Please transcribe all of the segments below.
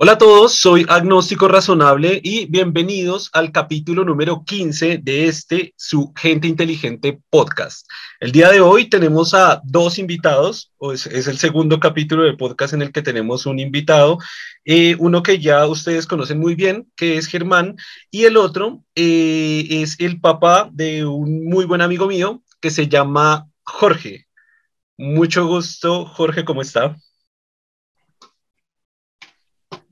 Hola a todos, soy Agnóstico Razonable y bienvenidos al capítulo número 15 de este, su Gente Inteligente podcast. El día de hoy tenemos a dos invitados, es, es el segundo capítulo del podcast en el que tenemos un invitado, eh, uno que ya ustedes conocen muy bien, que es Germán, y el otro eh, es el papá de un muy buen amigo mío que se llama Jorge. Mucho gusto, Jorge, ¿cómo está?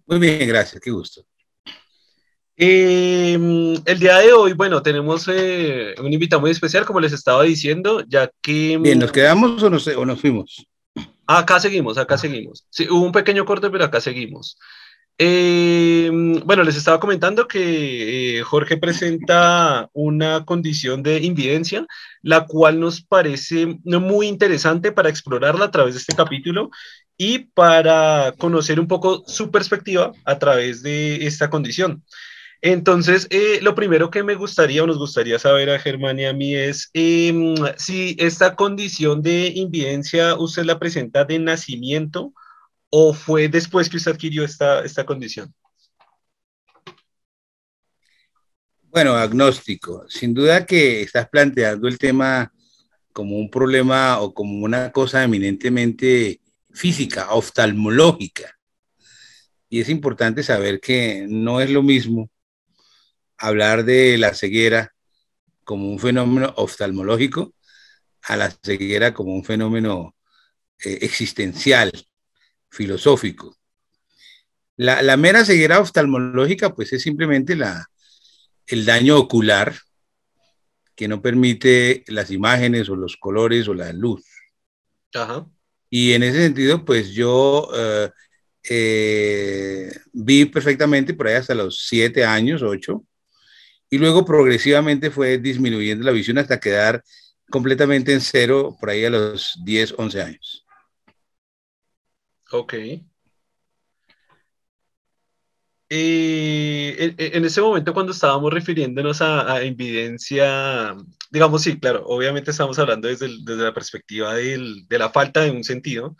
Muy bien, gracias, qué gusto. Eh, el día de hoy, bueno, tenemos eh, un invitado muy especial, como les estaba diciendo, ya que... Bien, ¿nos quedamos o nos, o nos fuimos? Acá seguimos, acá seguimos. Sí, hubo un pequeño corte, pero acá seguimos. Eh, bueno, les estaba comentando que eh, Jorge presenta una condición de invidencia, la cual nos parece muy interesante para explorarla a través de este capítulo y para conocer un poco su perspectiva a través de esta condición. Entonces, eh, lo primero que me gustaría o nos gustaría saber a Germán y a mí es em, si esta condición de invidencia usted la presenta de nacimiento o fue después que usted adquirió esta, esta condición. Bueno, agnóstico. Sin duda que estás planteando el tema como un problema o como una cosa eminentemente física, oftalmológica. Y es importante saber que no es lo mismo hablar de la ceguera como un fenómeno oftalmológico a la ceguera como un fenómeno eh, existencial, filosófico. La, la, mera ceguera oftalmológica, pues es simplemente la, el daño ocular que no permite las imágenes o los colores o la luz. Ajá. Y en ese sentido, pues yo eh, eh, vi perfectamente por ahí hasta los siete años, ocho, y luego progresivamente fue disminuyendo la visión hasta quedar completamente en cero por ahí a los 10, 11 años. Ok. Y en, en, ese momento cuando estábamos refiriéndonos a, a, evidencia, digamos, sí, claro, obviamente estamos hablando desde, desde la perspectiva del, de la falta de un sentido,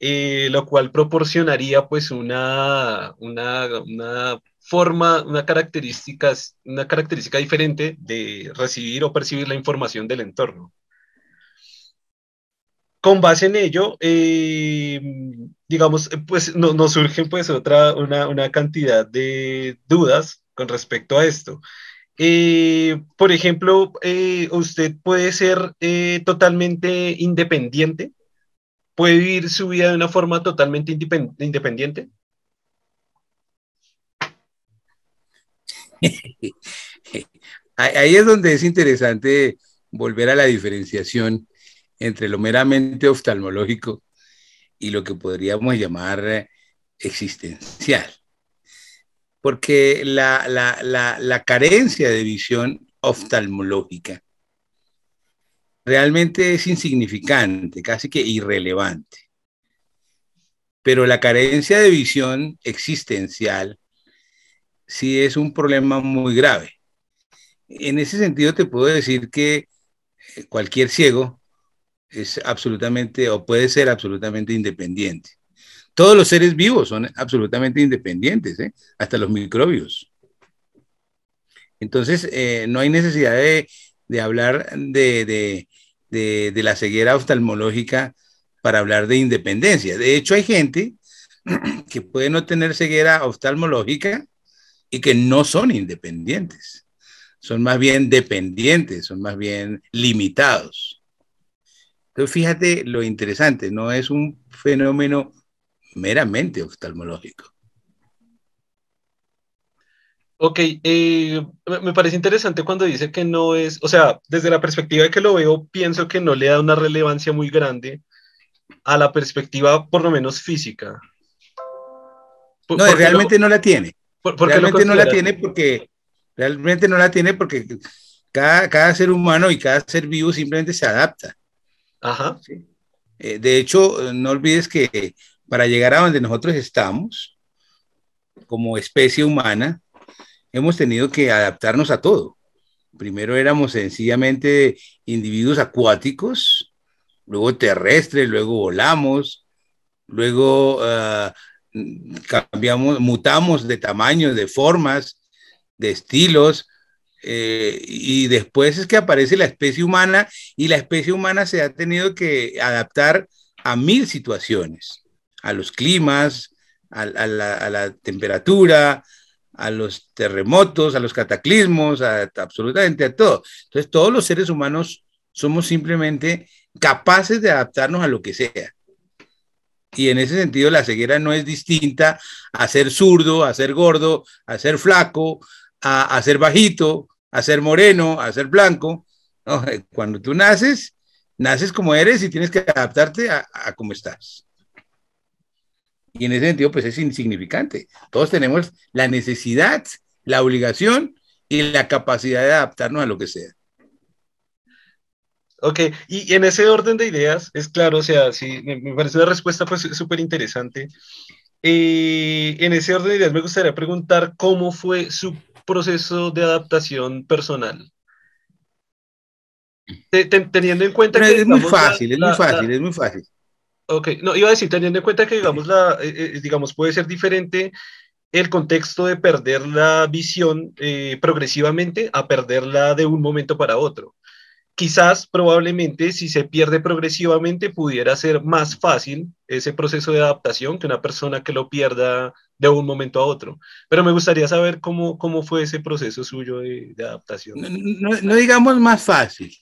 eh, lo cual proporcionaría pues una, una, una forma, una característica, una característica diferente de recibir o percibir la información del entorno. Con base en ello, eh, digamos, pues nos no surgen pues otra, una, una, cantidad de dudas con respecto a esto. Eh, por ejemplo, eh, usted puede ser eh, totalmente independiente, puede vivir su vida de una forma totalmente independiente. Ahí es donde es interesante volver a la diferenciación entre lo meramente oftalmológico y lo que podríamos llamar existencial. Porque la, la, la, la carencia de visión oftalmológica realmente es insignificante, casi que irrelevante. Pero la carencia de visión existencial sí es un problema muy grave. En ese sentido te puedo decir que cualquier ciego es absolutamente o puede ser absolutamente independiente. Todos los seres vivos son absolutamente independientes, ¿eh? hasta los microbios. Entonces, eh, no hay necesidad de, hablar de, la ceguera oftalmológica para hablar de independencia. De hecho, hay gente que puede no tener ceguera oftalmológica y que no son independientes. Son más bien dependientes, son más bien limitados. Entonces, fíjate lo interesante, no es un fenómeno meramente oftalmológico. Ok, eh, me parece interesante cuando dice que no es, o sea, desde la perspectiva de que lo veo, pienso que no le da una relevancia muy grande a la perspectiva, por lo menos física. ¿Por, no, realmente lo, no la tiene. Por, realmente no la tiene porque, realmente no la tiene porque cada, cada ser humano y cada ser vivo simplemente se adapta. Ajá. ¿sí? Eh, de hecho, no olvides que para llegar a donde nosotros estamos, como especie humana, hemos tenido que adaptarnos a todo. Primero éramos sencillamente individuos acuáticos, luego terrestres, luego volamos, luego uh, cambiamos, mutamos de tamaños, de formas, de estilos, eh, y después es que aparece la especie humana y la especie humana se ha tenido que adaptar a mil situaciones, a los climas, a, la, temperatura, a los terremotos, a los cataclismos, absolutamente a todo. Entonces todos los seres humanos somos simplemente capaces de adaptarnos a lo que sea. Y en ese sentido la ceguera no es distinta a ser zurdo, a ser gordo, a ser flaco, a, ser bajito, a ser moreno, a ser blanco. cuando tú naces, naces como eres y tienes que adaptarte a, a cómo estás. Y en ese sentido, pues es insignificante. Todos tenemos la necesidad, la obligación y la capacidad de adaptarnos a lo que sea. Ok, y, en ese orden de ideas, es claro, o sea, sí, me, parece una respuesta pues súper interesante. Eh, en ese orden de ideas me gustaría preguntar cómo fue su proceso de adaptación personal. teniendo en cuenta que... Es muy fácil, es muy fácil, es muy fácil. Ok, no, iba a decir, teniendo en cuenta que, digamos, la, eh, eh, digamos, puede ser diferente el contexto de perder la visión progresivamente a perderla de un momento para otro quizás probablemente si se pierde progresivamente pudiera ser más fácil ese proceso de adaptación que una persona que lo pierda de un momento a otro. Pero me gustaría saber cómo, cómo fue ese proceso suyo de, adaptación. No, digamos más fácil,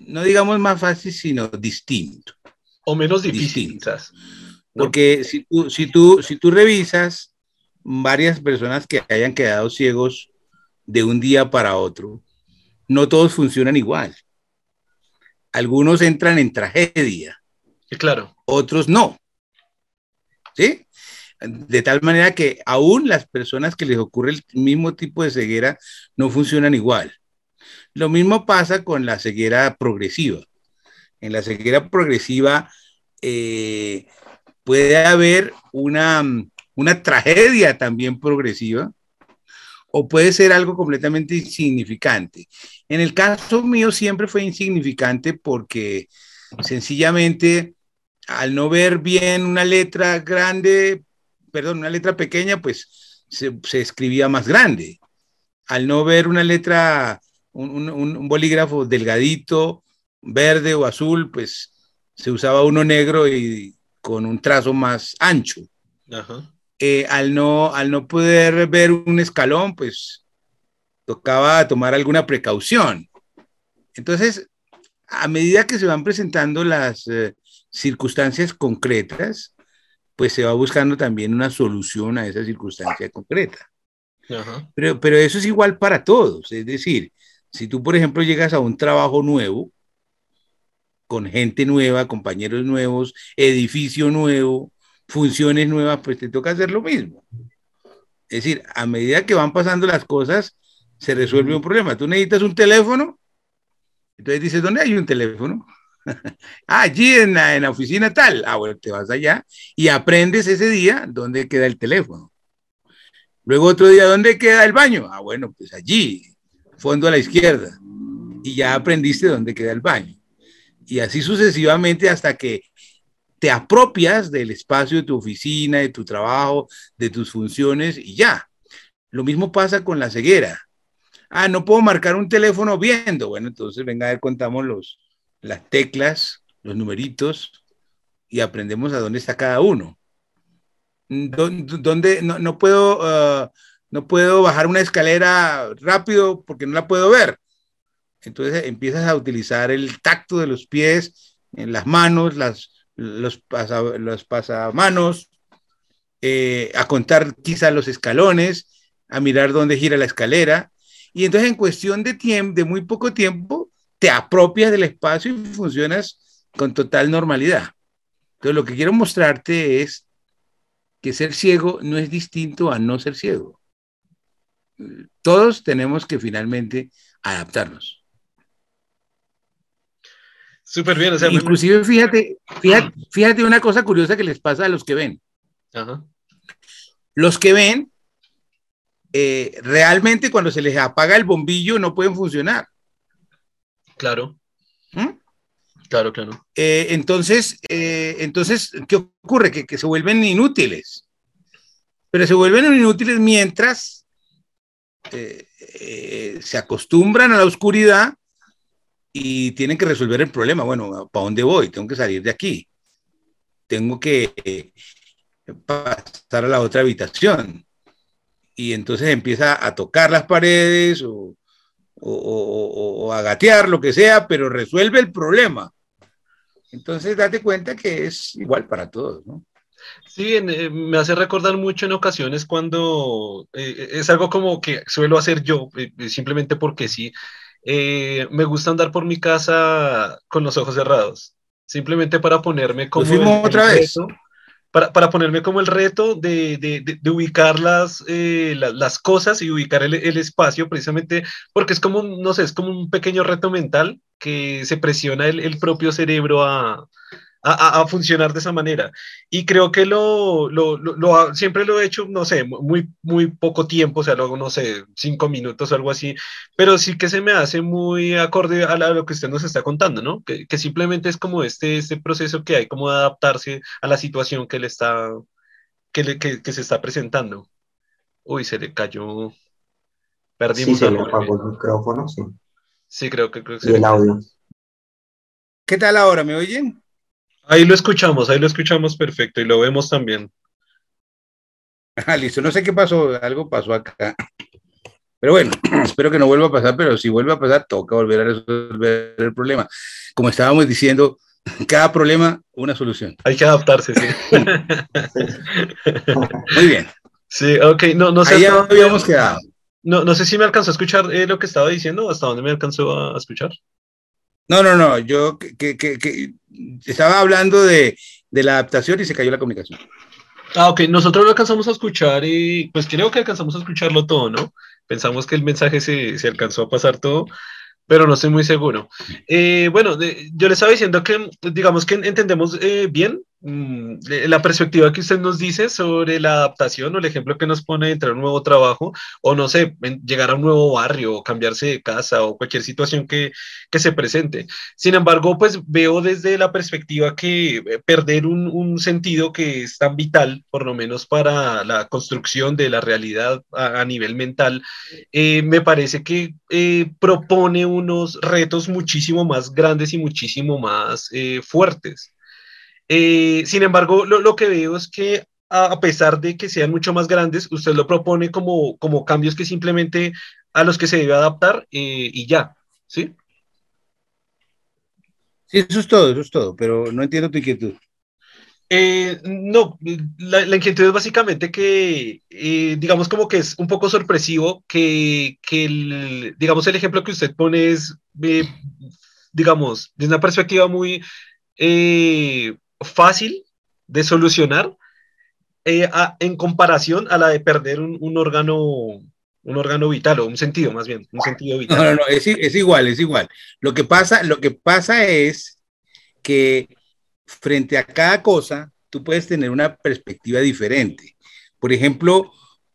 no digamos más fácil, sino distinto. O menos difícil, quizás. Porque si tú, si, tú, si tú revisas varias personas que hayan quedado ciegos de un día para otro, no todos funcionan igual algunos entran en tragedia. Claro. Otros no. ¿Sí? De tal manera que aún las personas que les ocurre el mismo tipo de ceguera no funcionan igual. Lo mismo pasa con la ceguera progresiva. En la ceguera progresiva eh, puede haber una, una tragedia también progresiva o puede ser algo completamente insignificante. En el caso mío siempre fue insignificante porque sencillamente al no ver bien una letra grande, perdón, una letra pequeña, pues se, escribía más grande. Al no ver una letra, un, bolígrafo delgadito, verde o azul, pues se usaba uno negro y con un trazo más ancho. Eh, al, no, al no poder ver un escalón, pues tocaba tomar alguna precaución. Entonces, a medida que se van presentando las eh, circunstancias concretas, pues se va buscando también una solución a esa circunstancia concreta. Pero, pero eso es igual para todos. Es decir, si tú, por ejemplo, llegas a un trabajo nuevo, con gente nueva, compañeros nuevos, edificio nuevo, funciones nuevas, pues te toca hacer lo mismo. Es decir, a medida que van pasando las cosas, se resuelve un problema. Tú necesitas un teléfono, entonces dices, ¿dónde hay un teléfono? ah, allí en la, en la oficina tal. Ah, bueno, te vas allá y aprendes ese día dónde queda el teléfono. Luego otro día, ¿dónde queda el baño? Ah, bueno, pues allí, fondo a la izquierda. Y ya aprendiste dónde queda el baño. Y así sucesivamente hasta que te apropias del espacio de tu oficina, de tu trabajo, de tus funciones y ya. Lo mismo pasa con la ceguera. Ah, no puedo marcar un teléfono viendo. Bueno, entonces venga a ver, contamos los, las teclas, los numeritos y aprendemos a dónde está cada uno. ¿Dónde, no, puedo, ah, no puedo bajar una escalera rápido porque no la puedo ver? Entonces empiezas a utilizar el tacto de los pies, en las manos, las, los, los pasamanos, eh, a contar quizá los escalones, a mirar dónde gira la escalera y entonces en cuestión de tiempo, de muy poco tiempo, te apropias del espacio y funcionas con total normalidad. Entonces lo que quiero mostrarte es que ser ciego no es distinto a no ser ciego. Todos tenemos que finalmente adaptarnos. Súper bien. Inclusive, fíjate, fíjate, fíjate, una cosa curiosa que les pasa a los que ven. Los que ven eh, realmente cuando se les apaga el bombillo no pueden funcionar. Claro. ¿Mm? Claro, claro. Eh, entonces, eh, entonces, ¿qué ocurre? Que, se vuelven inútiles. pero se vuelven inútiles mientras eh, eh, se acostumbran a la oscuridad y tienen que resolver el problema. Bueno, ¿para dónde voy? Tengo que salir de aquí. Tengo que eh, pasar a la otra habitación. Y entonces empieza a tocar las paredes o, o, a gatear, lo que sea, pero resuelve el problema. Entonces, date cuenta que es igual para todos. Sí, eh, me hace recordar mucho en ocasiones cuando eh, es algo como que suelo hacer yo, simplemente porque sí, eh, me gusta andar por mi casa con los ojos cerrados, simplemente para ponerme como... El, otra. Reto, para, para, ponerme como el reto de, de, de, ubicar las, eh, las, cosas y ubicar el, el, espacio, precisamente porque es como, no sé, es como un pequeño reto mental que se presiona el, el propio cerebro a, a, funcionar de esa manera. Y creo que lo, lo, lo, siempre lo he hecho, no sé, muy, muy poco tiempo, o sea, luego, no sé, cinco minutos o algo así, pero sí que se me hace muy acorde a, lo que usted nos está contando, ¿no? Que, que, simplemente es como este, este proceso que hay, como adaptarse a la situación que le está, que, le, que, que se está presentando. Uy, se le cayó. Perdimos sí, se le apagó el micrófono, sí. Sí, creo que, creo que y el audio. ¿Qué tal ahora? ¿Me oyen? Ahí lo escuchamos, ahí lo escuchamos perfecto y lo vemos también. Ah, listo, no sé qué pasó, algo pasó acá. Pero bueno, espero que no vuelva a pasar, pero si vuelve a pasar, toca volver a resolver el problema. Como estábamos diciendo, cada problema, una solución. Hay que adaptarse, sí. Muy bien. Sí, ok, no, no sé. Ahí habíamos quedado. No, no sé si me alcanzó a escuchar eh, lo que estaba diciendo, hasta dónde me alcanzó a escuchar. No, no, no, yo que, que, que estaba hablando de, de, la adaptación y se cayó la comunicación. Ah, ok, nosotros lo alcanzamos a escuchar y pues creo que alcanzamos a escucharlo todo, ¿no? Pensamos que el mensaje se, se alcanzó a pasar todo, pero no estoy muy seguro. Eh, bueno, de, yo le estaba diciendo que, digamos que entendemos eh, bien Mm, la perspectiva que usted nos dice sobre la adaptación o el ejemplo que nos pone de entrar a un nuevo trabajo o no sé, llegar a un nuevo barrio o cambiarse de casa o cualquier situación que, que se presente. Sin embargo, pues veo desde la perspectiva que eh, perder un, sentido que es tan vital, por lo menos para la construcción de la realidad a, nivel mental, eh, me parece que eh, propone unos retos muchísimo más grandes y muchísimo más fuertes. Eh, sin embargo, lo, lo, que veo es que a, pesar de que sean mucho más grandes, usted lo propone como, como cambios que simplemente a los que se debe adaptar eh, y ya, ¿sí? Sí, eso es todo, eso es todo, pero no entiendo tu inquietud. Eh, no, la, la, inquietud es básicamente que, eh, digamos, como que es un poco sorpresivo que, que el, digamos, el ejemplo que usted pone es, eh, digamos, desde una perspectiva muy eh, fácil de solucionar eh, a, en comparación a la de perder un, un, órgano un órgano vital o un sentido más bien, un sentido vital. No, no, no, es, es igual, es igual. Lo que pasa, lo que pasa es que frente a cada cosa tú puedes tener una perspectiva diferente. Por ejemplo,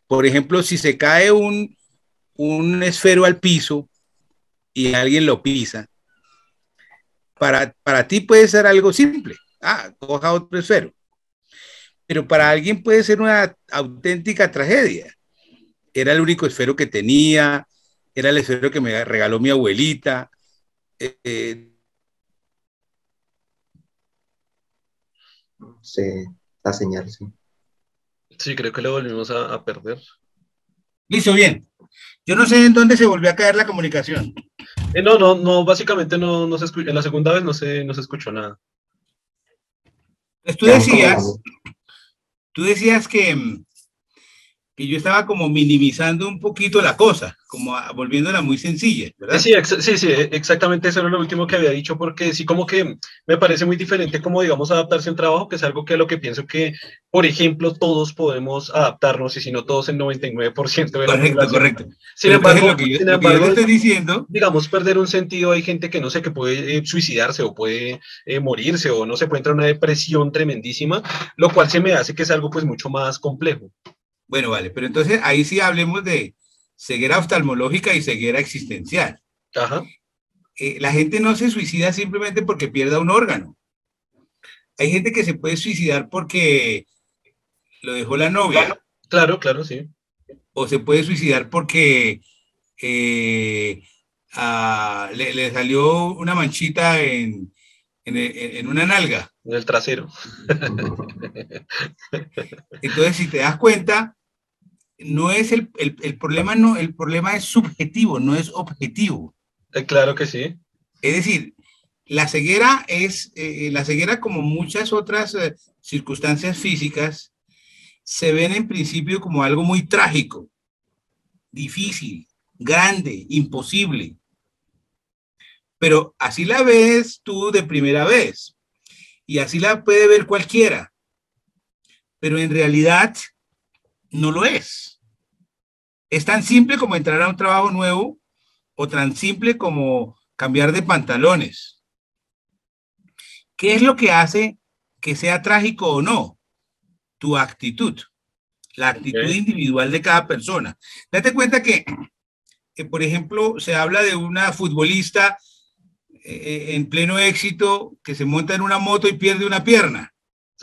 por ejemplo, si se cae un, un esfero al piso y alguien lo pisa, para, para ti puede ser algo simple ah, coja otro esfero. Pero para alguien puede ser una auténtica tragedia. Era el único esfero que tenía, era el esfero que me regaló mi abuelita. Eh, sí, la señal, sí. Sí, creo que lo volvimos a, a perder. Listo, bien. Yo no sé en dónde se volvió a caer la comunicación. Eh, no, no, no, básicamente no, no se escuchó, en la segunda vez no se, no se escuchó nada. Pues tú decías, tú decías que, que yo estaba como minimizando un poquito la cosa, como volviéndola muy sencilla, ¿verdad? Sí, sí, sí, exactamente eso era lo último que había dicho, porque sí, como que me parece muy diferente como, digamos, adaptarse a un trabajo, que es algo que a lo que pienso que, por ejemplo, todos podemos adaptarnos, y si no todos, el 99% de la Correcto, correcto. Sin embargo, lo que yo, sin embargo lo que yo estoy diciendo... Digamos, perder un sentido, hay gente que no sé, que puede eh, suicidarse o puede eh, morirse o no se puede entrar en una depresión tremendísima, lo cual se me hace que es algo pues mucho más complejo. Bueno, vale, pero entonces ahí sí hablemos de ceguera oftalmológica y ceguera existencial. Ajá. Eh, la gente no se suicida simplemente porque pierda un órgano. Hay gente que se puede suicidar porque lo dejó la novia, Claro, claro, sí. O se puede suicidar porque eh, le, salió una manchita en, en, una nalga. En el trasero. Entonces, si te das cuenta, no es el, problema, no, el problema es subjetivo, no es objetivo. Eh, claro que sí. Es decir, la ceguera es, eh, la ceguera como muchas otras eh, circunstancias físicas, se ven en principio como algo muy trágico, difícil, grande, imposible. Pero así la ves tú de primera vez y así la puede ver cualquiera. Pero en realidad no lo es. Es tan simple como entrar a un trabajo nuevo o tan simple como cambiar de pantalones. ¿Qué es lo que hace que sea trágico o no? Tu actitud, la actitud individual de cada persona. Date cuenta que, por ejemplo, se habla de una futbolista eh, en pleno éxito que se monta en una moto y pierde una pierna.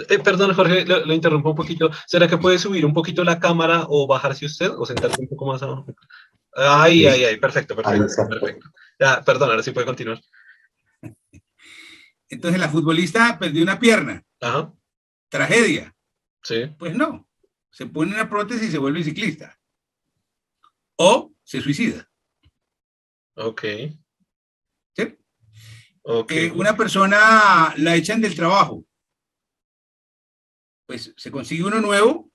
Eh, perdón, Jorge, lo, interrumpo un poquito. ¿Será que puede subir un poquito la cámara o bajarse usted o sentarse un poco más abajo? Ay, ay, ay, perfecto, perfecto, perfecto. Ya, perdón, ahora sí puede continuar. Entonces la futbolista perdió una pierna. Ajá. Tragedia. Sí. Pues no. Se pone una prótesis y se vuelve ciclista. O se suicida. Ok. ¿Sí? Okay. Eh, una persona la echan del trabajo pues se consigue uno nuevo,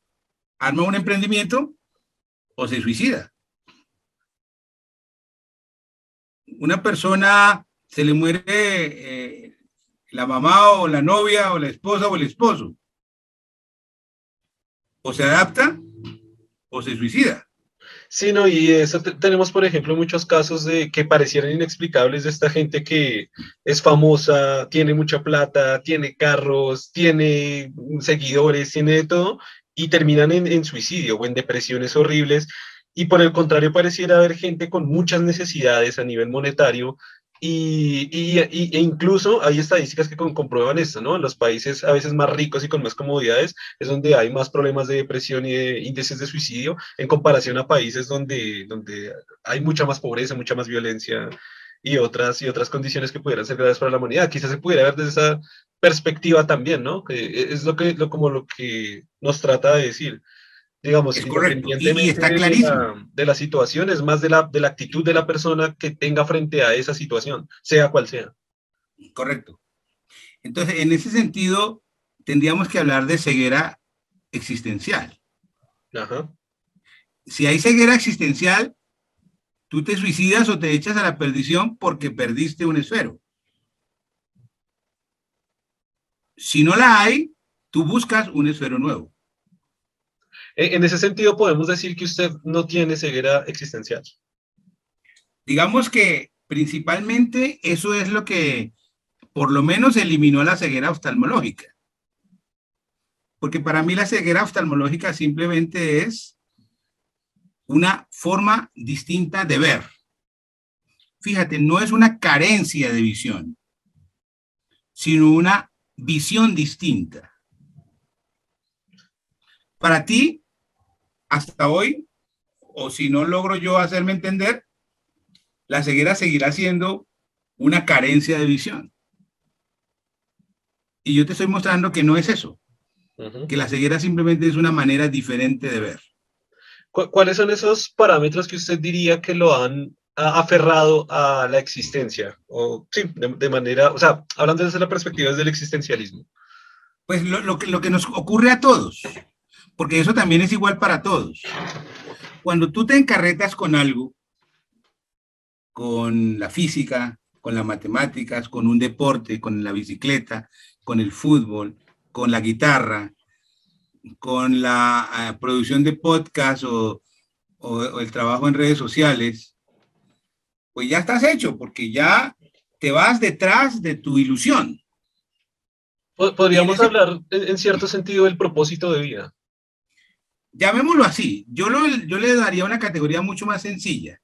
arma un emprendimiento o se suicida. Una persona se le muere eh, la mamá o la novia o la esposa o el esposo. O se adapta o se suicida. Sí, no, y eso tenemos, por ejemplo, muchos casos de que parecieran inexplicables de esta gente que es famosa, tiene mucha plata, tiene carros, tiene seguidores, tiene de todo, y terminan en, en suicidio o en depresiones horribles. Y por el contrario, pareciera haber gente con muchas necesidades a nivel monetario y, y, e incluso hay estadísticas que comprueban esto, ¿no? En los países a veces más ricos y con más comodidades es donde hay más problemas de depresión y de índices de suicidio en comparación a países donde, donde hay mucha más pobreza, mucha más violencia y otras, y otras condiciones que pudieran ser graves para la humanidad. Quizás se pudiera ver desde esa perspectiva también, ¿no? Que es lo que, lo, como lo que nos trata de decir digamos, es correcto. Y, está clarísimo. De la, situación, es más de la, de la actitud de la persona que tenga frente a esa situación, sea cual sea. Correcto. Entonces, en ese sentido, tendríamos que hablar de ceguera existencial. Ajá. Si hay ceguera existencial, tú te suicidas o te echas a la perdición porque perdiste un esfero. Si no la hay, tú buscas un esfero nuevo. En ese sentido, podemos decir que usted no tiene ceguera existencial. Digamos que principalmente eso es lo que por lo menos eliminó la ceguera oftalmológica. Porque para mí la ceguera oftalmológica simplemente es una forma distinta de ver. Fíjate, no es una carencia de visión, sino una visión distinta. Para ti, hasta hoy, o si no logro yo hacerme entender, la ceguera seguirá siendo una carencia de visión. Y yo te estoy mostrando que no es eso, que la ceguera simplemente es una manera diferente de ver. ¿Cuáles son esos parámetros que usted diría que lo han aferrado a la existencia? O sí, de, manera, o sea, hablando desde la perspectiva del existencialismo. Pues lo, que, lo que nos ocurre a todos, porque eso también es igual para todos. Cuando tú te encarretas con algo, con la física, con las matemáticas, con un deporte, con la bicicleta, con el fútbol, con la guitarra, con la eh, producción de podcast o, el trabajo en redes sociales, pues ya estás hecho, porque ya te vas detrás de tu ilusión. Podríamos hablar en cierto sentido del propósito de vida llamémoslo así, yo, yo le daría una categoría mucho más sencilla.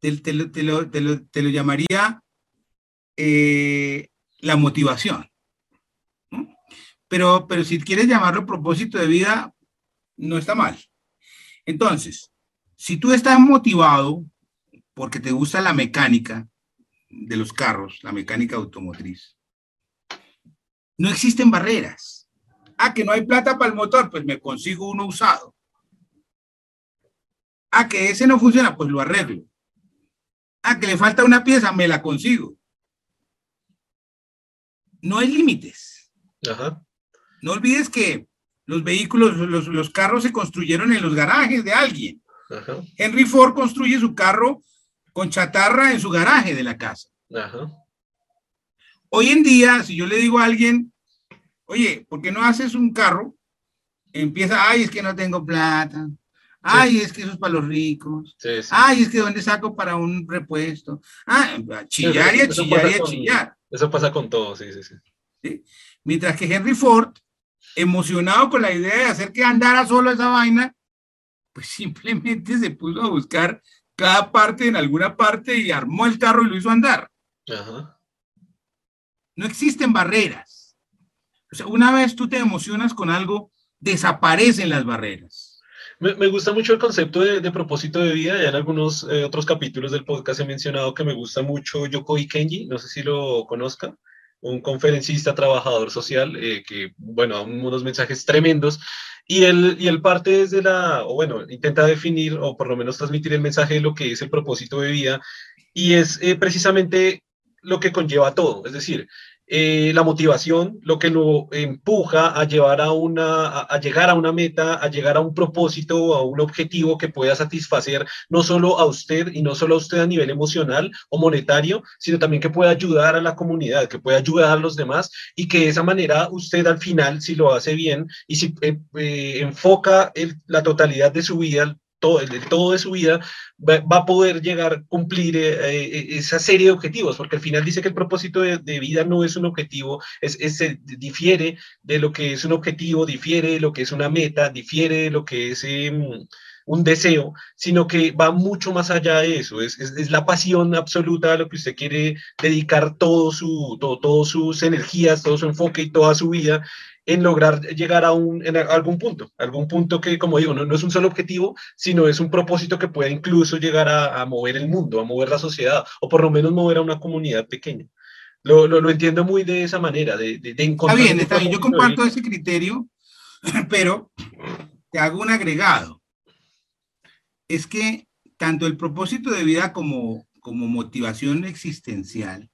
Te, lo, llamaría eh, la motivación. Pero, pero si quieres llamarlo propósito de vida, no está mal. Entonces, si tú estás motivado porque te gusta la mecánica de los carros, la mecánica automotriz, no existen barreras. Ah, que no hay plata para el motor, pues me consigo uno usado. Ah, que ese no funciona, pues lo arreglo. Ah, que le falta una pieza, me la consigo. No hay límites. No olvides que los vehículos, los, carros se construyeron en los garajes de alguien. Henry Ford construye su carro con chatarra en su garaje de la casa. Hoy en día, si yo le digo a alguien, oye, ¿por qué no haces un carro? Empieza, ay, es que no tengo plata. Ay, es que eso es para los ricos. Ay, es que ¿dónde saco para un repuesto? Ah, chillar y chillar y chillar. Eso pasa con todo, sí, sí, sí. Mientras que Henry Ford, emocionado con la idea de hacer que andara solo esa vaina, pues simplemente se puso a buscar cada parte en alguna parte y armó el carro y lo hizo andar. No existen barreras. O sea, una vez tú te emocionas con algo, desaparecen las barreras. Me, gusta mucho el concepto de, propósito de vida. Ya en algunos eh, otros capítulos del podcast he mencionado que me gusta mucho Yokoi Kenji, no sé si lo conozca, un conferencista, trabajador social, eh, que, bueno, unos mensajes tremendos. Y él, y él parte desde la, o bueno, intenta definir o por lo menos transmitir el mensaje de lo que es el propósito de vida. Y es eh, precisamente lo que conlleva todo. Es decir, eh, la motivación, lo que lo empuja a llevar a una, a, llegar a una meta, a llegar a un propósito, a un objetivo que pueda satisfacer no solo a usted y no solo a usted a nivel emocional o monetario, sino también que pueda ayudar a la comunidad, que pueda ayudar a los demás y que de esa manera usted al final, si lo hace bien y si eh, eh, enfoca la totalidad de su vida, todo, el, todo de su vida, va, a poder llegar a cumplir eh, eh, esa serie de objetivos, porque al final dice que el propósito de, vida no es un objetivo, es, difiere de lo que es un objetivo, difiere de lo que es una meta, difiere de lo que es em, un deseo, sino que va mucho más allá de eso, es, es, la pasión absoluta a lo que usted quiere dedicar todo su, todo, todas sus energías, todo su enfoque y toda su vida en lograr llegar a, un, en algún punto, algún punto que, como digo, no, no, es un solo objetivo, sino es un propósito que pueda incluso llegar a, mover el mundo, a mover la sociedad, o por lo menos mover a una comunidad pequeña. Lo, lo, entiendo muy de esa manera, de, de, encontrar... Está bien, está bien, yo comparto ese criterio, pero te hago un agregado. Es que tanto el propósito de vida como, como motivación existencial,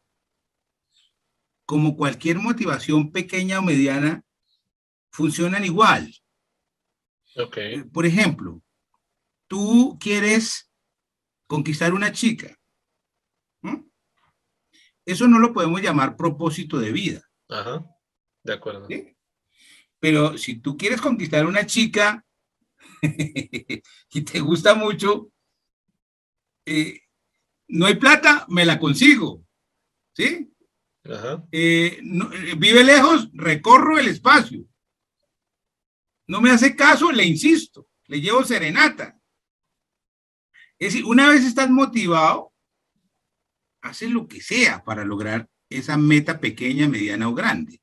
como cualquier motivación pequeña o mediana, funcionan igual. Okay. Por ejemplo, tú quieres conquistar una chica. Eso no lo podemos llamar propósito de vida. Ajá, de acuerdo. Pero si tú quieres conquistar una chica y te gusta mucho, eh, no hay plata, me la consigo. ¿Sí? Ajá. Eh, eh, vive lejos, recorro el espacio. No me hace caso, le insisto, le llevo serenata. Es decir, una vez estás motivado, haces lo que sea para lograr esa meta pequeña, mediana o grande.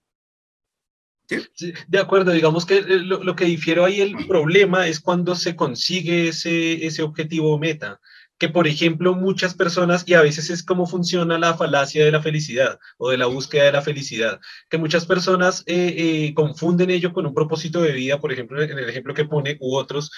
de acuerdo, digamos que eh, lo, que difiero ahí el problema es cuando se consigue ese, ese objetivo o meta que, por ejemplo, muchas personas, y a veces es como funciona la falacia de la felicidad o de la búsqueda de la felicidad, que muchas personas eh, eh, confunden ello con un propósito de vida, por ejemplo, en el ejemplo que pone, u otros,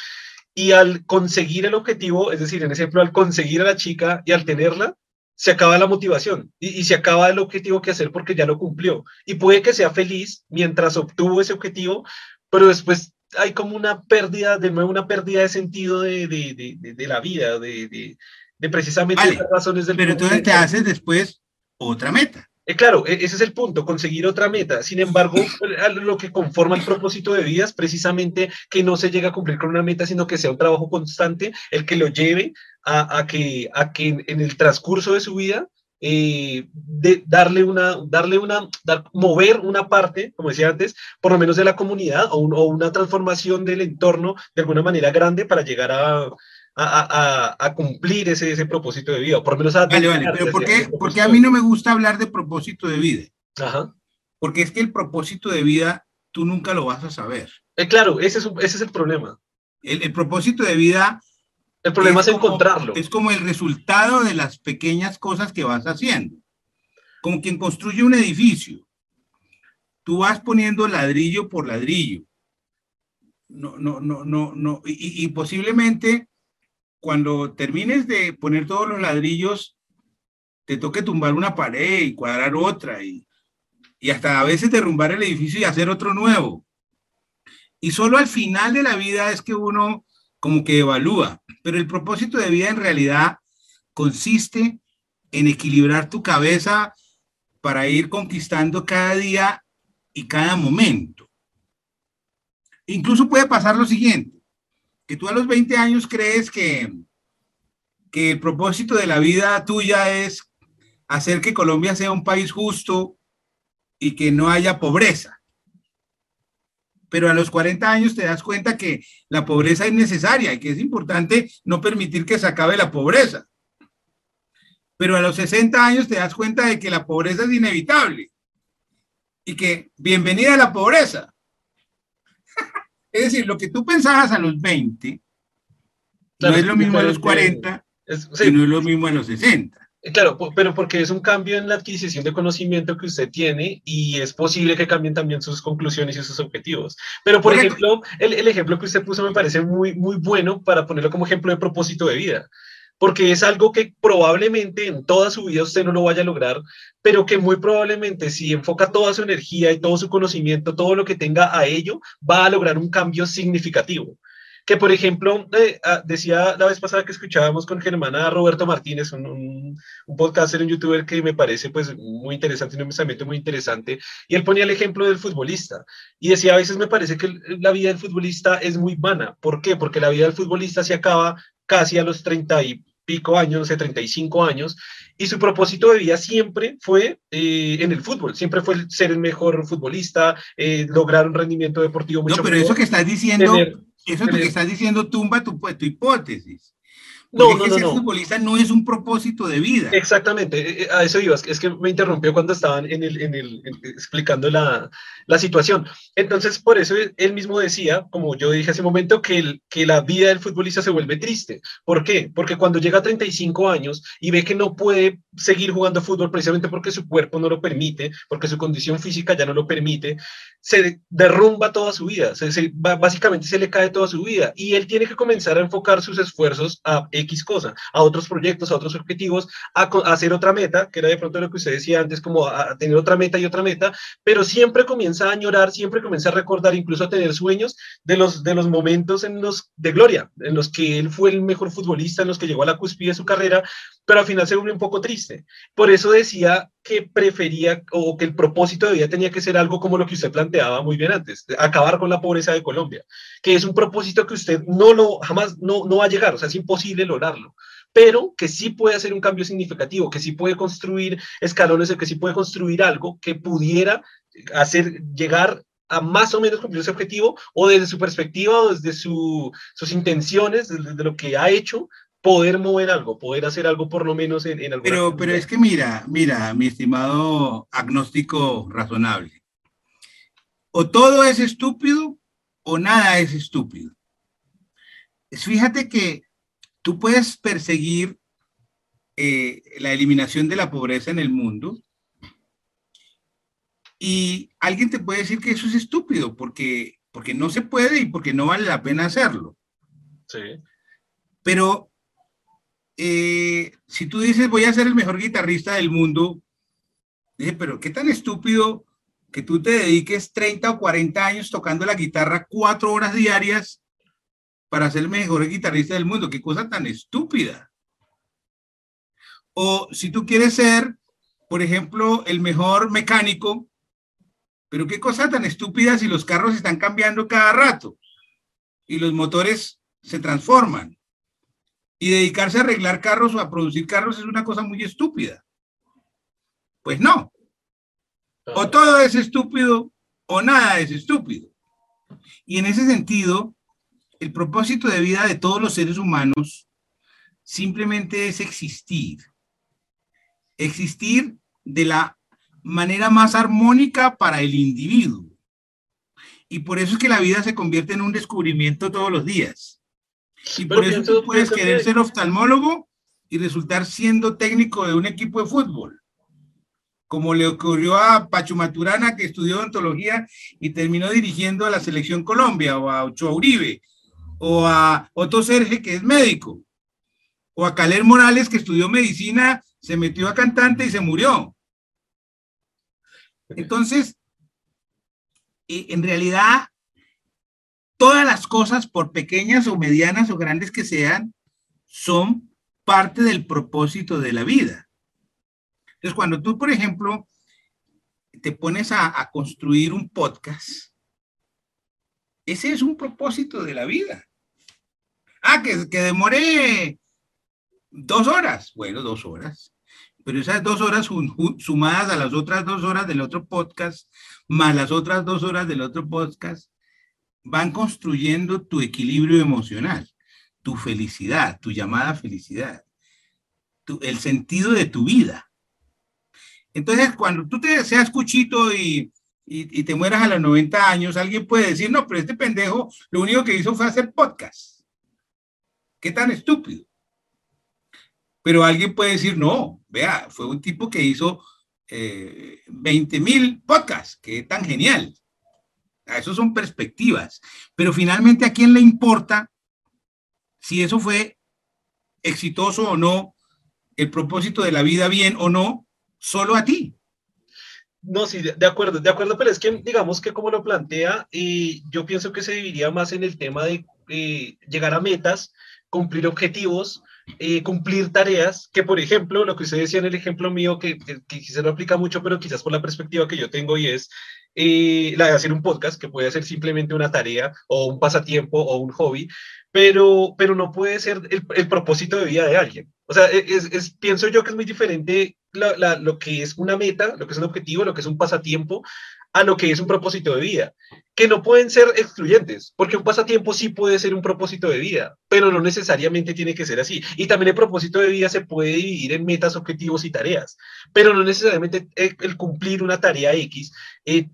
y al conseguir el objetivo, es decir, en ejemplo, al conseguir a la chica y al tenerla, se acaba la motivación y, y, se acaba el objetivo que hacer porque ya lo cumplió. Y puede que sea feliz mientras obtuvo ese objetivo, pero después hay como una pérdida, de nuevo una pérdida de sentido de, de, de, de la vida, de, precisamente las razones del... Pero entonces te haces después otra meta. Eh, claro, e, ese es el punto, conseguir otra meta. Sin embargo, lo que conforma el propósito de vida es precisamente que no se llegue a cumplir con una meta, sino que sea un trabajo constante el que lo lleve a, a que, a que en el transcurso de su vida eh, de darle una, darle una, dar, mover una parte, como decía antes, por lo menos de la comunidad o, una transformación del entorno de alguna manera grande para llegar a, a, a, a cumplir ese, ese, propósito de vida, por lo menos a... Vale, vale, pero ¿por qué? Porque a mí no me gusta hablar de propósito de vida. Ajá. Porque es que el propósito de vida tú nunca lo vas a saber. Eh, claro, ese es, ese es el problema. El, propósito de vida... El problema es, encontrarlo. Es como el resultado de las pequeñas cosas que vas haciendo. Como quien construye un edificio. Tú vas poniendo ladrillo por ladrillo. No, no, no, no, no. y posiblemente cuando termines de poner todos los ladrillos, te toque tumbar una pared y cuadrar otra y, y hasta a veces derrumbar el edificio y hacer otro nuevo. Y solo al final de la vida es que uno como que evalúa, pero el propósito de vida en realidad consiste en equilibrar tu cabeza para ir conquistando cada día y cada momento. Incluso puede pasar lo siguiente que tú a los 20 años crees que, que el propósito de la vida tuya es hacer que Colombia sea un país justo y que no haya pobreza. Pero a los 40 años te das cuenta que la pobreza es necesaria y que es importante no permitir que se acabe la pobreza. Pero a los 60 años te das cuenta de que la pobreza es inevitable y que bienvenida a la pobreza. Es decir, lo que tú pensabas a los 20 no es lo mismo a los 40 y no es lo mismo a los 60. Claro, pero porque es un cambio en la adquisición de conocimiento que usted tiene y es posible que cambien también sus conclusiones y sus objetivos. Pero, por ejemplo, el, el, ejemplo que usted puso me parece muy, muy bueno para ponerlo como ejemplo de propósito de vida porque es algo que probablemente en toda su vida usted no lo vaya a lograr, pero que muy probablemente si enfoca toda su energía y todo su conocimiento, todo lo que tenga a ello, va a lograr un cambio significativo. Que, por ejemplo, eh, ah, decía la vez pasada que escuchábamos con Germana Roberto Martínez, un, un, un, podcaster, un youtuber que me parece pues muy interesante, un pensamiento muy interesante, y él ponía el ejemplo del futbolista, y decía, a veces me parece que la vida del futbolista es muy vana. ¿Por qué? Porque la vida del futbolista se acaba casi a los 30 y pico años, no sé, 35 años, y su propósito de vida siempre fue eh, en el fútbol, siempre fue ser el mejor futbolista, eh, lograr un rendimiento deportivo mucho No, pero eso que estás diciendo, eso que estás diciendo tumba tu, tu hipótesis. No, no, no, ser futbolista no es un propósito de vida. Exactamente, eh, eh, a eso iba, es que me interrumpió cuando estaban en el, en el, explicando la, la, situación. Entonces, por eso él mismo decía, como yo dije hace un momento, que, el, que la vida del futbolista se vuelve triste. ¿Por qué? Porque cuando llega a 35 años y ve que no puede seguir jugando fútbol precisamente porque su cuerpo no lo permite, porque su condición física ya no lo permite, se derrumba toda su vida, se, básicamente se le cae toda su vida y él tiene que comenzar a enfocar sus esfuerzos a X cosa, a otros proyectos, a otros objetivos, a, hacer otra meta, que era de pronto lo que usted decía antes, como a, tener otra meta y otra meta, pero siempre comienza a añorar, siempre comienza a recordar, incluso a tener sueños de los, de los momentos en los de gloria, en los que él fue el mejor futbolista, en los que llegó a la cúspide de su carrera, pero al final se volvió un poco triste. Por eso decía que prefería o que el propósito de vida tenía que ser algo como lo que usted planteaba muy bien antes, acabar con la pobreza de Colombia, que es un propósito que usted no lo jamás no, no va a llegar, o sea, es imposible lograrlo, pero que sí puede hacer un cambio significativo, que sí puede construir escalones, que sí puede construir algo que pudiera hacer llegar a más o menos cumplir ese objetivo o desde su perspectiva o desde su, sus intenciones, desde lo que ha hecho, poder mover algo, poder hacer algo por lo menos en, en Pero, pero es que mira, mira, mi estimado agnóstico razonable, o todo es estúpido o nada es estúpido. Fíjate que tú puedes perseguir eh, la eliminación de la pobreza en el mundo y alguien te puede decir que eso es estúpido porque, porque no se puede y porque no vale la pena hacerlo. Sí. Pero eh, si tú dices voy a ser el mejor guitarrista del mundo, dije, pero qué tan estúpido que tú te dediques 30 o 40 años tocando la guitarra cuatro horas diarias para ser el mejor guitarrista del mundo. Qué cosa tan estúpida. O si tú quieres ser, por ejemplo, el mejor mecánico, pero qué cosa tan estúpida si los carros están cambiando cada rato y los motores se transforman y dedicarse a arreglar carros o a producir carros es una cosa muy estúpida. Pues no. O todo es estúpido o nada es estúpido. Y en ese sentido, el propósito de vida de todos los seres humanos simplemente es existir. Existir de la manera más armónica para el individuo. Y por eso es que la vida se convierte en un descubrimiento todos los días. Y por eso tú puedes querer ser oftalmólogo y resultar siendo técnico de un equipo de fútbol. Como le ocurrió a Pacho Maturana, que estudió odontología y terminó dirigiendo a la Selección Colombia, o a Ochoa Uribe, o a Otto Serge, que es médico, o a Caler Morales, que estudió medicina, se metió a cantante y se murió. Entonces, eh, en realidad, todas las cosas, por pequeñas o medianas o grandes que sean, son parte del propósito de la vida. Entonces, cuando tú, por ejemplo, te pones a, construir un podcast, ese es un propósito de la vida. Ah, que, que demore dos horas. Bueno, dos horas. Pero esas dos horas sumadas a las otras dos horas del otro podcast, más las otras dos horas del otro podcast, van construyendo tu equilibrio emocional, tu felicidad, tu llamada felicidad, el sentido de tu vida. Entonces, cuando tú te seas cuchito y, y, te mueras a los 90 años, alguien puede decir, no, pero este pendejo lo único que hizo fue hacer podcast. ¿Qué tan estúpido? Pero alguien puede decir, no, vea, fue un tipo que hizo eh, 20 mil podcasts, que tan genial. Eso son perspectivas. Pero finalmente, ¿a quién le importa si eso fue exitoso o no, el propósito de la vida bien o no? Solo a ti. No, sí, de acuerdo, de acuerdo, pero es que digamos que como lo plantea, yo pienso que se dividiría más en el tema de eh, llegar a metas, cumplir objetivos, eh, cumplir tareas, que por ejemplo, lo que usted decía en el ejemplo mío, que, que, quizás no aplica mucho, pero quizás por la perspectiva que yo tengo y es eh, la de hacer un podcast, que puede ser simplemente una tarea o un pasatiempo o un hobby, pero, pero no puede ser el, el propósito de vida de alguien. O sea, e, es, es, pienso yo que es muy diferente la, la, lo que es una meta, lo que es un objetivo, lo que es un pasatiempo, a lo que es un propósito de vida, que no pueden ser excluyentes, porque un pasatiempo sí puede ser un propósito de vida, pero no necesariamente tiene que ser así. Y también el propósito de vida se puede dividir en metas, objetivos y tareas, pero no necesariamente el, cumplir una tarea X eh,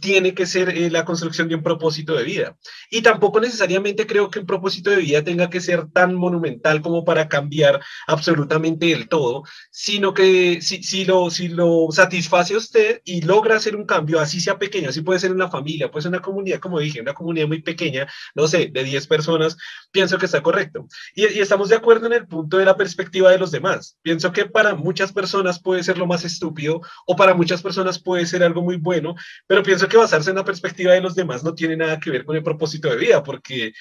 tiene que ser eh, la construcción de un propósito de vida. Y tampoco necesariamente creo que un propósito de vida tenga que ser tan monumental como para cambiar absolutamente el todo, sino que si, si, lo, si lo satisface a usted y logra hacer un cambio, así sea pequeño, así puede ser una familia, puede ser una comunidad, como dije, una comunidad muy pequeña, no sé, de 10 personas, pienso que está correcto. Y, y estamos de acuerdo en el punto de la perspectiva de los demás. Pienso que para muchas personas puede ser lo más estúpido o para muchas personas puede ser algo muy bueno, pero pienso que basarse en la perspectiva de los demás no tiene nada que ver con el propósito de vida, porque,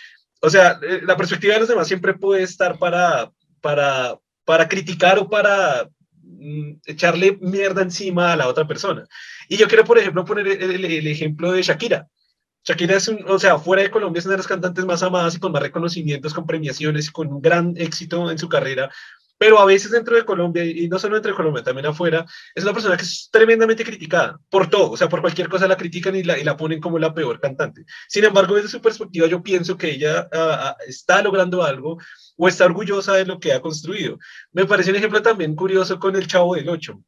o sea, eh, la perspectiva de los demás siempre puede estar para, para, para criticar o para mm, echarle mierda encima a la otra persona. Y yo quiero, por ejemplo, poner el, el, ejemplo de Shakira. Shakira es, un, o sea, fuera de Colombia es una de las cantantes más amadas y con más reconocimientos, con premiaciones, con un gran éxito en su carrera, pero a veces dentro de Colombia, y no solo dentro de Colombia, también afuera, es una persona que es tremendamente criticada por todo, o sea, por cualquier cosa la critican y la, y la ponen como la peor cantante. Sin embargo, desde su perspectiva, yo pienso que ella uh, está logrando algo o está orgullosa de lo que ha construido. Me parece un ejemplo también curioso con el Chavo del Ocho.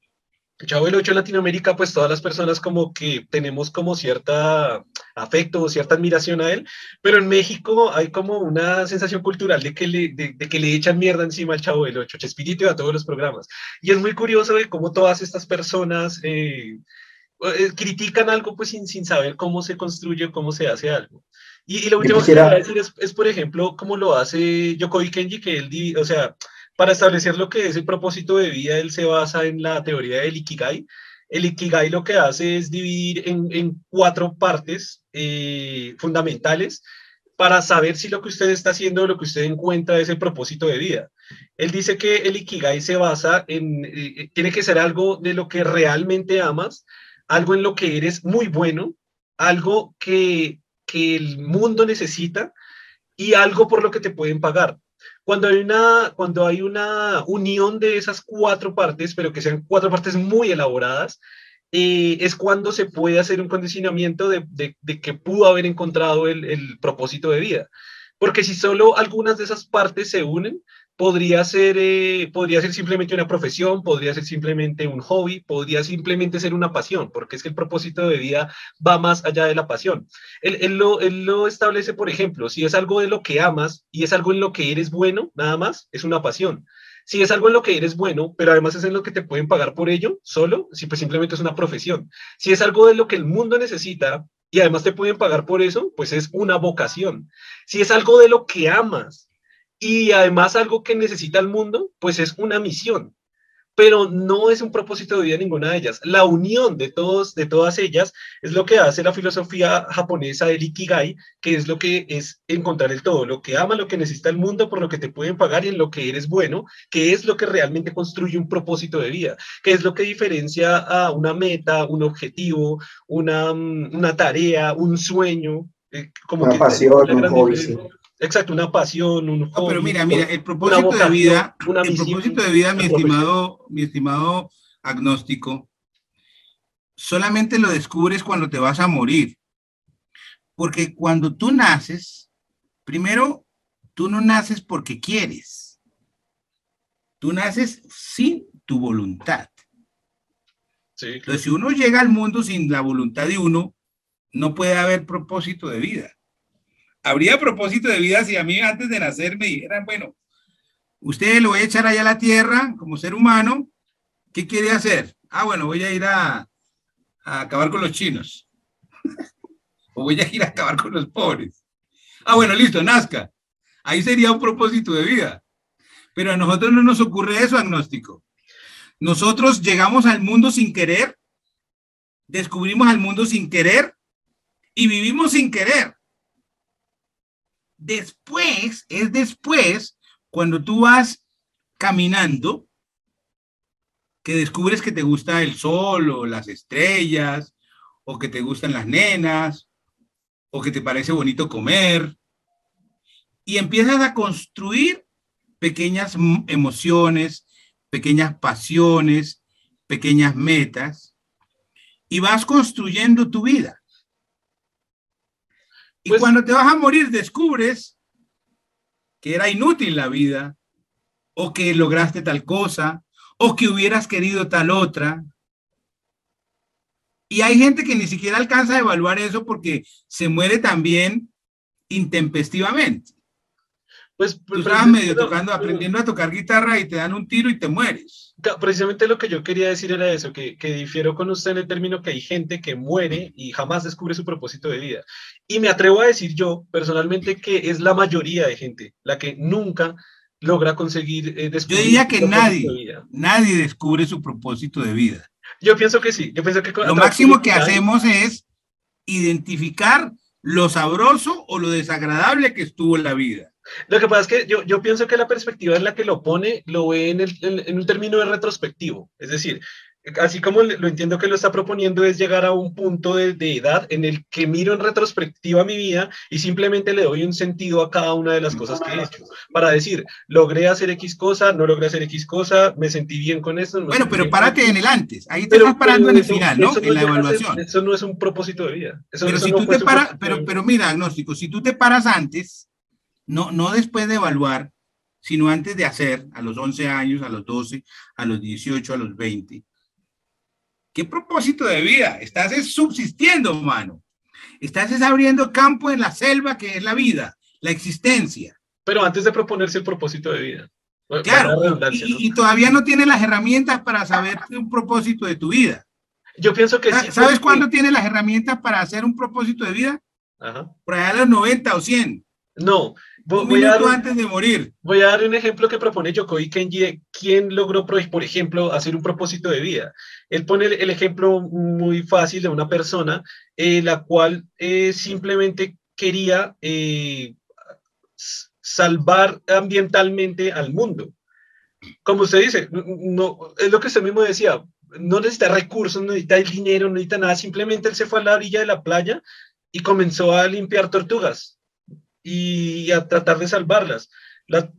Chavo el 8 en Latinoamérica, pues todas las personas como que tenemos como cierta afecto o cierta admiración a él, pero en México hay como una sensación cultural de que le, de, de que le echan mierda encima al Chavo del 8, Chespirito y a todos los programas. Y es muy curioso de cómo todas estas personas eh, eh, critican algo pues sin, sin saber cómo se construye, cómo se hace algo. Y, y lo último quisiera... que voy a decir es, es, por ejemplo, cómo lo hace Yokoi Kenji, que él, o sea, para establecer lo que es el propósito de vida, él se basa en la teoría del Ikigai. El Ikigai lo que hace es dividir en, cuatro partes eh, fundamentales para saber si lo que usted está haciendo lo que usted encuentra es el propósito de vida. Él dice que el Ikigai se basa en, eh, tiene que ser algo de lo que realmente amas, algo en lo que eres muy bueno, algo que, que el mundo necesita y algo por lo que te pueden pagar. Cuando hay, una, cuando hay una unión de esas cuatro partes, pero que sean cuatro partes muy elaboradas, eh, es cuando se puede hacer un condicionamiento de, de, de, que pudo haber encontrado el, el propósito de vida. Porque si solo algunas de esas partes se unen, podría ser, eh, podría ser simplemente una profesión, podría ser simplemente un hobby, podría simplemente ser una pasión, porque es que el propósito de vida va más allá de la pasión. Él, él, lo, él lo establece, por ejemplo, si es algo de lo que amas y es algo en lo que eres bueno, nada más, es una pasión. Si es algo en lo que eres bueno, pero además es en lo que te pueden pagar por ello, solo, si pues simplemente es una profesión. Si es algo de lo que el mundo necesita y además te pueden pagar por eso, pues es una vocación. Si es algo de lo que amas y además algo que necesita el mundo, pues es una misión pero no es un propósito de vida ninguna de ellas. La unión de, todos, de todas ellas es lo que hace la filosofía japonesa del Ikigai, que es lo que es encontrar el todo, lo que ama, lo que necesita el mundo, por lo que te pueden pagar y en lo que eres bueno, que es lo que realmente construye un propósito de vida, que es lo que diferencia a una meta, un objetivo, una, mm, una tarea, un sueño. Eh, como una pasión, un hobby, Exacto, una pasión, un hobby, pero mira, mira, el propósito de vida, el propósito de vida, mi estimado, mi estimado agnóstico, solamente lo descubres cuando te vas a morir. Porque cuando tú naces, primero, tú no naces porque quieres. Tú naces sin tu voluntad. Sí, Entonces, si uno llega al mundo sin la voluntad de uno, no puede haber propósito de vida habría propósito de vida si a mí antes de nacer me dijeran, bueno, usted lo voy a echar allá a la tierra como ser humano, ¿qué quiere hacer? Ah, bueno, voy a ir a, a acabar con los chinos. o voy a ir a acabar con los pobres. Ah, bueno, listo, nazca. Ahí sería un propósito de vida. Pero a nosotros no nos ocurre eso, agnóstico. Nosotros llegamos al mundo sin querer, descubrimos al mundo sin querer y vivimos sin querer. Después, es después, cuando tú vas caminando, que descubres que te gusta el sol o las estrellas, o que te gustan las nenas, o que te parece bonito comer, y empiezas a construir pequeñas emociones, pequeñas pasiones, pequeñas metas, y vas construyendo tu vida. Y pues cuando te vas a morir descubres que era inútil la vida, o que lograste tal cosa, o que hubieras querido tal otra. Y hay gente que ni siquiera alcanza a evaluar eso porque se muere también intempestivamente. Pues, Tú estabas medio tocando, aprendiendo a tocar guitarra y te dan un tiro y te mueres. Precisamente lo que yo quería decir era eso, que, que difiero con usted en el término que hay gente que muere y jamás descubre su propósito de vida. Y me atrevo a decir yo, personalmente, que es la mayoría de gente la que nunca logra conseguir eh, Yo diría que nadie, nadie descubre su propósito de vida. Yo pienso que sí. Yo pienso que lo máximo que hacemos es identificar lo sabroso o lo desagradable que estuvo en la vida. Lo que pasa es que yo, yo pienso que la perspectiva en la que lo pone lo ve en, el, en, un término de retrospectivo. Es decir, así como lo entiendo que lo está proponiendo es llegar a un punto de, de, edad en el que miro en retrospectiva mi vida y simplemente le doy un sentido a cada una de las cosas que he hecho. Para decir, logré hacer X cosa, no logré hacer X cosa, me sentí bien con esto. bueno, pero párate en el antes. Ahí te estás parando en el final, ¿no? en la evaluación. eso no es un propósito de vida. pero si tú te paras, pero, pero mira, agnóstico, si tú te paras antes no, no después de evaluar, sino antes de hacer, a los 11 años, a los 12, a los 18, a los 20. ¿Qué propósito de vida? Estás subsistiendo, mano. Estás abriendo campo en la selva que es la vida, la existencia. Pero antes de proponerse el propósito de vida. Claro, y, todavía no tienes las herramientas para saber un propósito de tu vida. Yo pienso que ¿Sabes cuándo tienes las herramientas para hacer un propósito de vida? Ajá. Por allá a los 90 o 100. No, voy, a dar, antes de morir. Voy a dar un ejemplo que propone Yokoi Kenji de quién logró, por ejemplo, hacer un propósito de vida. Él pone el, ejemplo muy fácil de una persona eh, la cual eh, simplemente quería eh, salvar ambientalmente al mundo. Como usted dice, no, es lo que usted mismo decía, no necesita recursos, no necesita dinero, no necesita nada, simplemente él se fue a la orilla de la playa y comenzó a limpiar tortugas y a tratar de salvarlas. las,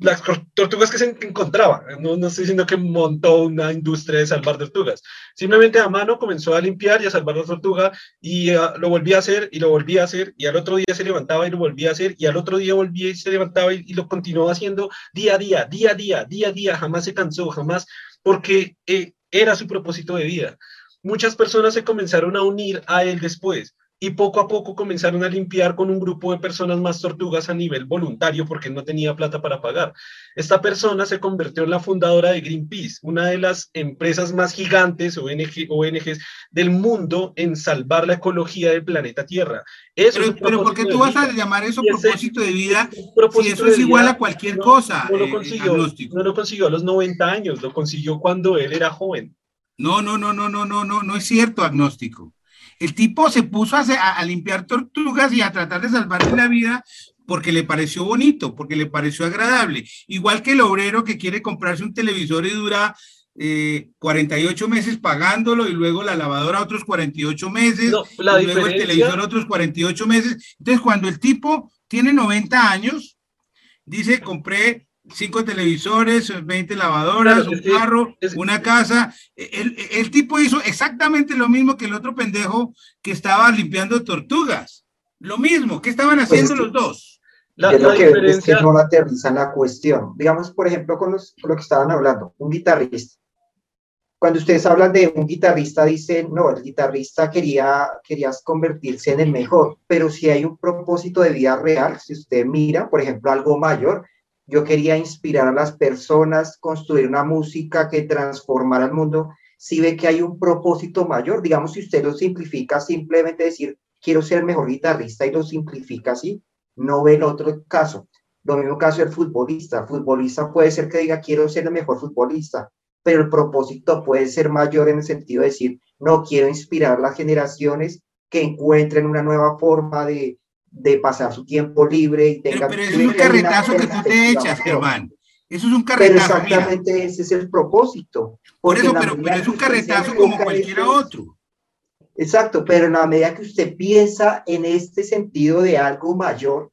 tortugas que se encontraba. No, no, estoy diciendo que montó una industria de salvar tortugas. Simplemente a mano comenzó a limpiar y a salvar la tortuga y ah, lo volvía a hacer y lo volvía a hacer y al otro día se levantaba y lo volvía a hacer y al otro día volvía y se levantaba y, lo continuó haciendo día a día, día a día, día a día. Jamás se cansó, jamás, porque eh, era su propósito de vida. Muchas personas se comenzaron a unir a él después y poco a poco comenzaron a limpiar con un grupo de personas más tortugas a nivel voluntario porque no tenía plata para pagar. Esta persona se convirtió en la fundadora de Greenpeace, una de las empresas más gigantes, ONG, ONGs del mundo en salvar la ecología del planeta Tierra. Eso pero, pero ¿por qué tú vas a llamar eso propósito de vida si eso es igual a cualquier cosa? No lo, eh, consiguió, no lo consiguió a los 90 años, lo consiguió cuando él era joven. No, no, no, no, no, no, no, no es cierto, agnóstico. El tipo se puso a, limpiar tortugas y a tratar de salvarle la vida porque le pareció bonito, porque le pareció agradable. Igual que el obrero que quiere comprarse un televisor y dura 48 eh, meses pagándolo y luego la lavadora otros 48 meses, y luego el televisor otros 48 meses. Entonces, cuando el tipo tiene 90 años, dice, compré cinco televisores, 20 lavadoras, un carro, una casa. El, el, tipo hizo exactamente lo mismo que el otro pendejo que estaba limpiando tortugas. Lo mismo, ¿qué estaban pues haciendo los dos? La, lo que diferencia... es que no aterrizan la cuestión. Digamos, por ejemplo, con, los, con lo que estaban hablando, un guitarrista. Cuando ustedes hablan de un guitarrista, dicen, no, el guitarrista quería, quería convertirse en el mejor, pero si hay un propósito de vida real, si usted mira, por ejemplo, algo mayor, yo quería inspirar a las personas, construir una música que transformara el mundo. Si ve que hay un propósito mayor, digamos, si usted lo simplifica, simplemente decir, quiero ser el mejor guitarrista y lo simplifica así, no ve el otro caso. Lo mismo caso del futbolista. El futbolista puede ser que diga, quiero ser el mejor futbolista, pero el propósito puede ser mayor en el sentido de decir, no quiero inspirar a las generaciones que encuentren una nueva forma de, de pasar su tiempo libre y tenga... Pero, es un carretazo que tú te echas, Germán. Eso es un carretazo. Pero exactamente ese es el propósito. Por eso, pero, pero es un carretazo como cualquier otro. Exacto, pero en la medida que usted piensa en este sentido de algo mayor,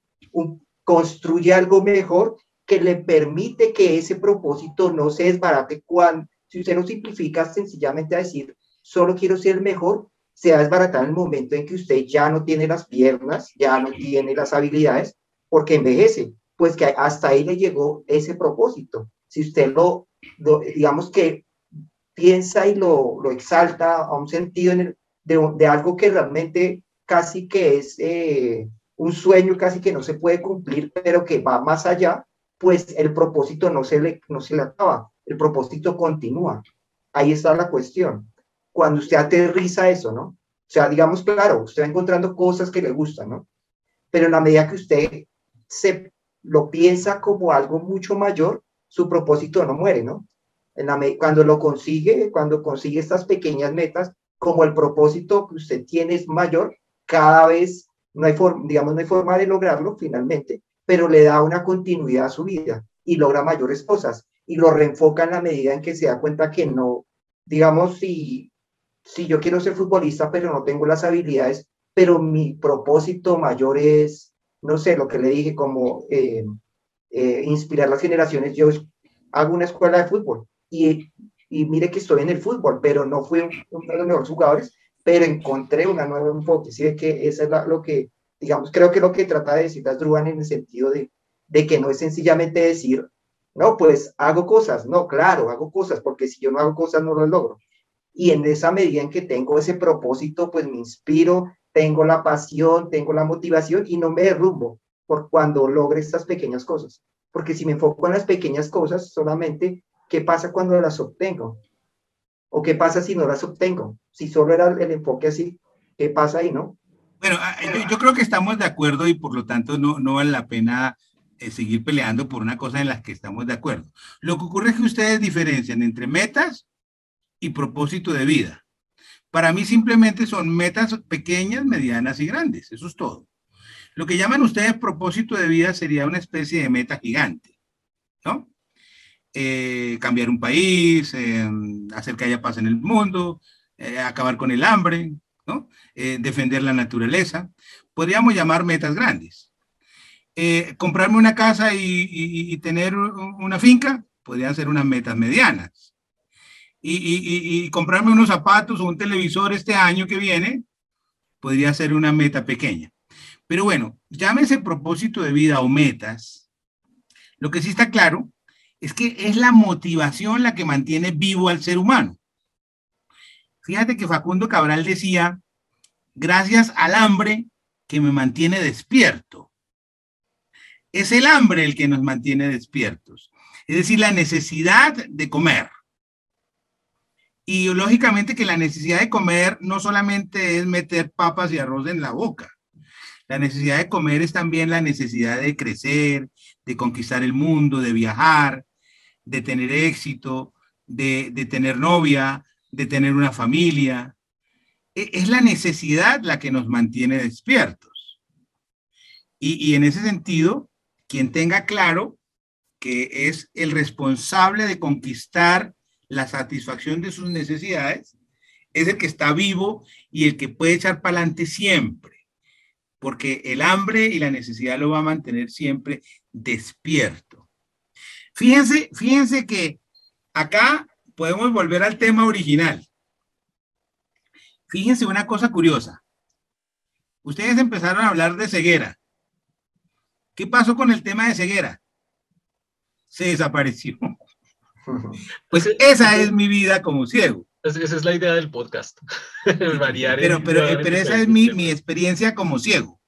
construye algo mejor que le permite que ese propósito no se desbarate cuando, si usted lo simplifica sencillamente a decir, solo quiero ser mejor, se va a en el momento en que usted ya no tiene las piernas, ya no tiene las habilidades, porque envejece. Pues que hasta ahí le llegó ese propósito. Si usted lo, digamos que piensa y lo, lo, exalta a un sentido en de, de, algo que realmente casi que es eh, un sueño, casi que no se puede cumplir, pero que va más allá, pues el propósito no se le, no se le acaba, el propósito continúa. Ahí está la cuestión cuando usted aterriza eso, ¿no? O sea, digamos, claro, usted va encontrando cosas que le gustan, ¿no? Pero en la medida que usted se lo piensa como algo mucho mayor, su propósito no muere, ¿no? En la, cuando lo consigue, cuando consigue estas pequeñas metas, como el propósito que usted tiene es mayor, cada vez no hay forma, digamos, no hay forma de lograrlo finalmente, pero le da una continuidad a su vida y logra mayores cosas y lo reenfoca en la medida en que se da cuenta que no, digamos, si si yo quiero ser futbolista, pero no tengo las habilidades, pero mi propósito mayor es, no sé, lo que le dije, como eh, eh, inspirar las generaciones. Yo hago una escuela de fútbol y, y mire que estoy en el fútbol, pero no fui uno de los mejores jugadores, pero encontré una nueva enfoque. Sí, que eso es lo que, digamos, creo que lo que trata de decir Druan en el sentido de, de que no es sencillamente decir, no, pues hago cosas, no, claro, hago cosas, porque si yo no hago cosas no lo logro y en esa medida en que tengo ese propósito, pues me inspiro, tengo la pasión, tengo la motivación y no me derrumbo por cuando logre estas pequeñas cosas. Porque si me enfoco en las pequeñas cosas solamente, ¿qué pasa cuando las obtengo? ¿O qué pasa si no las obtengo? Si solo era el enfoque así, ¿qué pasa ahí, no? Bueno, ah, yo, creo que estamos de acuerdo y por lo tanto no, no vale la pena eh, seguir peleando por una cosa en la que estamos de acuerdo. Lo que ocurre es que ustedes diferencian entre metas y propósito de vida. Para mí simplemente son metas pequeñas, medianas y grandes. Eso es todo. Lo que llaman ustedes propósito de vida sería una especie de meta gigante, ¿no? Eh, cambiar un país, eh, hacer que haya paz en el mundo, eh, acabar con el hambre, ¿no? defender la naturaleza. Podríamos llamar metas grandes. comprarme una casa y, tener una finca, podrían ser unas metas medianas. Y, comprarme unos zapatos o un televisor este año que viene, podría ser una meta pequeña. Pero bueno, llámese propósito de vida o metas. Lo que sí está claro es que es la motivación la que mantiene vivo al ser humano. Fíjate que Facundo Cabral decía, gracias al hambre que me mantiene despierto. Es el hambre el que nos mantiene despiertos, es decir, la necesidad de comer. Y lógicamente que la necesidad de comer no solamente es meter papas y arroz en la boca. La necesidad de comer es también la necesidad de crecer, de conquistar el mundo, de viajar, de tener éxito, de, de tener novia, de tener una familia. E, es la necesidad la que nos mantiene despiertos. Y, en ese sentido, quien tenga claro que es el responsable de conquistar la satisfacción de sus necesidades, es el que está vivo y el que puede echar para adelante siempre, porque el hambre y la necesidad lo va a mantener siempre despierto. Fíjense, fíjense que acá podemos volver al tema original. Fíjense una cosa curiosa. Ustedes empezaron a hablar de ceguera. ¿Qué pasó con el tema de ceguera? Se desapareció. Pues esa es mi vida como ciego. Esa es la idea del podcast. Variar pero, pero, pero esa es mi, mi experiencia como ciego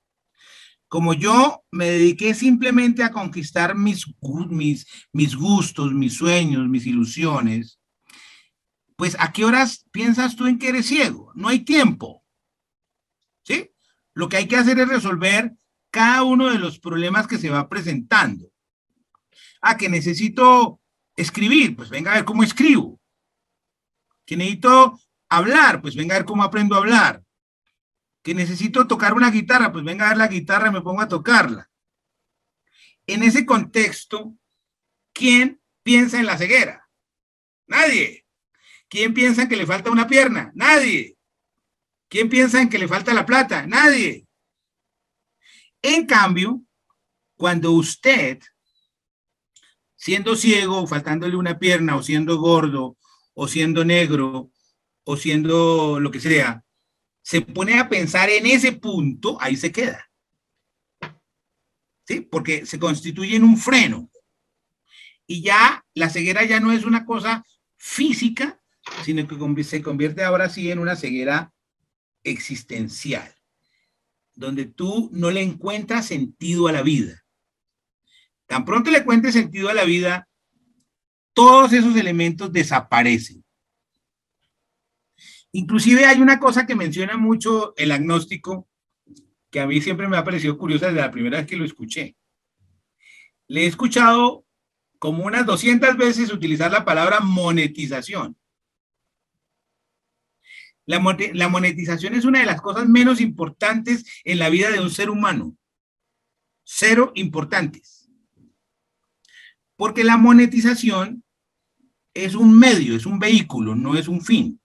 como yo me dediqué simplemente a conquistar mis, mis, mis gustos, mis sueños, mis ilusiones, pues ¿a qué horas piensas tú en que eres ciego? No hay tiempo. ¿Sí? Lo que hay que hacer es resolver cada uno de los problemas que se va presentando. Ah, que necesito escribir, pues venga a ver cómo escribo. Que necesito hablar, pues venga a ver cómo aprendo a hablar. Que necesito tocar una guitarra, pues venga a ver la guitarra y me pongo a tocarla. En ese contexto, ¿quién piensa en la ceguera? Nadie. ¿Quién piensa en que le falta una pierna? Nadie. ¿Quién piensa en que le falta la plata? Nadie. En cambio, cuando usted, siendo ciego, faltándole una pierna, o siendo gordo, o siendo negro, o siendo lo que sea, se pone a pensar en ese punto, ahí se queda. ¿Sí? Porque se constituye en un freno. Y ya la ceguera ya no es una cosa física, sino que se convierte ahora sí en una ceguera existencial, donde tú no le encuentras sentido a la vida. Tan pronto le encuentres sentido a la vida, todos esos elementos desaparecen. Inclusive hay una cosa que menciona mucho el agnóstico, que a mí siempre me ha parecido curiosa desde la primera vez que lo escuché. Le he escuchado como unas 200 veces utilizar la palabra monetización. La, monetización es una de las cosas menos importantes en la vida de un ser humano. Cero importantes. Porque la monetización es un medio, es un vehículo, no es un fin.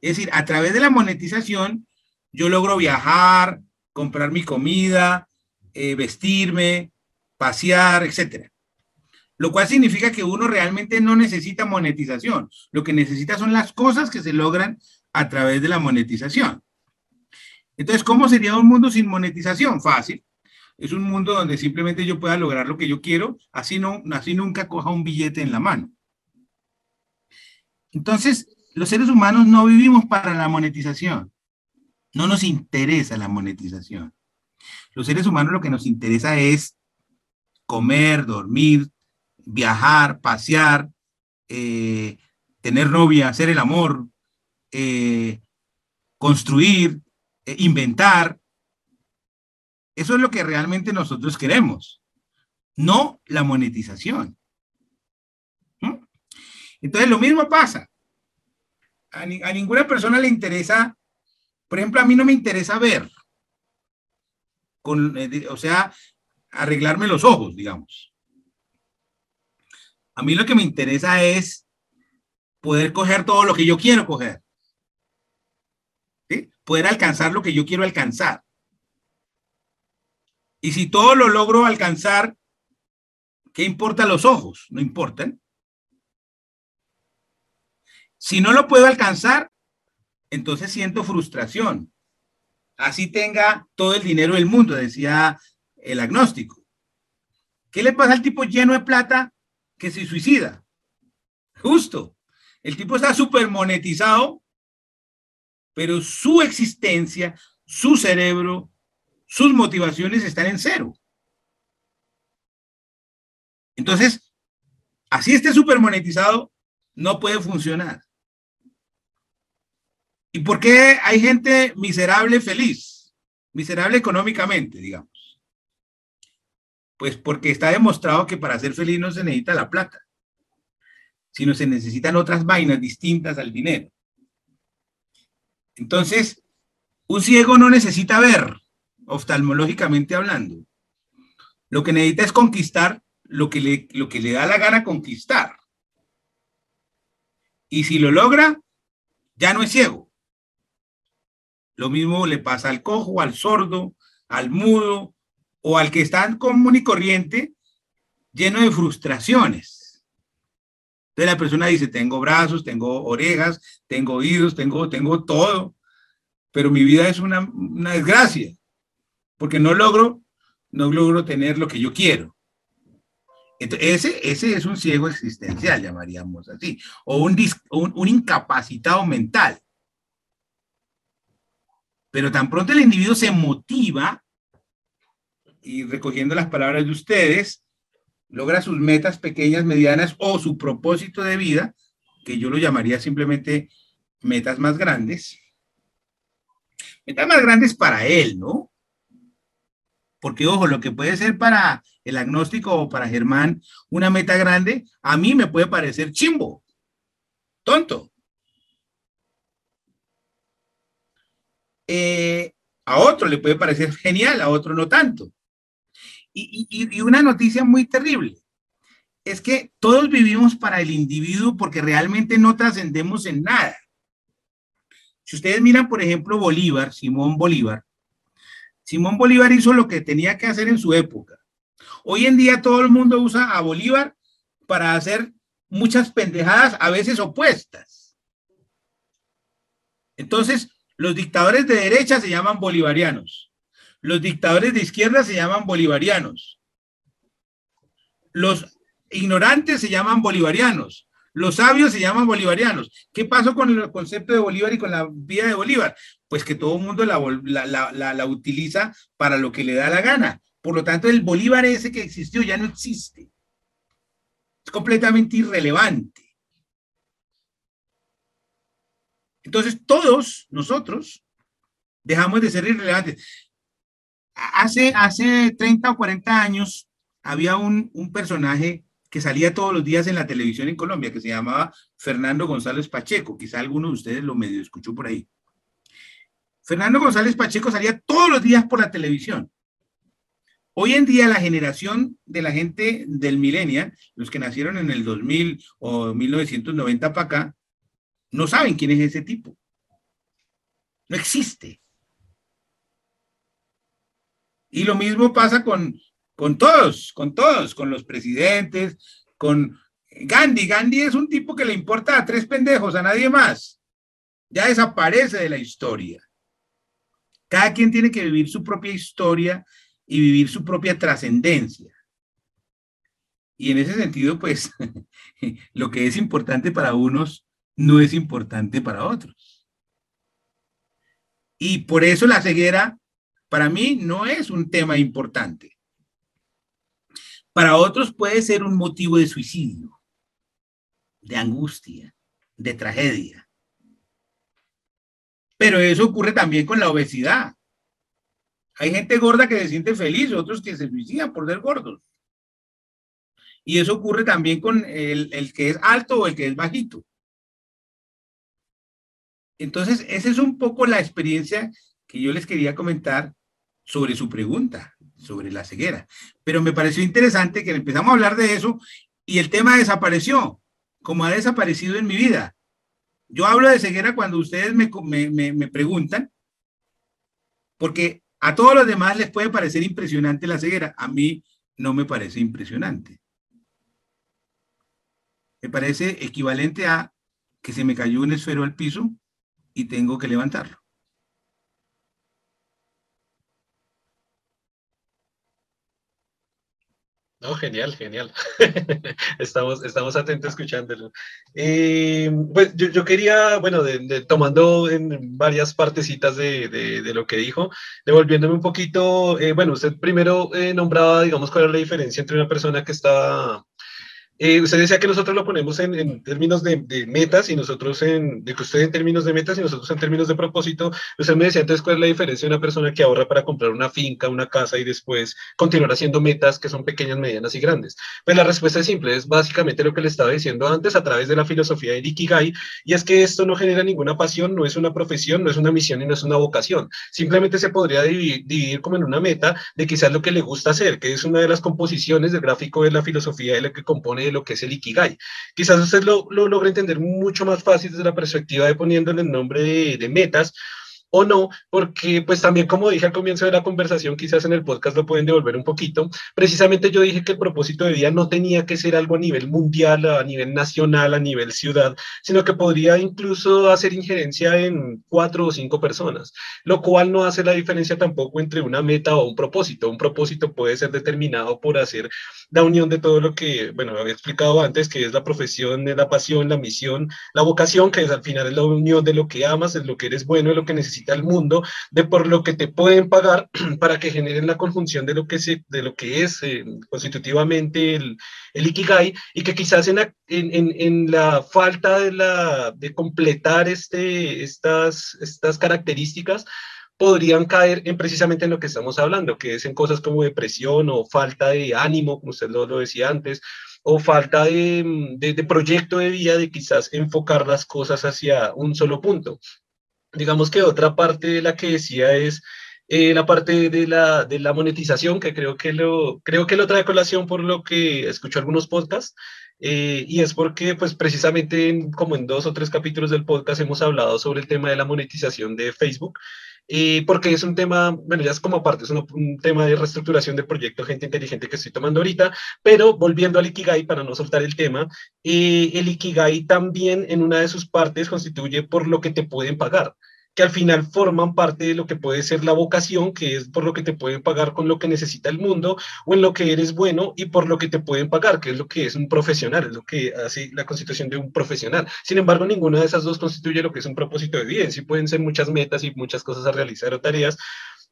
Es decir, a través de la monetización yo logro viajar, comprar mi comida, eh, vestirme, pasear, etcétera lo cual significa que uno realmente no necesita monetización. Lo que necesita son las cosas que se logran a través de la monetización. Entonces, ¿cómo sería un mundo sin monetización? Fácil. Es un mundo donde simplemente yo pueda lograr lo que yo quiero, así, no, así nunca coja un billete en la mano. Entonces, los seres humanos no vivimos para la monetización. No nos interesa la monetización. Los seres humanos lo que nos interesa es comer, dormir, viajar, pasear, eh, tener novia, hacer el amor, eh, construir, eh, inventar. Eso es lo que realmente nosotros queremos, no la monetización. ¿Mm? Entonces, lo mismo pasa. A, ninguna persona le interesa, por ejemplo, a mí no me interesa ver, con, o sea, arreglarme los ojos, digamos. A mí lo que me interesa es poder coger todo lo que yo quiero coger. ¿Sí? Poder alcanzar lo que yo quiero alcanzar. Y si todo lo logro alcanzar, ¿qué importa los ojos? No importan. Si no lo puedo alcanzar, entonces siento frustración. Así tenga todo el dinero del mundo, decía el agnóstico. ¿Qué le pasa al tipo lleno de plata que se suicida? Justo. El tipo está súper monetizado, pero su existencia, su cerebro, sus motivaciones están en cero. Entonces, así esté súper monetizado, no puede funcionar. ¿Y por qué hay gente miserable feliz? Miserable económicamente, digamos. Pues porque está demostrado que para ser feliz no se necesita la plata, sino se necesitan otras vainas distintas al dinero. Entonces, un ciego no necesita ver, oftalmológicamente hablando. Lo que necesita es conquistar lo que le, lo que le da la gana conquistar. Y si lo logra, ya no es ciego. Lo mismo le pasa al cojo, al sordo, al mudo o al que está común y corriente lleno de frustraciones. Entonces la persona dice, tengo brazos, tengo orejas, tengo oídos, tengo, tengo todo, pero mi vida es una, una desgracia porque no logro, no logro tener lo que yo quiero. Entonces, ese, ese es un ciego existencial, llamaríamos así, o un, un, un incapacitado mental. Pero tan pronto el individuo se motiva, y recogiendo las palabras de ustedes, logra sus metas pequeñas, medianas o su propósito de vida, que yo lo llamaría simplemente metas más grandes. Metas más grandes para él, ¿no? Porque, ojo, lo que puede ser para el agnóstico o para Germán una meta grande, a mí me puede parecer chimbo, tonto. Eh, a otro le puede parecer genial, a otro no tanto. Y, y, una noticia muy terrible es que todos vivimos para el individuo porque realmente no trascendemos en nada. Si ustedes miran, por ejemplo, Bolívar, Simón Bolívar, Simón Bolívar hizo lo que tenía que hacer en su época. Hoy en día todo el mundo usa a Bolívar para hacer muchas pendejadas, a veces opuestas. Entonces, los dictadores de derecha se llaman bolivarianos. Los dictadores de izquierda se llaman bolivarianos. Los ignorantes se llaman bolivarianos. Los sabios se llaman bolivarianos. ¿Qué pasó con el concepto de Bolívar y con la vida de Bolívar? pues que todo el mundo la, utiliza para lo que le da la gana. Por lo tanto, el Bolívar ese que existió ya no existe. Es completamente irrelevante. Entonces, todos nosotros dejamos de ser irrelevantes. Hace, hace 30 o 40 años había un, un personaje que salía todos los días en la televisión en Colombia, que se llamaba Fernando González Pacheco. Quizá alguno de ustedes lo medio escuchó por ahí. Fernando González Pacheco salía todos los días por la televisión. Hoy en día la generación de la gente del millennial, los que nacieron en el 2000 o 1990 para acá, no saben quién es ese tipo. No existe. Y lo mismo pasa con, con todos, con todos, con los presidentes, con Gandhi. Gandhi es un tipo que le importa a tres pendejos, a nadie más. Ya desaparece de la historia. Cada quien tiene que vivir su propia historia y vivir su propia trascendencia. Y en ese sentido, pues, lo que es importante para unos no es importante para otros. Y por eso la ceguera, para mí, no es un tema importante. Para otros puede ser un motivo de suicidio, de angustia, de tragedia. Pero eso ocurre también con la obesidad. Hay gente gorda que se siente feliz, otros que se suicidan por ser gordos. Y eso ocurre también con el, el que es alto o el que es bajito. Entonces, esa es un poco la experiencia que yo les quería comentar sobre su pregunta, sobre la ceguera. Pero me pareció interesante que empezamos a hablar de eso y el tema desapareció, como ha desaparecido en mi vida. Yo hablo de ceguera cuando ustedes me, me, me, preguntan, porque A todos los demás les puede parecer impresionante la ceguera. A mí no me parece impresionante. Me parece equivalente a que se me cayó un esfero al piso y tengo que levantarlo. No, genial, genial. estamos, estamos atentos escuchándolo. Eh, pues yo, quería, bueno, tomando en varias partecitas de, de, lo que dijo, devolviéndome un poquito, eh, bueno, usted primero eh, nombraba, digamos, cuál es la diferencia entre una persona que está eh, usted decía que nosotros lo ponemos en, términos de, metas y nosotros en, de que usted en términos de metas y nosotros en términos de propósito. Usted me decía entonces cuál es la diferencia de una persona que ahorra para comprar una finca, una casa y después continuar haciendo metas que son pequeñas, medianas y grandes. Pues la respuesta es simple, es básicamente lo que le estaba diciendo antes a través de la filosofía de Ikigai y es que esto no genera ninguna pasión, no es una profesión, no es una misión y no es una vocación. Simplemente se podría dividir, dividir como en una meta de quizás lo que le gusta hacer, que es una de las composiciones del gráfico de la filosofía de lo que compone de lo que es el Ikigai. Quizás usted lo, lo logre entender mucho más fácil desde la perspectiva de poniéndole el nombre de metas o no, porque pues también como dije al comienzo de la conversación, quizás en el podcast lo pueden devolver un poquito, precisamente yo dije que el propósito de vida no tenía que ser algo a nivel mundial, a nivel nacional, a nivel ciudad, sino que podría incluso hacer injerencia en cuatro o cinco personas, lo cual no hace la diferencia tampoco entre una meta o un propósito. Un propósito puede ser determinado por hacer la unión de todo lo que, bueno, había explicado antes, que es la profesión, la pasión, la misión, la vocación, que es al final es la unión de lo que amas, es lo que eres bueno, es lo que necesitas al mundo, de por lo que te pueden pagar para que generen la conjunción de lo que, se, de lo que es eh, constitutivamente el, el, Ikigai y que quizás en la, en, en, la falta de, la, de completar este, estas, estas características, podrían caer en precisamente en lo que estamos hablando, que es en cosas como depresión o falta de ánimo, como usted lo, lo decía antes, o falta de, de, de, proyecto de vida, de quizás enfocar las cosas hacia un solo punto. Digamos que otra parte de la que decía es eh, la parte de la, de la monetización, que creo que, lo, creo que lo trae colación por lo que escucho algunos podcasts, eh, y es porque, pues precisamente como en dos o tres capítulos del podcast hemos hablado sobre el tema de la monetización de Facebook, eh, porque es un tema, bueno, ya es como parte, es un, tema de reestructuración del proyecto Gente Inteligente que estoy tomando ahorita, pero volviendo al Ikigai, para no soltar el tema, eh, el Ikigai también en una de sus partes constituye por lo que te pueden pagar que al final forman parte de lo que puede ser la vocación, que es por lo que te pueden pagar con lo que necesita el mundo o en lo que eres bueno y por lo que te pueden pagar, que es lo que es un profesional, es lo que hace la constitución de un profesional. Sin embargo, ninguna de esas dos constituye lo que es un propósito de vida. Sí pueden ser muchas metas y muchas cosas a realizar o tareas,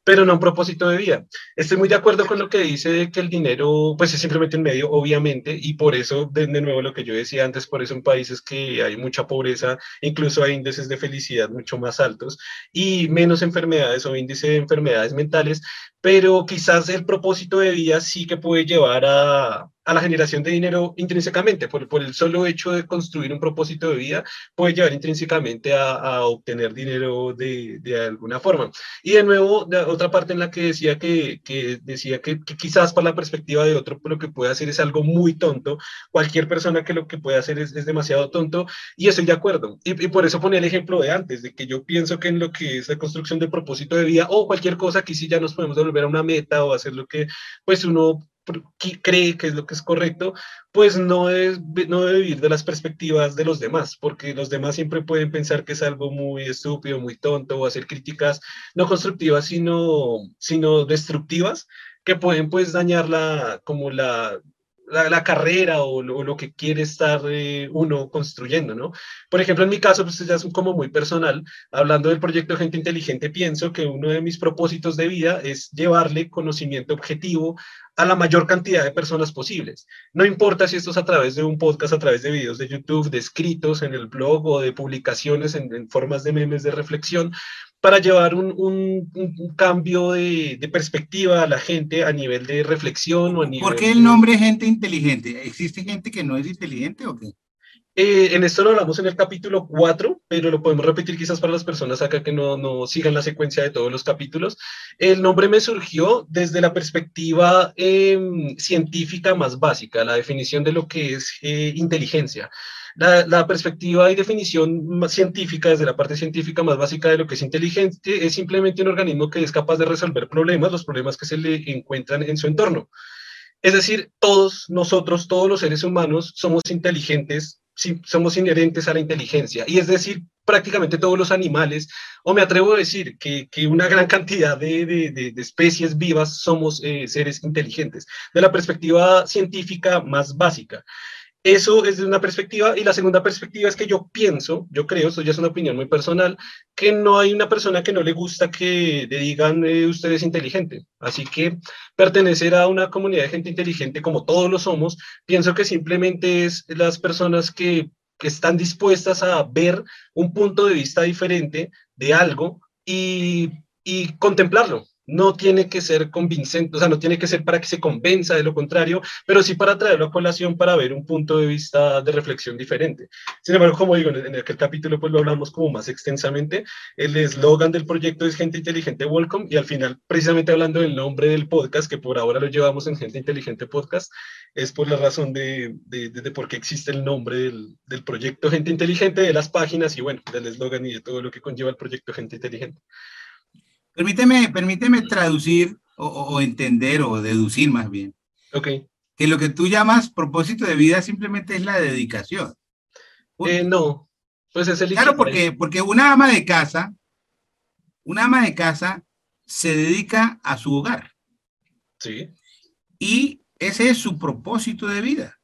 pero no un propósito de vida. Estoy muy de acuerdo con lo que dice que el dinero, pues es simplemente un medio, obviamente, y por eso, de, de, nuevo, lo que yo decía antes, por eso en países que hay mucha pobreza, incluso hay índices de felicidad mucho más altos y menos enfermedades o índice de enfermedades mentales, pero quizás el propósito de vida sí que puede llevar a, a la generación de dinero intrínsecamente, por, por, el solo hecho de construir un propósito de vida, puede llevar intrínsecamente a, a obtener dinero de, de, alguna forma. Y de nuevo, de otra parte en la que decía que, que decía que, que, quizás para la perspectiva de otro, lo que puede hacer es algo muy tonto. Cualquier persona que lo que puede hacer es, es demasiado tonto, y estoy de acuerdo. Y, y, por eso ponía el ejemplo de antes, de que yo pienso que en lo que es la construcción del propósito de vida, o cualquier cosa, aquí sí ya nos podemos volver a una meta o hacer lo que pues uno cree que es lo que es correcto, pues no, es, no debe vivir de las perspectivas de los demás, porque los demás siempre pueden pensar que es algo muy estúpido, muy tonto, o hacer críticas no constructivas, sino, sino destructivas, que pueden pues dañar la, como la, la, carrera o lo, que quiere estar eh, uno construyendo, ¿no? Por ejemplo, en mi caso, pues ya es como muy personal, hablando del proyecto Gente Inteligente, pienso que uno de mis propósitos de vida es llevarle conocimiento objetivo a la mayor cantidad de personas posibles. No importa si esto es a través de un podcast, a través de videos de YouTube, de escritos en el blog o de publicaciones en formas de memes de reflexión, para llevar un, un, un cambio de, de, perspectiva a la gente a nivel de reflexión o a nivel... ¿Por qué el nombre gente inteligente? ¿Existe gente que no es inteligente o qué? Eh, en esto lo hablamos en el capítulo 4, pero lo podemos repetir quizás para las personas acá que no, no sigan la secuencia de todos los capítulos. El nombre me surgió desde la perspectiva em, científica más básica, la definición de lo que es eh, inteligencia. La, perspectiva y definición más científica, desde la parte científica más básica de lo que es inteligente, es simplemente un organismo que es capaz de resolver problemas, los problemas que se le encuentran en su entorno. Es decir, todos nosotros, todos los seres humanos, somos inteligentes somos inherentes a la inteligencia. Y es decir, prácticamente todos los animales, o me atrevo a decir que, que una gran cantidad de, de, de especies vivas somos eh, seres inteligentes, de la perspectiva científica más básica. Eso es de una perspectiva. Y la segunda perspectiva es que yo pienso, yo creo, esto ya es una opinión muy personal, que no hay una persona que no le gusta que le digan eh, usted inteligente. Así que pertenecer a una comunidad de gente inteligente, como todos lo somos, pienso que simplemente es las personas que, que están dispuestas a ver un punto de vista diferente de algo y, y contemplarlo, no tiene que ser convincente, o sea, no tiene que ser para que se convenza de lo contrario, pero sí para traerlo a colación para ver un punto de vista de reflexión diferente. Sin embargo, como digo, en aquel capítulo pues lo hablamos como más extensamente, el eslogan del proyecto es Gente Inteligente Welcome y al final, precisamente hablando del nombre del podcast, que por ahora lo llevamos en Gente Inteligente Podcast, es por la razón de, de, por qué existe el nombre del, del proyecto Gente Inteligente, de las páginas y bueno, del eslogan y de todo lo que conlleva el proyecto Gente Inteligente. Permíteme, permíteme traducir o, o, entender o deducir más bien. Ok. Que lo que tú llamas propósito de vida simplemente es la dedicación. Eh, no, pues es el... Claro, porque, porque una ama de casa, una ama de casa se dedica a su hogar. Sí. Y ese es su propósito de vida.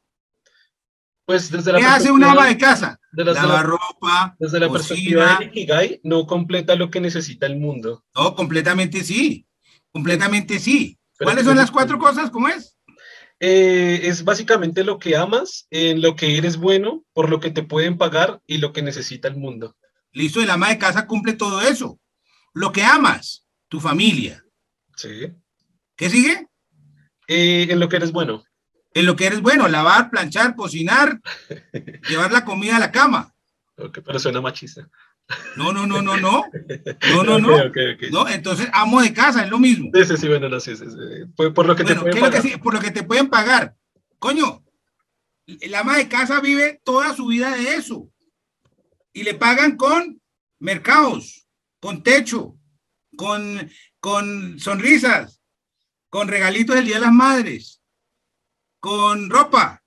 Pues desde la ¿Qué hace una ama de casa? De la, Lava ropa, desde la perspectiva de Ikigai, no completa lo que necesita el mundo. No, completamente sí. Completamente sí. Pero ¿Cuáles son las cuatro cosas? ¿Cómo es? Eh, es básicamente lo que amas, en lo que eres bueno, por lo que te pueden pagar y lo que necesita el mundo. Listo, el ama de casa cumple todo eso. Lo que amas, tu familia. Sí. ¿Qué sigue? Eh, en lo que eres bueno en lo que eres bueno, lavar, planchar, cocinar, llevar la comida a la cama. Ok, pero suena machista. No, no, no, no, no. No, no, no. Okay, okay, no entonces, amo de casa, es lo mismo. Sí, sí, sí, bueno, no, sí, sí, sí. Por, por, lo que bueno, te pueden ¿qué pagar. Lo que, por lo que te pueden pagar. Coño, el ama de casa vive toda su vida de eso. Y le pagan con mercados, con techo, con, con sonrisas, con regalitos del Día de las Madres con ropa,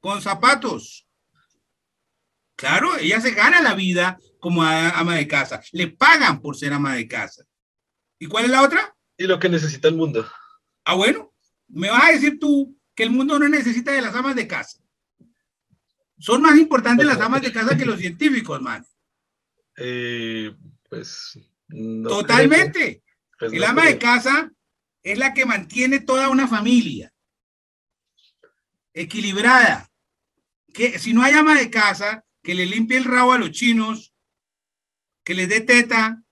con zapatos. Claro, ella se gana la vida como ama de casa. Le pagan por ser ama de casa. ¿Y cuál es la otra? Y lo que necesita el mundo. Ah, bueno, me vas a decir tú que el mundo no necesita de las amas de casa. Son más importantes las amas de casa que los científicos, man. Eh, pues. No Totalmente. Pues el no ama creo. de casa es la que mantiene toda una familia equilibrada. Que si no hay ama de casa, que le limpie el rabo a los chinos, que les dé teta,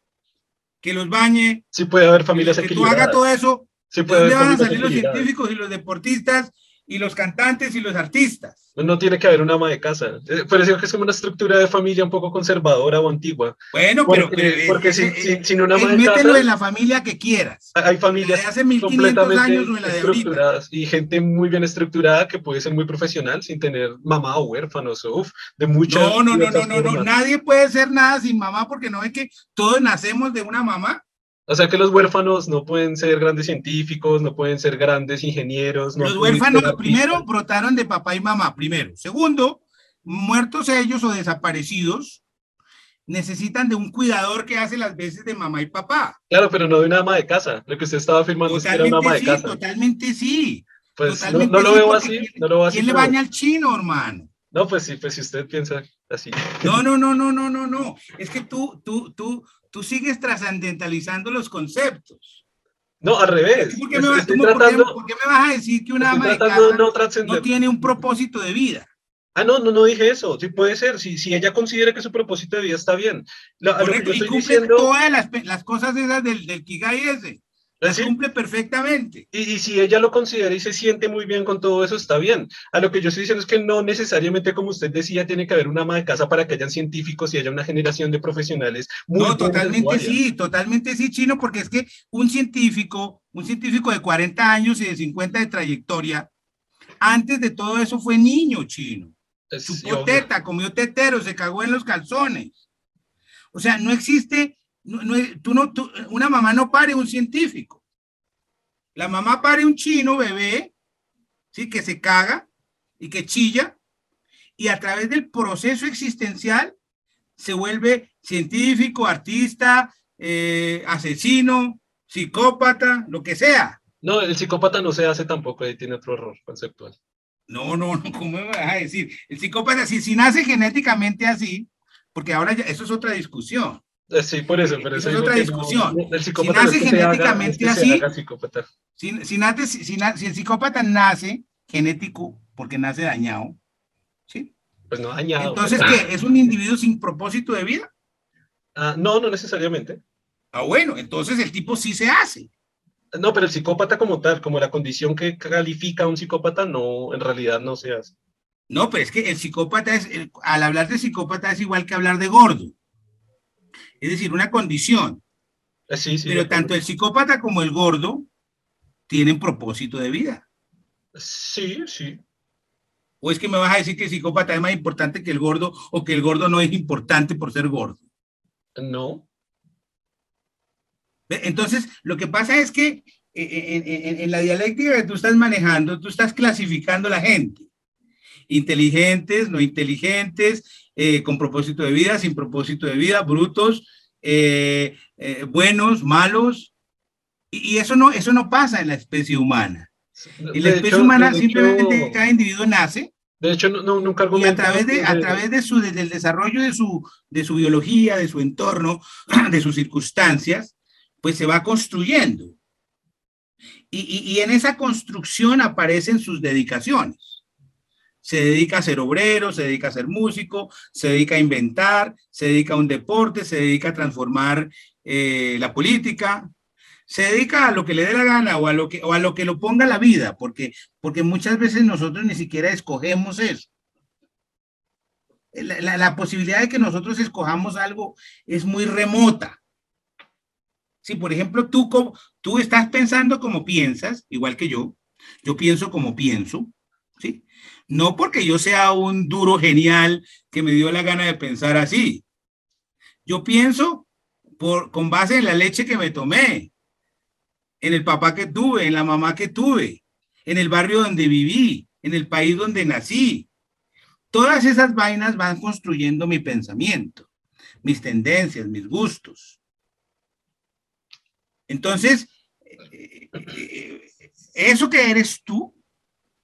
que los bañe, Sí puede haber familias que tú equilibradas. hagas todo eso, Sí ¿de puede haber van a salir los científicos y los deportistas y los cantantes y los artistas? No tiene que haber una ama de casa. Eh, Por eso que es como una estructura de familia un poco conservadora o antigua. Bueno, Porque- pero, pero, porque eh, sin- eh, sin- eh, sin una eh, ama de mételo casa- en la familia que quieras. Hay familias de hace 1500 completamente años o en la de ahorita. estructuradas y gente muy bien estructurada que puede ser muy profesional sin tener mamá o huérfanos o uf, de muchas No, no, no, no, no, no, nadie puede ser nada sin mamá porque no ve que todos nacemos de una mamá. O sea que los huérfanos no pueden ser grandes científicos, no pueden ser grandes ingenieros. no Los huérfanos primero brotaron de papá y mamá, primero. Segundo, muertos ellos o desaparecidos necesitan de un cuidador que hace las veces de mamá y papá. Claro, pero no de una ama de casa. Lo que usted estaba afirmando es que era una ama de sí, casa. totalmente sí. Pues no, totalmente no lo sí, veo así, ¿quién- no lo veo así. ¿Quién le baña al chino, hermano? No, pues sí, pues si usted piensa así. No, no, no, no, no, no, no. Es que tú, tú, tú, tú sigues trascendentalizando los conceptos. No, al revés. ¿Por qué, me, vas- Estoy tú me- por qué- tratando, por qué me vas a decir que una ama de casa no tiene un propósito de vida? Ah, no, no, no dije eso. Sí puede ser. Si, si ella considera que su propósito de vida está bien. Lo, a lo que Correcto, y cumple diciendo, todas las, las cosas esas del, del Kigai ese. Las cumple perfectamente. Y, si ella lo considera y se siente muy bien con todo eso, está bien. A lo que yo estoy diciendo es que no necesariamente, como usted decía, tiene que haber una ama de casa para que hayan científicos y haya una generación de profesionales. Muy no, totalmente sí, totalmente sí, chino, porque es que un científico, un científico de 40 años y de 50 de trayectoria, antes de todo eso fue niño chino. Su teta, comió tetero, se cagó en los calzones. O sea, no existe no, tú no, una mamá no pare un científico. La mamá pare un chino bebé, ¿sí? Que se caga y que chilla, y a través del proceso existencial se vuelve científico, artista, eh, asesino, psicópata, lo que sea. No, el psicópata no se hace tampoco, ahí tiene otro error conceptual. No, no, no, ¿cómo me vas a decir? El psicópata, si, si nace genéticamente así, porque ahora ya, eso es otra discusión. Eh, sí, por eso, pero eso es otra discusión. si nace genéticamente así, si, si, nace, si, si, el psicópata nace genético porque nace dañado, ¿sí? Pues no dañado. Entonces, ¿qué? ¿Es un individuo sin propósito de vida? Ah, no, no necesariamente. Ah, bueno, entonces el tipo sí se hace. No, pero el psicópata como tal, como la condición que califica a un psicópata, no, en realidad no se hace. No, pero es que el psicópata es, al hablar de psicópata es igual que hablar de gordo es decir, una condición. Eh, sí, Pero tanto el psicópata como el gordo tienen propósito de vida. Sí, sí. ¿O es que me vas a decir que el psicópata es más importante que el gordo o que el gordo no es importante por ser gordo? No. Entonces, lo que pasa es que eh, eh, en, la dialéctica que tú estás manejando, tú estás clasificando a la gente. Inteligentes, no inteligentes, eh, con propósito de vida, sin propósito de vida, brutos, eh, eh, buenos, malos. Y, eso, no, eso no pasa en la especie humana. En la especie humana simplemente cada individuo nace. De hecho, no, nunca Y a través, de, a través de su, del desarrollo de su, de su biología, de su entorno, de sus circunstancias, pues se va construyendo. y, y en esa construcción aparecen sus dedicaciones se dedica a ser obrero, se dedica a ser músico, se dedica a inventar, se dedica a un deporte, se dedica a transformar eh, la política, se dedica a lo que le dé la gana o a lo que, o a lo, que lo ponga la vida, porque, porque muchas veces nosotros ni siquiera escogemos eso. La, la, posibilidad de que nosotros escojamos algo es muy remota. Si, por ejemplo, tú, tú estás pensando como piensas, igual que yo, yo pienso como pienso, ¿sí? No porque yo sea un duro genial que me dio la gana de pensar así. Yo pienso por, con base en la leche que me tomé, en el papá que tuve, en la mamá que tuve, en el barrio donde viví, en el país donde nací. Todas esas vainas van construyendo mi pensamiento, mis tendencias, mis gustos. Entonces, eh, eh, eh, eso que eres tú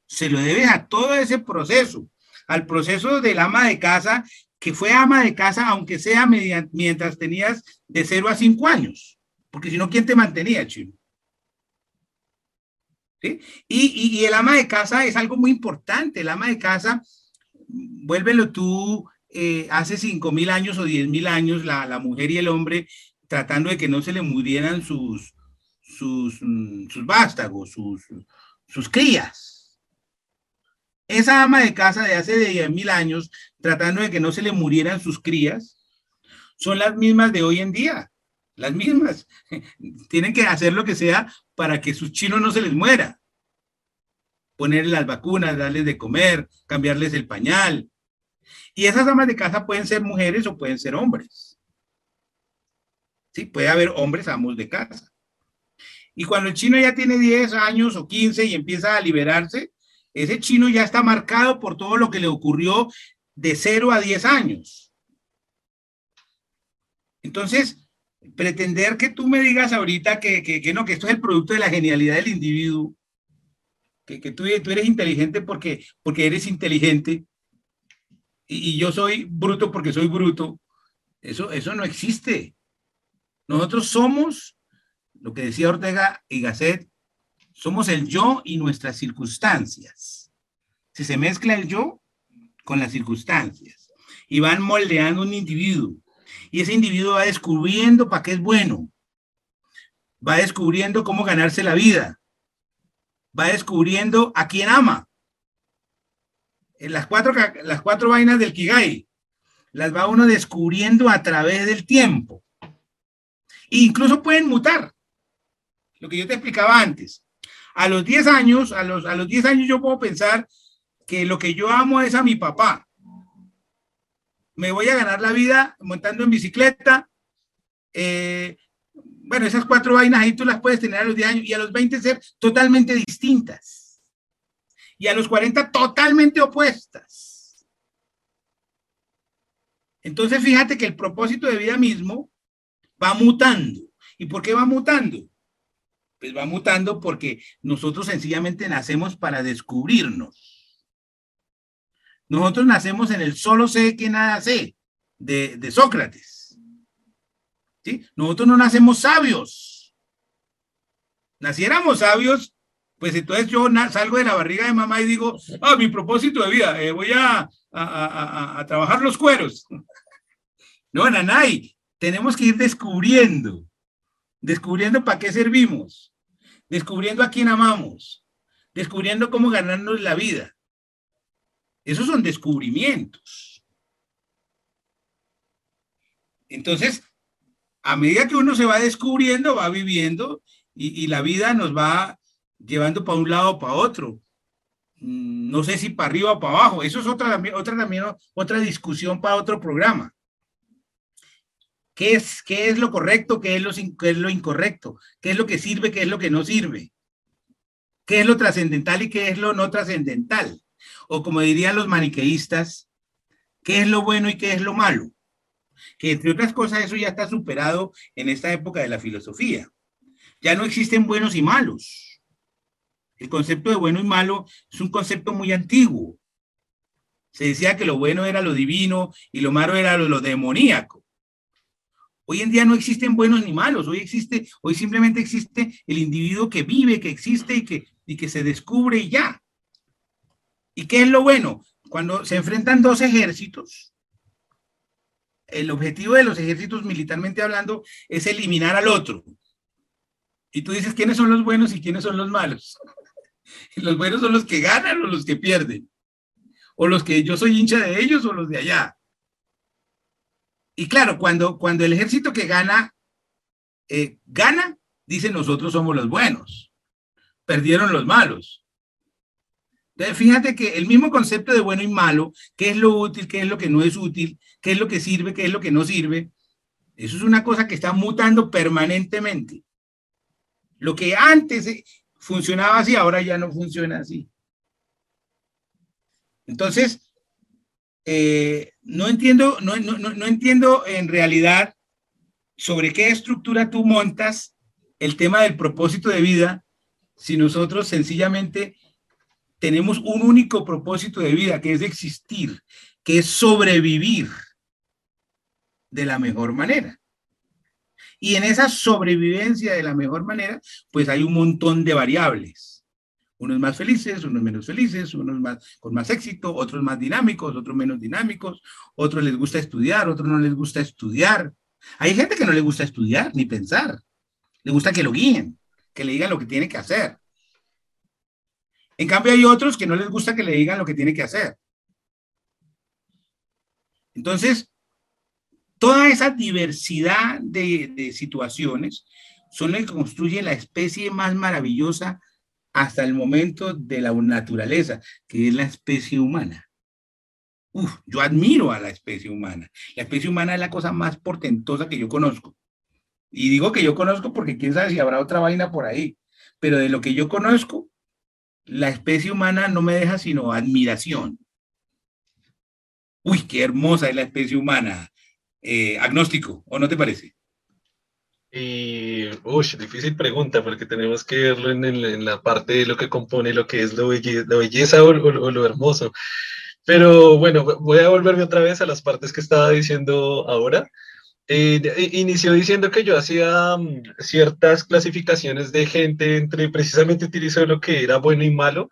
se lo debes a todo ese proceso, al proceso del ama de casa, que fue ama de casa, aunque sea mientras tenías de 0 a 5 años, porque si no, ¿quién te mantenía, chino? ¿Sí? Y, el ama de casa es algo muy importante, el ama de casa, vuélvelo tú, eh, hace 5 mil años o 10 mil años, la, mujer y el hombre tratando de que no se le murieran sus, sus, mm, sus vástagos, sus, sus crías. Esa ama de casa de hace de 10 mil años, tratando de que no se le murieran sus crías, son las mismas de hoy en día. Las mismas. Tienen que hacer lo que sea para que sus chinos no se les muera. Ponerles las vacunas, darles de comer, cambiarles el pañal. Y esas amas de casa pueden ser mujeres o pueden ser hombres. Sí, puede haber hombres amos de casa. Y cuando el chino ya tiene 10 años o 15 y empieza a liberarse, ese chino ya está marcado por todo lo que le ocurrió de 0 a 10 años. Entonces, pretender que tú me digas ahorita que, que, no, que esto es el producto de la genialidad del individuo, que, que tú, tú, eres inteligente porque, porque eres inteligente y, y, yo soy bruto porque soy bruto, eso, eso no existe. Nosotros somos, lo que decía Ortega y Gasset, somos el yo y nuestras circunstancias. Si se mezcla el yo con las circunstancias y van moldeando un individuo y ese individuo va descubriendo para qué es bueno, va descubriendo cómo ganarse la vida, va descubriendo a quién ama. En las cuatro, las cuatro vainas del Kigai, las va uno descubriendo a través del tiempo. E incluso pueden mutar. Lo que yo te explicaba antes. A los 10 años, a los, a los 10 años yo puedo pensar que lo que yo amo es a mi papá. Me voy a ganar la vida montando en bicicleta. Eh, bueno, esas cuatro vainas ahí tú las puedes tener a los 10 años y a los 20 ser totalmente distintas. Y a los 40 totalmente opuestas. Entonces fíjate que el propósito de vida mismo va mutando. ¿Y por qué va mutando? Pues va mutando porque nosotros sencillamente nacemos para descubrirnos. Nosotros nacemos en el solo sé que nada sé de, Sócrates. ¿Sí? Nosotros no nacemos sabios. Naciéramos sabios, pues entonces yo salgo de la barriga de mamá y digo, ah, mi propósito de vida, eh, voy a, a, a, trabajar los cueros. No, Nanay, tenemos que ir descubriendo descubriendo para qué servimos, descubriendo a quién amamos, descubriendo cómo ganarnos la vida. Esos son descubrimientos. Entonces, a medida que uno se va descubriendo, va viviendo y, la vida nos va llevando para un lado o para otro. Mm, no sé si para arriba o para abajo. Eso es otra, otra, otra discusión para otro programa. ¿Qué es, qué es lo correcto? Qué es lo, qué es lo incorrecto? ¿Qué es lo que sirve? ¿Qué es lo que no sirve? ¿Qué es lo trascendental y qué es lo no trascendental? O como dirían los maniqueístas, ¿qué es lo bueno y qué es lo malo? Que entre otras cosas eso ya está superado en esta época de la filosofía. Ya no existen buenos y malos. El concepto de bueno y malo es un concepto muy antiguo. Se decía que lo bueno era lo divino y lo malo era lo, lo demoníaco. Hoy en día no existen buenos ni malos, hoy existe, hoy simplemente existe el individuo que vive, que existe y que, y que se descubre y ya. ¿Y qué es lo bueno? Cuando se enfrentan dos ejércitos, el objetivo de los ejércitos militarmente hablando es eliminar al otro. Y tú dices, ¿quiénes son los buenos y quiénes son los malos? los buenos son los que ganan o los que pierden. O los que yo soy hincha de ellos o los de allá. Y claro, cuando, cuando el ejército que gana, eh, gana, dice nosotros somos los buenos, perdieron los malos. Entonces, fíjate que el mismo concepto de bueno y malo, qué es lo útil, qué es lo que no es útil, qué es lo que sirve, qué es lo que no sirve, eso es una cosa que está mutando permanentemente. Lo que antes eh, funcionaba así, ahora ya no funciona así. Entonces, eh, no entiendo, no, no, entiendo en realidad sobre qué estructura tú montas el tema del propósito de vida si nosotros sencillamente tenemos un único propósito de vida, que es existir, que es sobrevivir de la mejor manera. Y en esa sobrevivencia de la mejor manera, pues hay un montón de variables unos más felices, unos menos felices, unos más con más éxito, otros más dinámicos, otros menos dinámicos, otros les gusta estudiar, otros no les gusta estudiar. Hay gente que no le gusta estudiar ni pensar, le gusta que lo guíen, que le digan lo que tiene que hacer. En cambio hay otros que no les gusta que le digan lo que tiene que hacer. Entonces, toda esa diversidad de, situaciones son las que construye la especie más maravillosa hasta el momento de la naturaleza, que es la especie humana. Uf, yo admiro a la especie humana. La especie humana es la cosa más portentosa que yo conozco. Y digo que yo conozco porque quién sabe si habrá otra vaina por ahí. Pero de lo que yo conozco, la especie humana no me deja sino admiración. Uy, qué hermosa es la especie humana. Eh, agnóstico, ¿o no te parece? Y, uy, difícil pregunta, porque tenemos que verlo en, la parte de lo que compone lo que es lo la belleza o, lo hermoso. Pero bueno, voy a volverme otra vez a las partes que estaba diciendo ahora. Eh, inició diciendo que yo hacía mm, ciertas clasificaciones de gente entre, precisamente utilizó lo que era bueno y malo,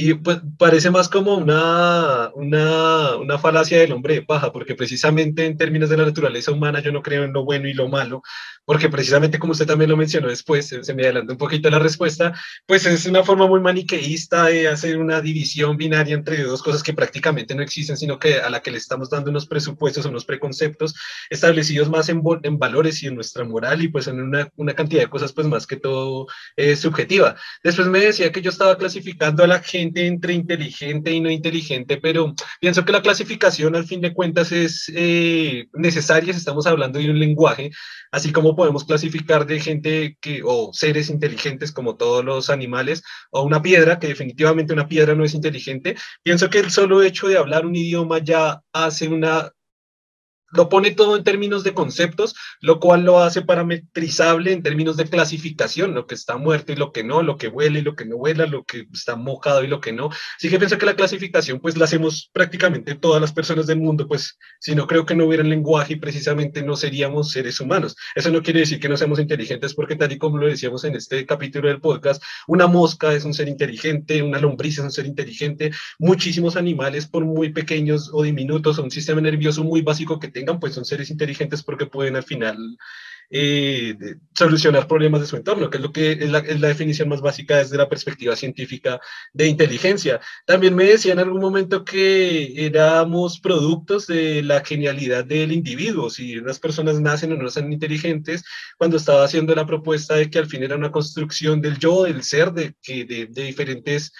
Y pues parece más como una, una, una, falacia del hombre de paja, porque precisamente en términos de la naturaleza humana yo no creo en lo bueno y lo malo, porque precisamente como usted también lo mencionó después, se, me adelantó un poquito la respuesta, pues es una forma muy maniqueísta de hacer una división binaria entre dos cosas que prácticamente no existen, sino que a la que le estamos dando unos presupuestos, unos preconceptos establecidos más en, en valores y en nuestra moral y pues en una, una cantidad de cosas pues más que todo eh, subjetiva. Después me decía que yo estaba clasificando a la gente entre inteligente y no inteligente, pero pienso que la clasificación al fin de cuentas es eh, necesaria si estamos hablando de un lenguaje, así como podemos clasificar de gente que, o seres inteligentes como todos los animales, o una piedra, que definitivamente una piedra no es inteligente. Pienso que el solo hecho de hablar un idioma ya hace una lo pone todo en términos de conceptos, lo cual lo hace parametrizable en términos de clasificación, lo que está muerto y lo que no, lo que huele y lo que no huela, lo que está mojado y lo que no. Así que pienso que la clasificación pues la hacemos prácticamente todas las personas del mundo, pues si no creo que no hubiera lenguaje y precisamente no seríamos seres humanos. Eso no quiere decir que no seamos inteligentes porque tal y como lo decíamos en este capítulo del podcast, una mosca es un ser inteligente, una lombriz es un ser inteligente, muchísimos animales por muy pequeños o diminutos o un sistema nervioso muy básico que tengan, pues son seres inteligentes porque pueden al final eh, solucionar problemas de su entorno, que es lo que es la, definición más básica desde la perspectiva científica de inteligencia. También me decía en algún momento que éramos productos de la genialidad del individuo, si unas personas nacen o no son inteligentes, cuando estaba haciendo la propuesta de que al fin era una construcción del yo, del ser, de, de, de diferentes...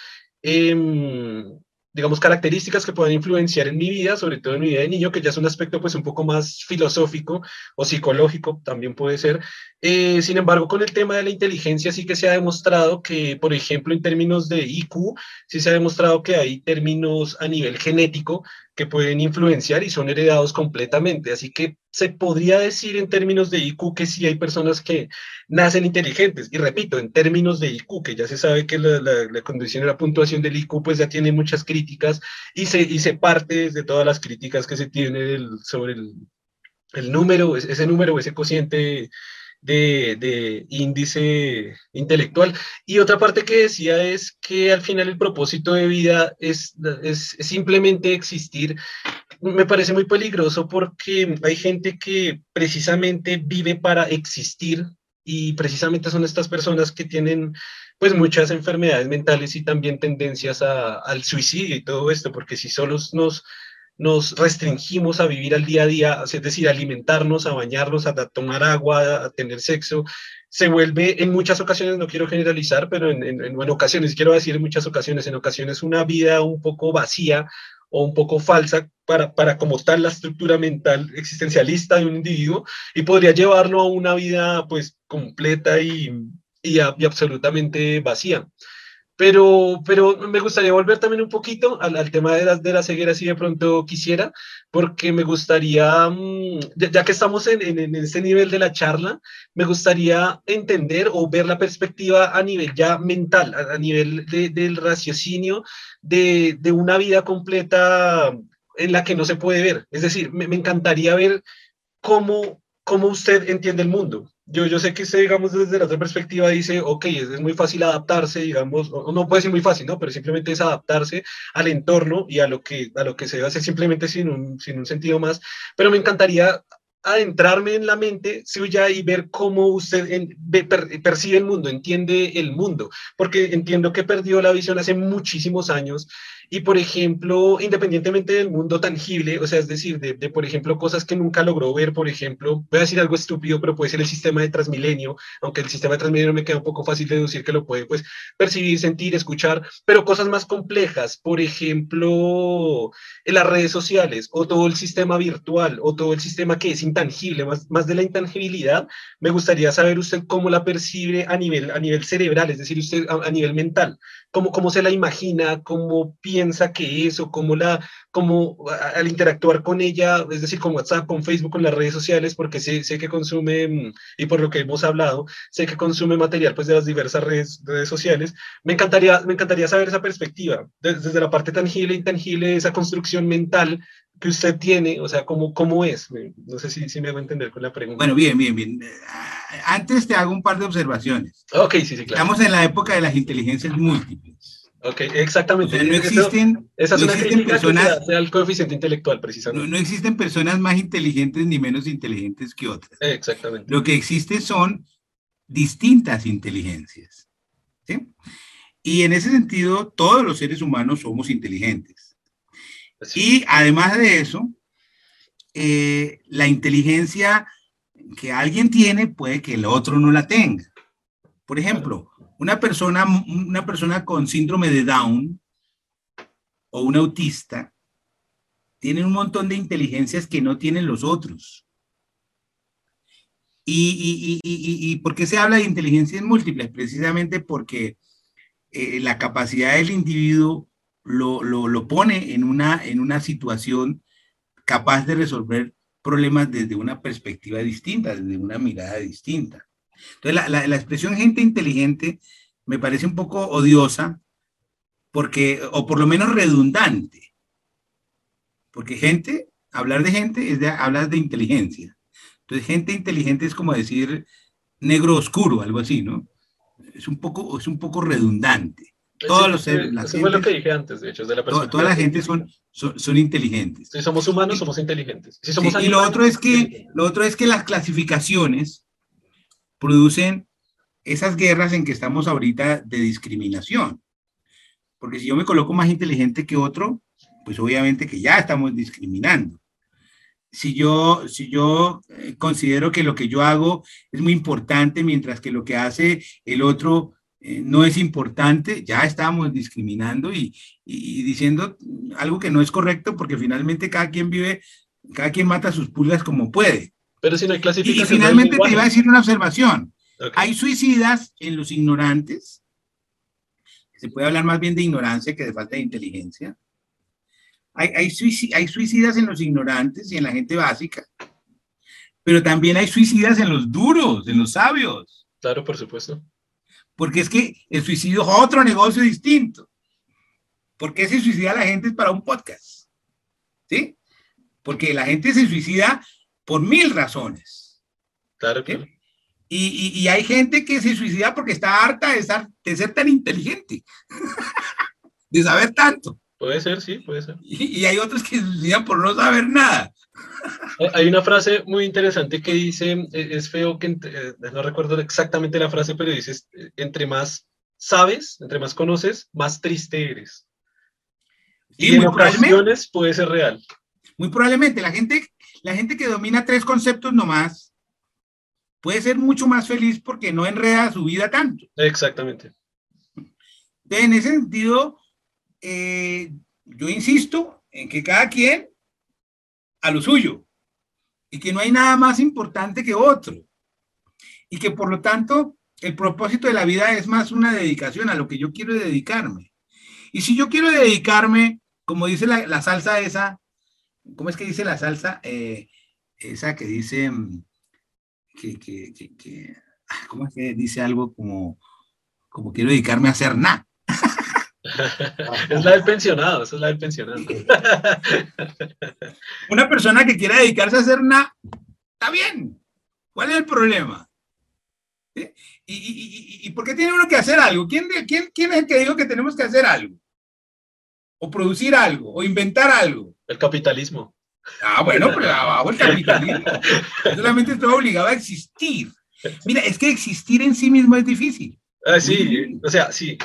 Eh, digamos, características que pueden influenciar en mi vida, sobre todo en mi vida de niño, que ya es un aspecto pues un poco más filosófico o psicológico, también puede ser. Eh, sin embargo, con el tema de la inteligencia sí que se ha demostrado que, por ejemplo, en términos de IQ, sí se ha demostrado que hay términos a nivel genético que pueden influenciar y son heredados completamente. Así que se podría decir en términos de IQ que sí hay personas que nacen inteligentes. Y repito, en términos de IQ, que ya se sabe que la, la, condición de la puntuación del IQ pues ya tiene muchas críticas y se, y se parte de todas las críticas que se tienen sobre el, el número, ese número, ese cociente de, índice intelectual. Y otra parte que decía es que al final el propósito de vida es, es, simplemente existir. Me parece muy peligroso porque hay gente que precisamente vive para existir y precisamente son estas personas que tienen pues muchas enfermedades mentales y también tendencias al suicidio y todo esto, porque si solo nos nos restringimos a vivir al día a día, es decir, alimentarnos, a bañarnos, a, tomar agua, a tener sexo, se vuelve en muchas ocasiones, no quiero generalizar, pero en, en, en, ocasiones, quiero decir en muchas ocasiones, en ocasiones una vida un poco vacía o un poco falsa para, para como tal la estructura mental existencialista de un individuo y podría llevarlo a una vida pues completa y, y absolutamente vacía. Pero, pero me gustaría volver también un poquito al, tema de las de la ceguera, si de pronto quisiera, porque me gustaría, mm, ya, que estamos en, en, este nivel de la charla, me gustaría entender o ver la perspectiva a nivel ya mental, a, nivel de, del raciocinio de, de, una vida completa en la que no se puede ver. Es decir, me, me encantaría ver cómo, cómo usted entiende el mundo yo, yo sé que usted, digamos, desde la otra perspectiva dice, ok, es, es muy fácil adaptarse, digamos, o, no puede ser muy fácil, ¿no? Pero simplemente es adaptarse al entorno y a lo que, a lo que se debe hacer simplemente sin un, sin un sentido más. Pero me encantaría adentrarme en la mente suya y ver cómo usted en, ve, per, percibe el mundo, entiende el mundo, porque entiendo que perdió la visión hace muchísimos años y, por ejemplo, independientemente del mundo tangible, o sea, es decir, de, de, por ejemplo, cosas que nunca logró ver, por ejemplo, voy a decir algo estúpido, pero puede ser el sistema de Transmilenio, aunque el sistema de Transmilenio me queda un poco fácil de deducir que lo puede, pues, percibir, sentir, escuchar, pero cosas más complejas, por ejemplo, en las redes sociales, o todo el sistema virtual, o todo el sistema que es intangible, más, más de la intangibilidad, me gustaría saber usted cómo la percibe a nivel, a nivel cerebral, es decir, usted a, a nivel mental, cómo, cómo se la imagina, cómo piensa piensa que es o cómo, la, cómo al interactuar con ella, es decir, con WhatsApp, con Facebook, con las redes sociales, porque sé, sé que consume, mm, y por lo que hemos hablado, sé que consume material pues, de las diversas redes, redes sociales, me encantaría, me encantaría saber esa perspectiva, desde, desde la parte tangible e intangible, esa construcción mental que usted tiene, o sea, cómo, cómo es. No sé si, si, me hago entender con la pregunta. Bueno, bien, bien, bien. Antes te hago un par de observaciones. Ok, sí, sí, claro. Estamos en la época de las inteligencias múltiples. Ok, exactamente. O sea, no existen, esa es no una existen crítica personas, que al coeficiente intelectual, precisamente. no, no existen personas más inteligentes ni menos inteligentes que otras. Exactamente. Lo que existe son distintas inteligencias. ¿sí? Y en ese sentido, todos los seres humanos somos inteligentes. Y además de eso, eh, la inteligencia que alguien tiene puede que el otro no la tenga. Por ejemplo, una persona, una persona con síndrome de Down o un autista tienen un montón de inteligencias que no tienen los otros. ¿Y, y, y, y, y por qué se habla de inteligencias múltiples? Precisamente porque eh, la capacidad del individuo lo, lo, lo, pone en una, en una situación capaz de resolver problemas desde una perspectiva distinta, desde una mirada distinta. Entonces, la, la, la expresión gente inteligente me parece un poco odiosa, porque, o por lo menos redundante, porque gente, hablar de gente es de, hablar de inteligencia. Entonces, gente inteligente es como decir negro oscuro, algo así, ¿no? Es un poco, es un poco redundante. Todos Sí, los seres, eso fue lo que dije antes, de hecho, es de la perspectiva toda la gente son, son, son inteligentes. Si somos humanos, somos inteligentes. Si somos Sí, y lo animales, otro es que lo otro es que las clasificaciones producen esas guerras en que estamos ahorita de discriminación. Porque si yo me coloco más inteligente que otro, pues obviamente que ya estamos discriminando. Si yo, si yo eh, considero que lo que yo hago es muy importante, mientras que lo que hace el otro eh, no es importante, ya estamos discriminando y, y- y diciendo algo que no es correcto, porque finalmente cada quien vive, cada quien mata sus pulgas como puede. Pero si no hay Y, y clasificación. del finalmente te iba a decir una observación. Hay suicidas en los ignorantes. Se puede hablar más bien de ignorancia que de falta de inteligencia. Hay, hay, suici- hay suicidas en los ignorantes y en la gente básica. Pero también hay suicidas en los duros, en los sabios. Claro, por supuesto. Porque es que el suicidio es otro negocio distinto. ¿Por qué se suicida la gente para un podcast? ¿Sí? Porque la gente se suicida por mil razones. Claro, claro. Y, y- y hay gente que se suicida porque está harta de, estar- de ser tan inteligente, de saber tanto. Puede ser, sí, puede ser. Y, y hay otros que se suicidan por no saber nada. Hay- una frase muy interesante que dice, eh, es feo que, eh, no recuerdo exactamente la frase, pero dice, eh, entre más sabes, entre más conoces, más triste eres. Sí, y en ocasiones puede ser real. Muy probablemente la gente, la gente que domina tres conceptos nomás puede ser mucho más feliz porque no enreda su vida tanto. Exactamente. Entonces, en ese sentido, eh, yo insisto en que cada quien a lo suyo y que no hay nada más importante que otro y que por lo tanto el propósito de la vida es más una dedicación a lo que yo quiero dedicarme. Y si yo quiero dedicarme, como dice la, la salsa esa, ¿cómo es que dice la salsa? Eh, esa que dice mm, que, que, que, que- ah, ¿cómo es que dice algo como, como quiero dedicarme a hacer nada? es la del pensionado, esa es la del pensionado. Una persona que quiera dedicarse a hacer nada, está bien. ¿Cuál es el problema? ¿Sí? ¿Y, y, y- y por qué tiene uno que hacer algo? ¿Quién, quién, ¿Quién es el que dijo que tenemos que hacer algo? O producir algo, o inventar algo. El capitalismo. Ah, bueno, pero abajo el capitalismo. Solamente estoy obligado a existir. Mira, es que existir en sí mismo es difícil. Ah, sí, o sea, sí.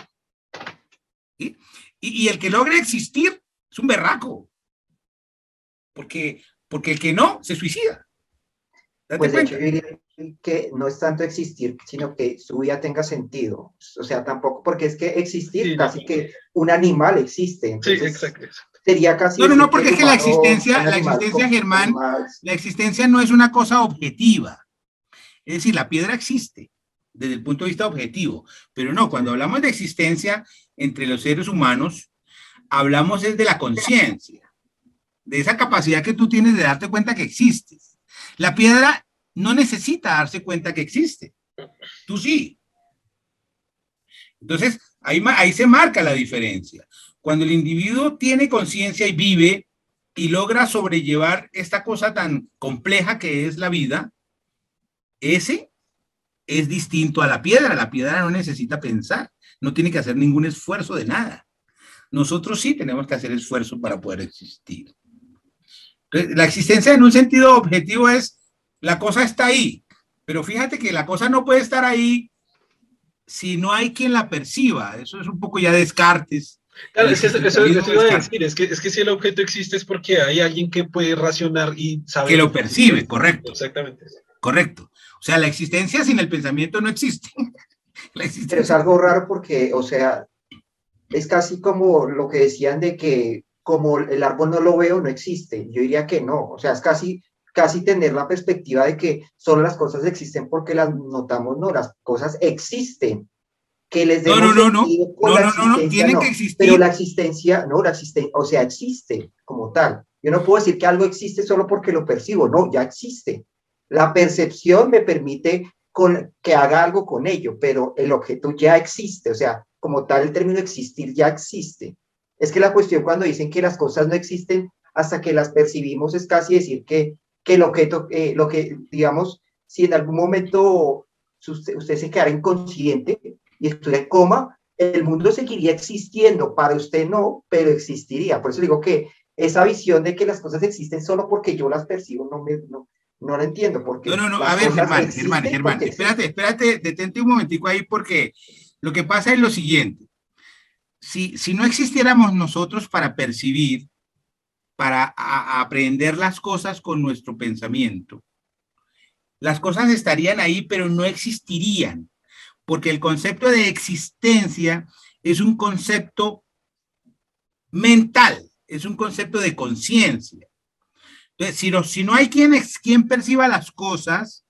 Y, y el que logra existir es un berraco. Porque, porque el que no se suicida. Date Pues de hecho, yo diría que no es tanto existir, sino que su vida tenga sentido. O sea, tampoco, porque es que existir, Sí, casi que un animal existe. Sí, Entonces, exacto. Sería casi. No, no, no, porque es que la existencia- la existencia, Germán, La existencia no es una cosa objetiva. Es decir, la piedra existe desde el punto de vista objetivo, pero no, cuando hablamos de existencia entre los seres humanos, hablamos es de la conciencia, de esa capacidad que tú tienes de darte cuenta que existes. La piedra no necesita darse cuenta que existe. Tú sí. Entonces, ahí, ahí se marca la diferencia. Cuando el individuo tiene conciencia y vive y logra sobrellevar esta cosa tan compleja que es la vida, ese es distinto a la piedra. La piedra no necesita pensar, no tiene que hacer ningún esfuerzo de nada. nosotros sí tenemos que hacer esfuerzo para poder existir. La existencia en un sentido objetivo es, la cosa está ahí, pero fíjate que la cosa no puede estar ahí si no hay quien la perciba. Eso es un poco ya descartes. Claro, es que eso, eso, iba a decir, es que, es que si el objeto existe es porque hay alguien que puede racionar y saber. Que lo percibe, correcto. Exactamente. Correcto. O sea, la existencia sin el pensamiento no existe. la existencia... es algo raro porque, o sea, es casi como lo que decían de que como el árbol no lo veo, no existe. Yo diría que no. O sea, es casi casi tener la perspectiva de que solo las cosas existen porque las notamos, no, las cosas existen. Que les no, no, no, no, no, no, no, tienen que existir. Pero la existencia, no, la existencia, o sea, existe como tal. Yo no puedo decir que algo existe solo porque lo percibo, no, ya existe. La percepción me permite con, que haga algo con ello, pero el objeto ya existe, o sea, como tal el término existir ya existe. Es que la cuestión cuando dicen que las cosas no existen hasta que las percibimos es casi decir que que lo que, eh, lo que digamos, si en algún momento usted, usted se quedara inconsciente y estuviera en coma, el mundo seguiría existiendo, para usted no, pero existiría. Por eso digo que esa visión de que las cosas existen solo porque yo las percibo, no, me, no, no la entiendo. Porque no, no, no, a ver, Germán, Germán, Germán, espérate, espérate, detente un momentico ahí porque lo que pasa es lo siguiente. Si, si no existiéramos nosotros para percibir, para aprender las cosas con nuestro pensamiento. Las cosas estarían ahí, pero no existirían, porque el concepto de existencia es un concepto mental, es un concepto de conciencia. Entonces, si no, hay quien, perciba las cosas,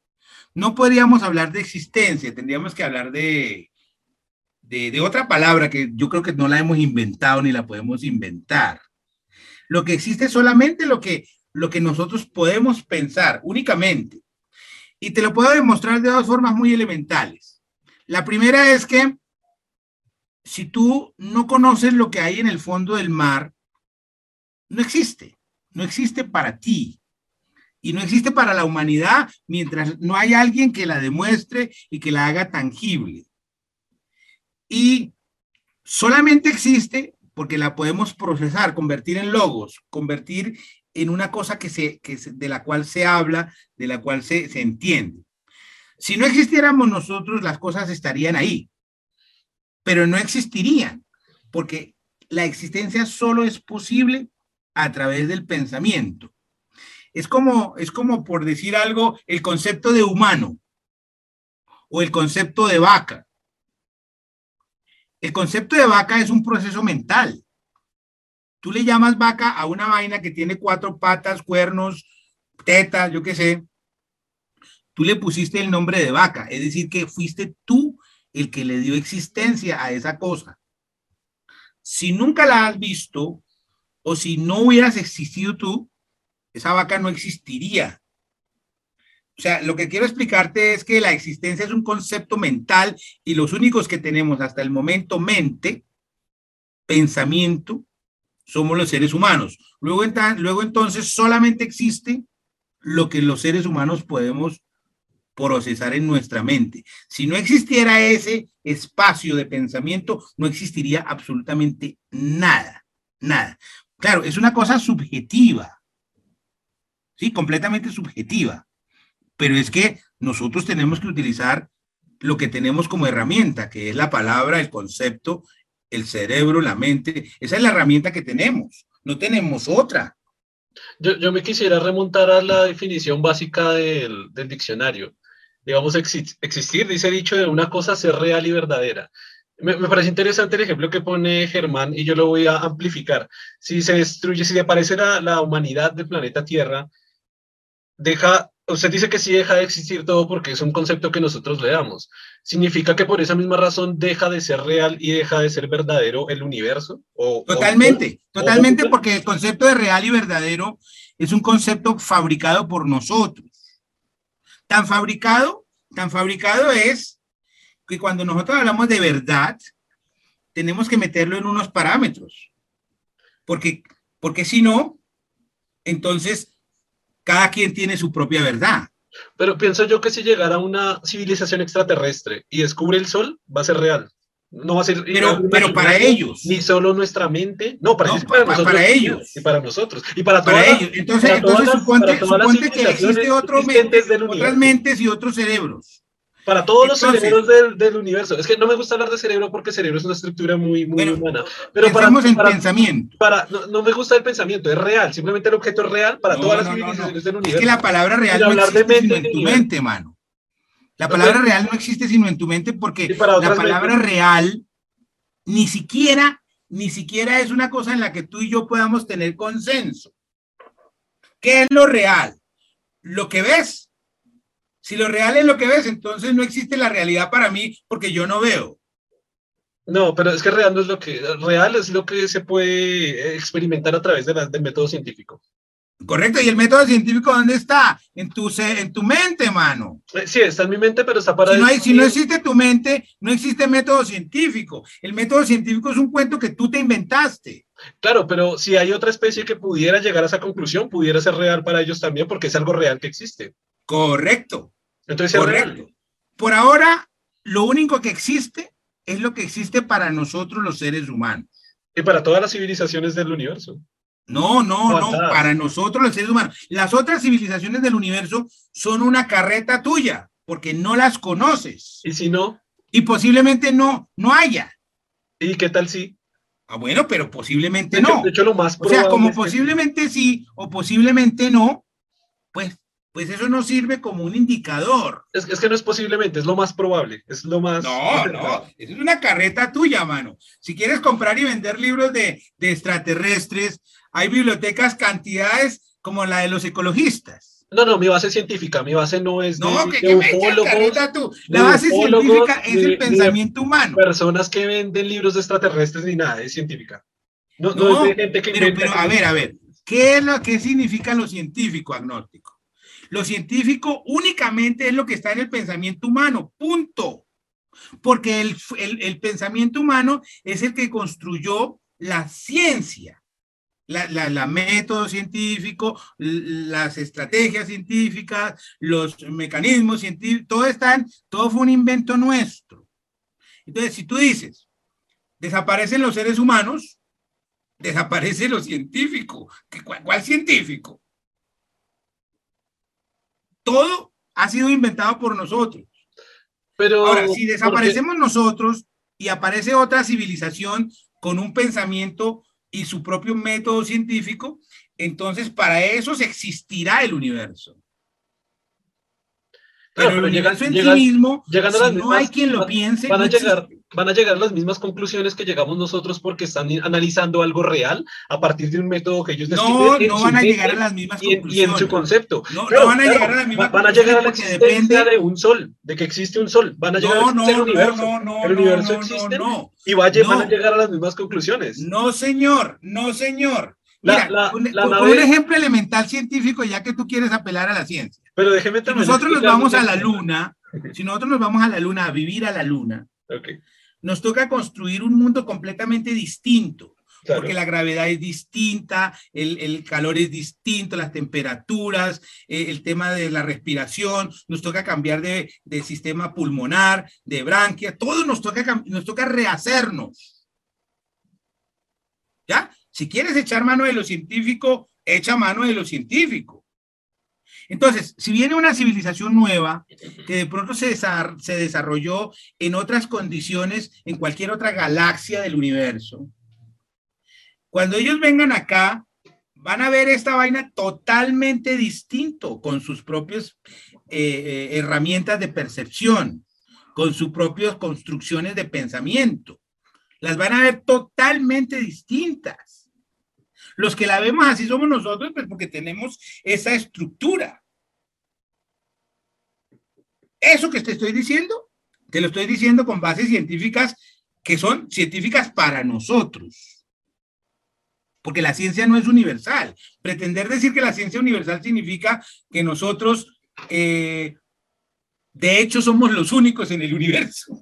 no podríamos hablar de existencia, tendríamos que hablar de, de, de, otra palabra que yo creo que no la hemos inventado ni la podemos inventar. Lo que existe es solamente lo que, lo que nosotros podemos pensar únicamente. Y te lo puedo demostrar de dos formas muy elementales. La primera es que si tú no conoces lo que hay en el fondo del mar, no existe, no existe para ti y no existe para la humanidad mientras no hay alguien que la demuestre y que la haga tangible. Y solamente existe porque la podemos procesar, convertir en logos, convertir en una cosa que se, que de la cual se habla, de la cual se, se entiende. Si no existiéramos nosotros, las cosas estarían ahí, pero no existirían, porque la existencia solo es posible a través del pensamiento. Es como, es como por decir algo, el concepto de humano o el concepto de vaca. El concepto de vaca es un proceso mental. Tú le llamas vaca a una vaina que tiene cuatro patas, cuernos, tetas, yo qué sé. Tú le pusiste el nombre de vaca, es decir, que fuiste tú el que le dio existencia a esa cosa. Si nunca la has visto o si no hubieras existido tú, esa vaca no existiría. O sea, lo que quiero explicarte es que la existencia es un concepto mental y los únicos que tenemos hasta el momento mente, pensamiento, somos los seres humanos. Luego, luego entonces solamente existe lo que los seres humanos podemos procesar en nuestra mente. Si no existiera ese espacio de pensamiento, no existiría absolutamente nada, nada. Claro, es una cosa subjetiva, sí, completamente subjetiva pero es que nosotros tenemos que utilizar lo que tenemos como herramienta, que es la palabra, el concepto, el cerebro, la mente. Esa es la herramienta que tenemos, no tenemos otra. Yo, me quisiera remontar a la definición básica del, diccionario. Digamos, existir, dice dicho de una cosa ser real y verdadera. Me, me, parece interesante el ejemplo que pone Germán y yo lo voy a amplificar. Si se destruye, si aparece la, la humanidad del planeta Tierra, deja usted dice que sí deja de existir todo porque es un concepto que nosotros le damos. ¿Significa que por esa misma razón deja de ser real y deja de ser verdadero el universo? ¿O, totalmente, totalmente porque el concepto de real y verdadero es un concepto fabricado por nosotros. Tan fabricado, tan fabricado es que cuando nosotros hablamos de verdad, tenemos que meterlo en unos parámetros. Porque, porque si no, entonces cada quien tiene su propia verdad. Pero pienso yo que si llegara una civilización extraterrestre y descubre el sol, va a ser real. No va a ser. Pero, pero para ellos. Ni solo nuestra mente. No, para, No, es para, pa- nosotros. para ellos. Y para nosotros. Y para, todas ellos. Entonces, para entonces suponte, suponte que existe otro mente, otras mentes y otros cerebros. Para todos los cerebros del, del universo. Es que no me gusta hablar de cerebro porque cerebro es una estructura muy, muy Bueno, humana. Pero para, Pensemos en pensamiento. para- no, no me gusta el pensamiento, es real. Simplemente el objeto es real para No, todas las civilizaciones del Es universo. que la palabra real Sin no hablar de sino mente en tu mente, mano. La palabra real no existe sino en tu mente porque la palabra real ni siquiera, ni siquiera es una cosa en la que tú y yo podamos tener consenso. ¿Qué es lo real? Lo que ves. Si lo real es lo que ves, entonces no existe la realidad para mí porque yo no veo. No, pero es que real no es lo que. Real es lo que se puede experimentar a través de la- del método científico. ¿Correcto? ¿Y el método científico dónde está? En tu, en tu mente, mano. Eh, Sí, está en mi mente, pero está para. Si no, hay, si no existe tu mente, no existe método científico. El método científico es un cuento que tú te inventaste. Claro, pero si hay otra especie que pudiera llegar a esa conclusión, pudiera ser real para ellos también, porque es algo real que existe. Correcto, Entonces real. Por ahora, lo único que existe es lo que existe para nosotros los seres humanos. Y para todas las civilizaciones del universo. No, no, no, para nosotros los seres humanos. Las otras civilizaciones del universo son una carreta tuya, porque no las conoces Y si no, y posiblemente no, no haya. ¿y qué tal si? Ah, bueno, pero posiblemente De hecho, no. de hecho, lo más O sea, probable como que- posiblemente sí o posiblemente no, pues, pues eso no sirve como un indicador. Es, es que no es posiblemente, es lo más probable. Es lo más. No, no, es una carreta tuya, mano. Si quieres comprar y vender libros de, de extraterrestres, hay bibliotecas cantidades como la de los ecologistas. No, no, mi base científica, mi base no es de, No, que, de que me echas ufólogos, tú. de La base científica es de- el de- pensamiento humano. personas que venden libros de extraterrestres ni nada, es científica. No, no No, es de gente que Pero, pero, a ver, a ver, ¿qué es lo que significa lo científico, agnóstico? Lo científico únicamente es lo que está en el pensamiento humano, punto. Porque el, el- el pensamiento humano es el que construyó la ciencia, la, la- la método científico, las estrategias científicas, los mecanismos científicos, todo están, todo fue un invento nuestro. Entonces, si tú dices, desaparecen los seres humanos, desaparece lo científico. ¿Qué- ¿Cuál, cuál científico? Todo ha sido inventado por nosotros. Pero, Ahora, si porque- desaparecemos nosotros y aparece otra civilización con un pensamiento y su propio método científico, entonces para eso existirá el universo. Pero Claro, pero llegan- en llegan- sí mismo, llegan a si las no mismas- hay quien lo piense, van a llegar, van a llegar a las mismas conclusiones que llegamos nosotros porque están analizando algo real a partir de un método que ellos No, no van a llegar a las mismas y, en- y en conclusiones. su concepto. No, no van a claro, llegar a las mismas va- Van a llegar a la conclusiones existencia depende- de un sol, de que existe un sol. Van a llegar No, a no, el universo. el universo existe y vaya, van a llegar a las mismas conclusiones. No, señor, no, señor. La- Mira, la- un, la nave- un ejemplo elemental científico, ya que tú quieres apelar a la ciencia. Pero déjeme Si nosotros nos vamos a la luna, si nosotros nos vamos a la luna, a vivir a la luna, nos toca construir un mundo completamente distinto, claro. porque la gravedad es distinta, el, el calor es distinto, las temperaturas, eh, el tema de la respiración, nos toca cambiar de, de sistema pulmonar, de branquia, todo nos toca, nos toca rehacernos. ¿Ya? Si quieres echar mano de lo científico, echa mano de lo científico. Entonces, si viene una civilización nueva que de pronto se, se desarrolló en otras condiciones, en cualquier otra galaxia del universo, cuando ellos vengan acá, van a ver esta vaina totalmente distinto, con sus propias eh, eh, herramientas de percepción, con sus propias construcciones de pensamiento. Las van a ver totalmente distintas. Los que la vemos así somos nosotros, pues porque tenemos esa estructura. Eso que te estoy diciendo, te lo estoy diciendo con bases científicas que son científicas para nosotros. Porque la ciencia no es universal. Pretender decir que la ciencia universal significa que nosotros, eh, de hecho, somos los únicos en el universo.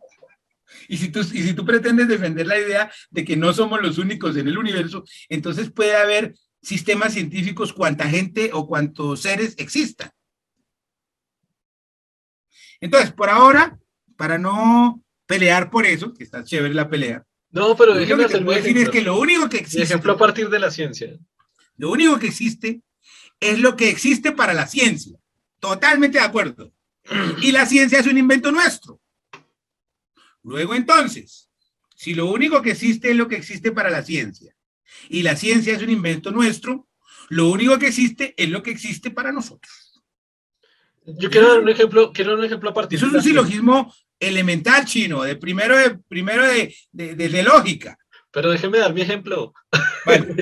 Y si, tú, y si tú pretendes defender la idea de que no somos los únicos en el universo, entonces puede haber sistemas científicos cuanta gente o cuantos seres existan. Entonces, por ahora, para no pelear por eso, que está chévere la pelea. No, pero déjeme hacer decir es que lo único que existe, ejemplo a partir de la ciencia. lo único que existe es lo que existe para la ciencia. Totalmente de acuerdo. Y la ciencia es un invento nuestro. Luego entonces, si lo único que existe es lo que existe para la ciencia y la ciencia es un invento nuestro, lo único que existe es lo que existe para nosotros. Yo quiero dar un ejemplo, quiero dar un ejemplo a partir Eso es un silogismo elemental chino, de primero de, primero de, de- de- de lógica. Pero déjeme dar mi ejemplo. Bueno,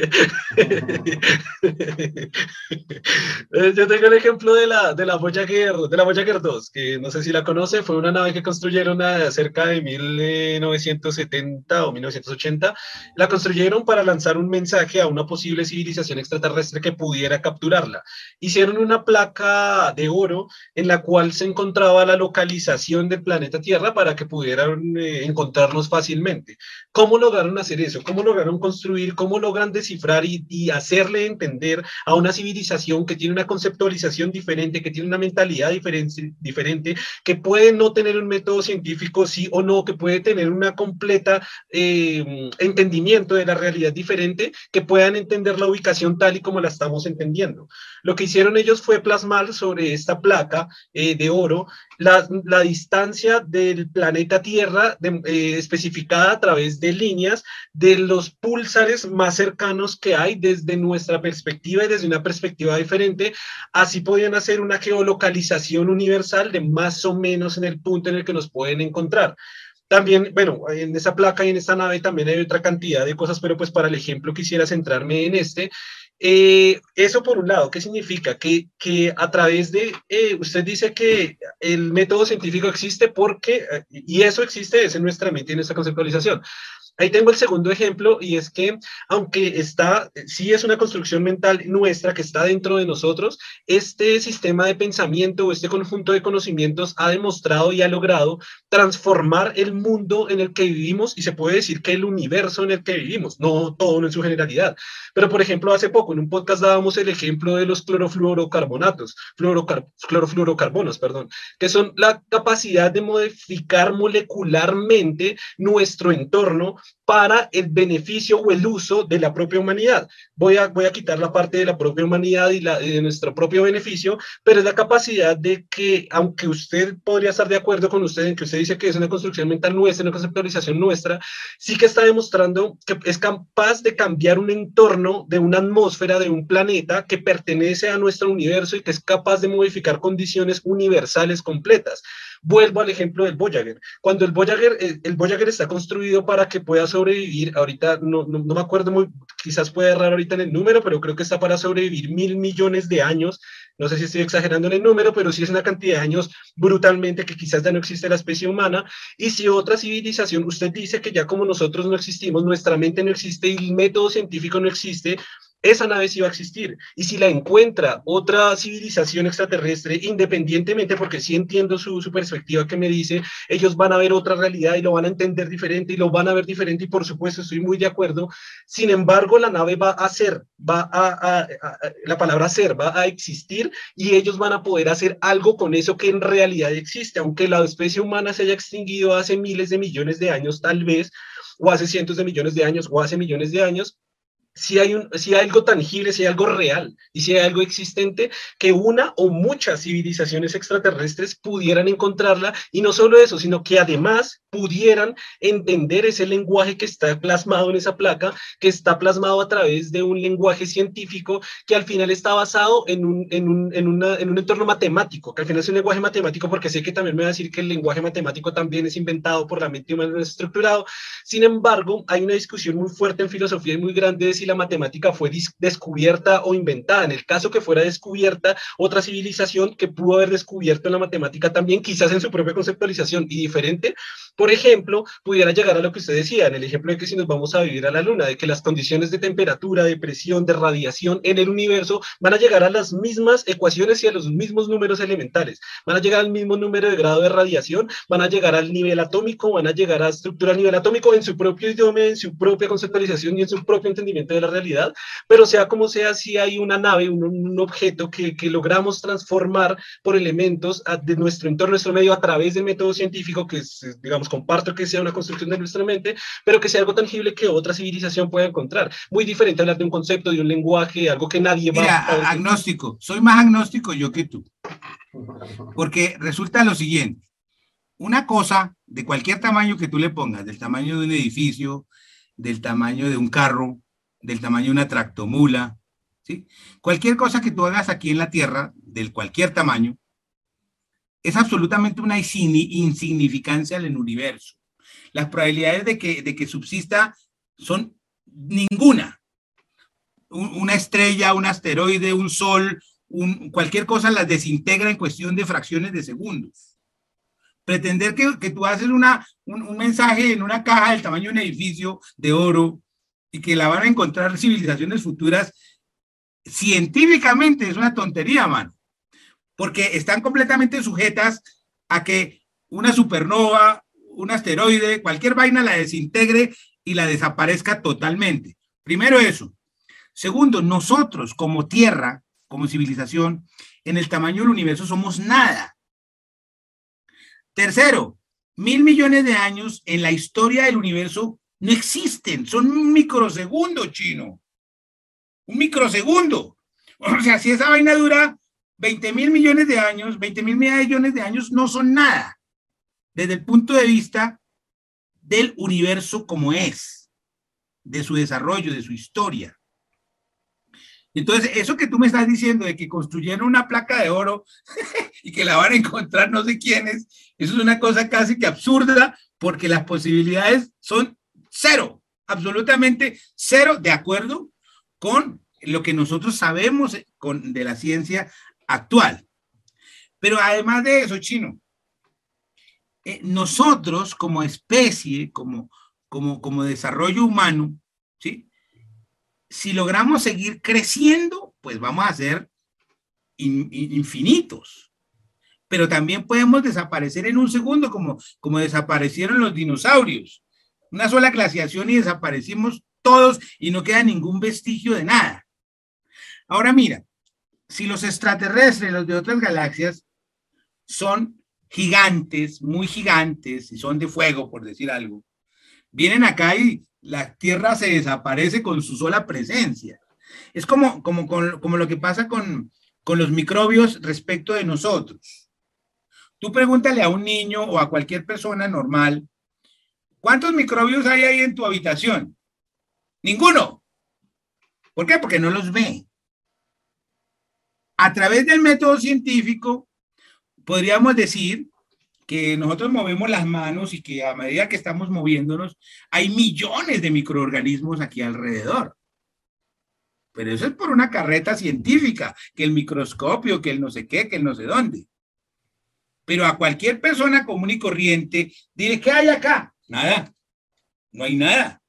Yo tengo el ejemplo de la, de la Voyager, de la Voyager 2, que no sé si la conoce, fue una nave que construyeron a- cerca de 1970 o 1980. La construyeron para lanzar un mensaje a una posible civilización extraterrestre que pudiera capturarla. Hicieron una placa de oro en la cual se encontraba la localización del planeta Tierra para que pudieran eh, encontrarnos fácilmente. ¿Cómo lograron hacer eso? ¿Cómo lograron construir? ¿Cómo logran descifrar y, y hacerle entender a una civilización que tiene una conceptualización diferente, que tiene una mentalidad diferente, diferente que puede no tener un método científico, sí o no, que puede tener una completa eh, entendimiento de la realidad diferente, que puedan entender la ubicación tal y como la estamos entendiendo? Lo que hicieron ellos fue plasmar sobre esta placa eh, de oro la, distancia del planeta Tierra eh, especificada a través de líneas de los púlsares más cercanos que hay desde nuestra perspectiva y desde una perspectiva diferente. Así podían hacer una geolocalización universal de más o menos en el punto en el que nos pueden encontrar. También, bueno, en esa placa y en esta nave también hay otra cantidad de cosas, pero pues para el ejemplo quisiera centrarme en este. Eh, eso por un lado, ¿qué significa? Que, que a través de, eh, usted dice que el método científico existe porque, eh, y eso existe, es en nuestra mente en nuestra conceptualización. Ahí tengo el segundo ejemplo y es que aunque está, sí es una construcción mental nuestra que está dentro de nosotros, este sistema de pensamiento o este conjunto de conocimientos ha demostrado y ha logrado transformar el mundo en el que vivimos y se puede decir que el universo en el que vivimos, no todo en su generalidad. Pero por ejemplo, hace poco en un podcast dábamos el ejemplo de los clorofluorocarbonatos, fluorocar, clorofluorocarbonos, perdón, que son la capacidad de modificar molecularmente nuestro entorno para el beneficio o el uso de la propia humanidad. Voy a, voy a quitar la parte de la propia humanidad y la, de nuestro propio beneficio, pero es la capacidad de que, aunque usted podría estar de acuerdo con usted en que usted dice que es una construcción mental nuestra, una conceptualización nuestra, sí que está demostrando que es capaz de cambiar un entorno de una atmósfera de un planeta que pertenece a nuestro universo y que es capaz de modificar condiciones universales completas. Vuelvo al ejemplo del Voyager. Cuando el Voyager, el, el Voyager está construido para que pueda sobrevivir, ahorita no, no, no me acuerdo muy, quizás puede errar ahorita en el número, pero creo que está para sobrevivir mil millones de años. No sé si estoy exagerando en el número, pero sí es una cantidad de años brutalmente que quizás ya no existe la especie humana. Y si otra civilización, usted dice que ya como nosotros no existimos, nuestra mente no existe y el método científico no existe, esa nave sí va a existir. Y si la encuentra otra civilización extraterrestre, independientemente, porque sí entiendo su, perspectiva que me dice, ellos van a ver otra realidad y lo van a entender diferente y lo van a ver diferente y por supuesto estoy muy de acuerdo. Sin embargo, la nave va a ser, va a, la palabra ser, va a existir y ellos van a poder hacer algo con eso que en realidad existe, aunque la especie humana se haya extinguido hace miles de millones de años tal vez, o hace cientos de millones de años, o hace millones de años, si hay, un, si hay algo tangible, si hay algo real y si hay algo existente que una o muchas civilizaciones extraterrestres pudieran encontrarla y no solo eso, sino que además pudieran entender ese lenguaje que está plasmado en esa placa, que está plasmado a través de un lenguaje científico que al final está basado en un, en un, en una, en un entorno matemático, que al final es un lenguaje matemático porque sé que también me va a decir que el lenguaje matemático también es inventado por la mente humana, no es estructurado. Sin embargo, hay una discusión muy fuerte en filosofía y muy grande de si la matemática fue descubierta o inventada. En el caso que fuera descubierta otra civilización que pudo haber descubierto la matemática también, quizás en su propia conceptualización y diferente, por ejemplo, pudiera llegar a lo que usted decía, en el ejemplo de que si nos vamos a vivir a la Luna, de que las condiciones de temperatura, de presión, de radiación en el universo van a llegar a las mismas ecuaciones y a los mismos números elementales, van a llegar al mismo número de grado de radiación, van a llegar al nivel atómico, van a llegar a estructura a nivel atómico en su propio idioma, en su propia conceptualización y en su propio entendimiento diferente de la realidad, pero sea como sea, si hay una nave, un, un objeto que, que, logramos transformar por elementos de nuestro entorno, nuestro medio, a través del método científico, que es, digamos, comparto que sea una construcción de nuestra mente, pero que sea algo tangible que otra civilización pueda encontrar. Muy diferente hablar de un concepto, de un lenguaje, algo que nadie va a... agnóstico, soy más agnóstico yo que tú. Porque resulta lo siguiente, una cosa de cualquier tamaño que tú le pongas, del tamaño de un edificio, del tamaño de un carro, del tamaño de una tractomula, ¿sí? Cualquier cosa que tú hagas aquí en la Tierra, del cualquier tamaño, es absolutamente una insignificancia en el universo. Las probabilidades de que, de que subsista son ninguna. Una estrella, un asteroide, un sol, cualquier cosa las desintegra en cuestión de fracciones de segundos. Pretender que, que tú haces una, un, mensaje en una caja del tamaño de un edificio de oro y que la van a encontrar civilizaciones futuras, científicamente es una tontería, mano. Porque están completamente sujetas a que una supernova, un asteroide, cualquier vaina la desintegre y la desaparezca totalmente. Primero eso. Segundo, nosotros como Tierra como civilización, en el tamaño del universo somos nada. Tercero, mil millones de años en la historia del universo no existen, son un microsegundo chino. Un microsegundo. O sea, si esa vaina dura 20 mil millones de años, 20 mil millones de años no son nada desde el punto de vista del universo como es, de su desarrollo, de su historia. Entonces, eso que tú me estás diciendo de que construyeron una placa de oro y que la van a encontrar no sé quiénes, eso es una cosa casi que absurda porque las posibilidades son cero, absolutamente cero, de acuerdo con lo que nosotros sabemos con, de la ciencia actual. Pero además de eso, chino, eh, nosotros como especie, como, como, como desarrollo humano, ¿sí? si logramos seguir creciendo, pues vamos a ser infinitos. Pero también podemos desaparecer en un segundo, como, como desaparecieron los dinosaurios. Una sola glaciación y desaparecimos todos y no queda ningún vestigio de nada. Ahora mira, si los extraterrestres, los de otras galaxias, son gigantes, muy gigantes, y son de fuego, por decir algo, vienen acá y la Tierra se desaparece con su sola presencia. Es como, como, como lo que pasa con, con los microbios respecto de nosotros. Tú pregúntale a un niño o a cualquier persona normal, ¿cuántos microbios hay ahí en tu habitación? Ninguno. ¿Por qué? Porque no los ve. A través del método científico, podríamos decir que nosotros movemos las manos y que a medida que estamos moviéndonos, hay millones de microorganismos aquí alrededor. Pero eso es por una carreta científica, que el microscopio, que el no sé qué, que el no sé dónde. Pero a cualquier persona común y corriente, dile, ¿qué hay acá? Nada. No hay nada.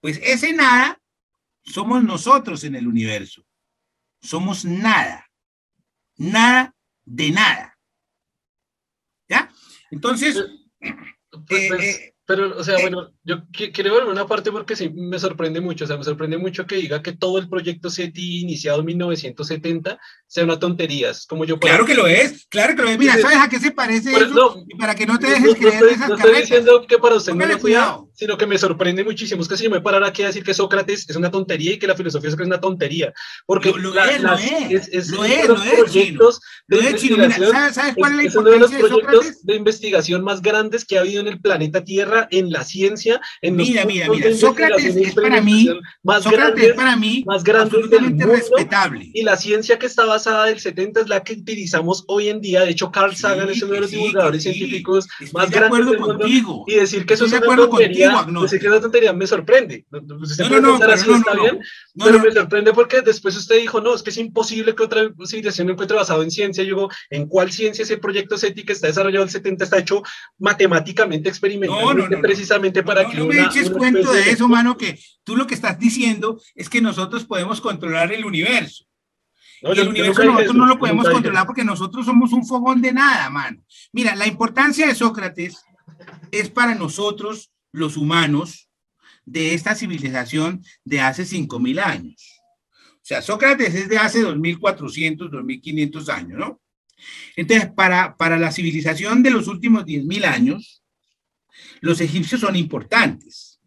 Pues ese nada somos nosotros en el universo. Somos nada. Nada de nada. ¿Ya? Entonces... Pues, pues, eh, pero, o sea, eh, bueno, yo quiero ver una parte porque sí me sorprende mucho, o sea, me sorprende mucho que diga que todo el proyecto SETI iniciado en 1970 sea una tontería. Es como yo claro que lo es, claro que lo es. Mira, ¿sabes a qué se parece eso? No, y para que no te dejes no, creer no estoy, no estoy diciendo que para usted no le cuidado, sino que me sorprende muchísimo. Es que si yo me parara aquí a decir que Sócrates es una tontería y que la filosofía es una tontería. Porque lo, lo es, lo es, es, lo es, lo es, proyectos de lo es, chino. Mira, ¿sabes, cuál es la importancia de los proyectos de investigación más grandes que ha habido en el planeta Tierra, en la ciencia, en mira, mira, mira, Sócrates es para mí, más Sócrates es para mí más grande respetable. Y la ciencia que está basada del 70 es la que utilizamos hoy en día. De hecho, Carl Sagan es uno de los divulgadores científicos más grandes del mundo. Contigo. Y decir que eso es una tontería, decir que es una tontería me sorprende. Usted no, no, no, así, está bien, pero me sorprende porque después usted dijo, no, es que es imposible que otra civilización encuentre basado en ciencia. Yo digo, ¿en cuál ciencia ese proyecto SETI que está desarrollado en el 70 está hecho matemáticamente, experimentalmente, precisamente para que una, cuento de eso, mano, que tú lo que estás diciendo es que nosotros podemos controlar el universo. No, y el universo nosotros no lo podemos controlar porque nosotros somos un fogón de nada, mano. Mira, la importancia de Sócrates es para nosotros, los humanos, de esta civilización de hace 5.000 años. O sea, Sócrates es de hace 2.400, 2.500 años, ¿no? Entonces, para, para la civilización de los últimos 10.000 años, los egipcios son importantes.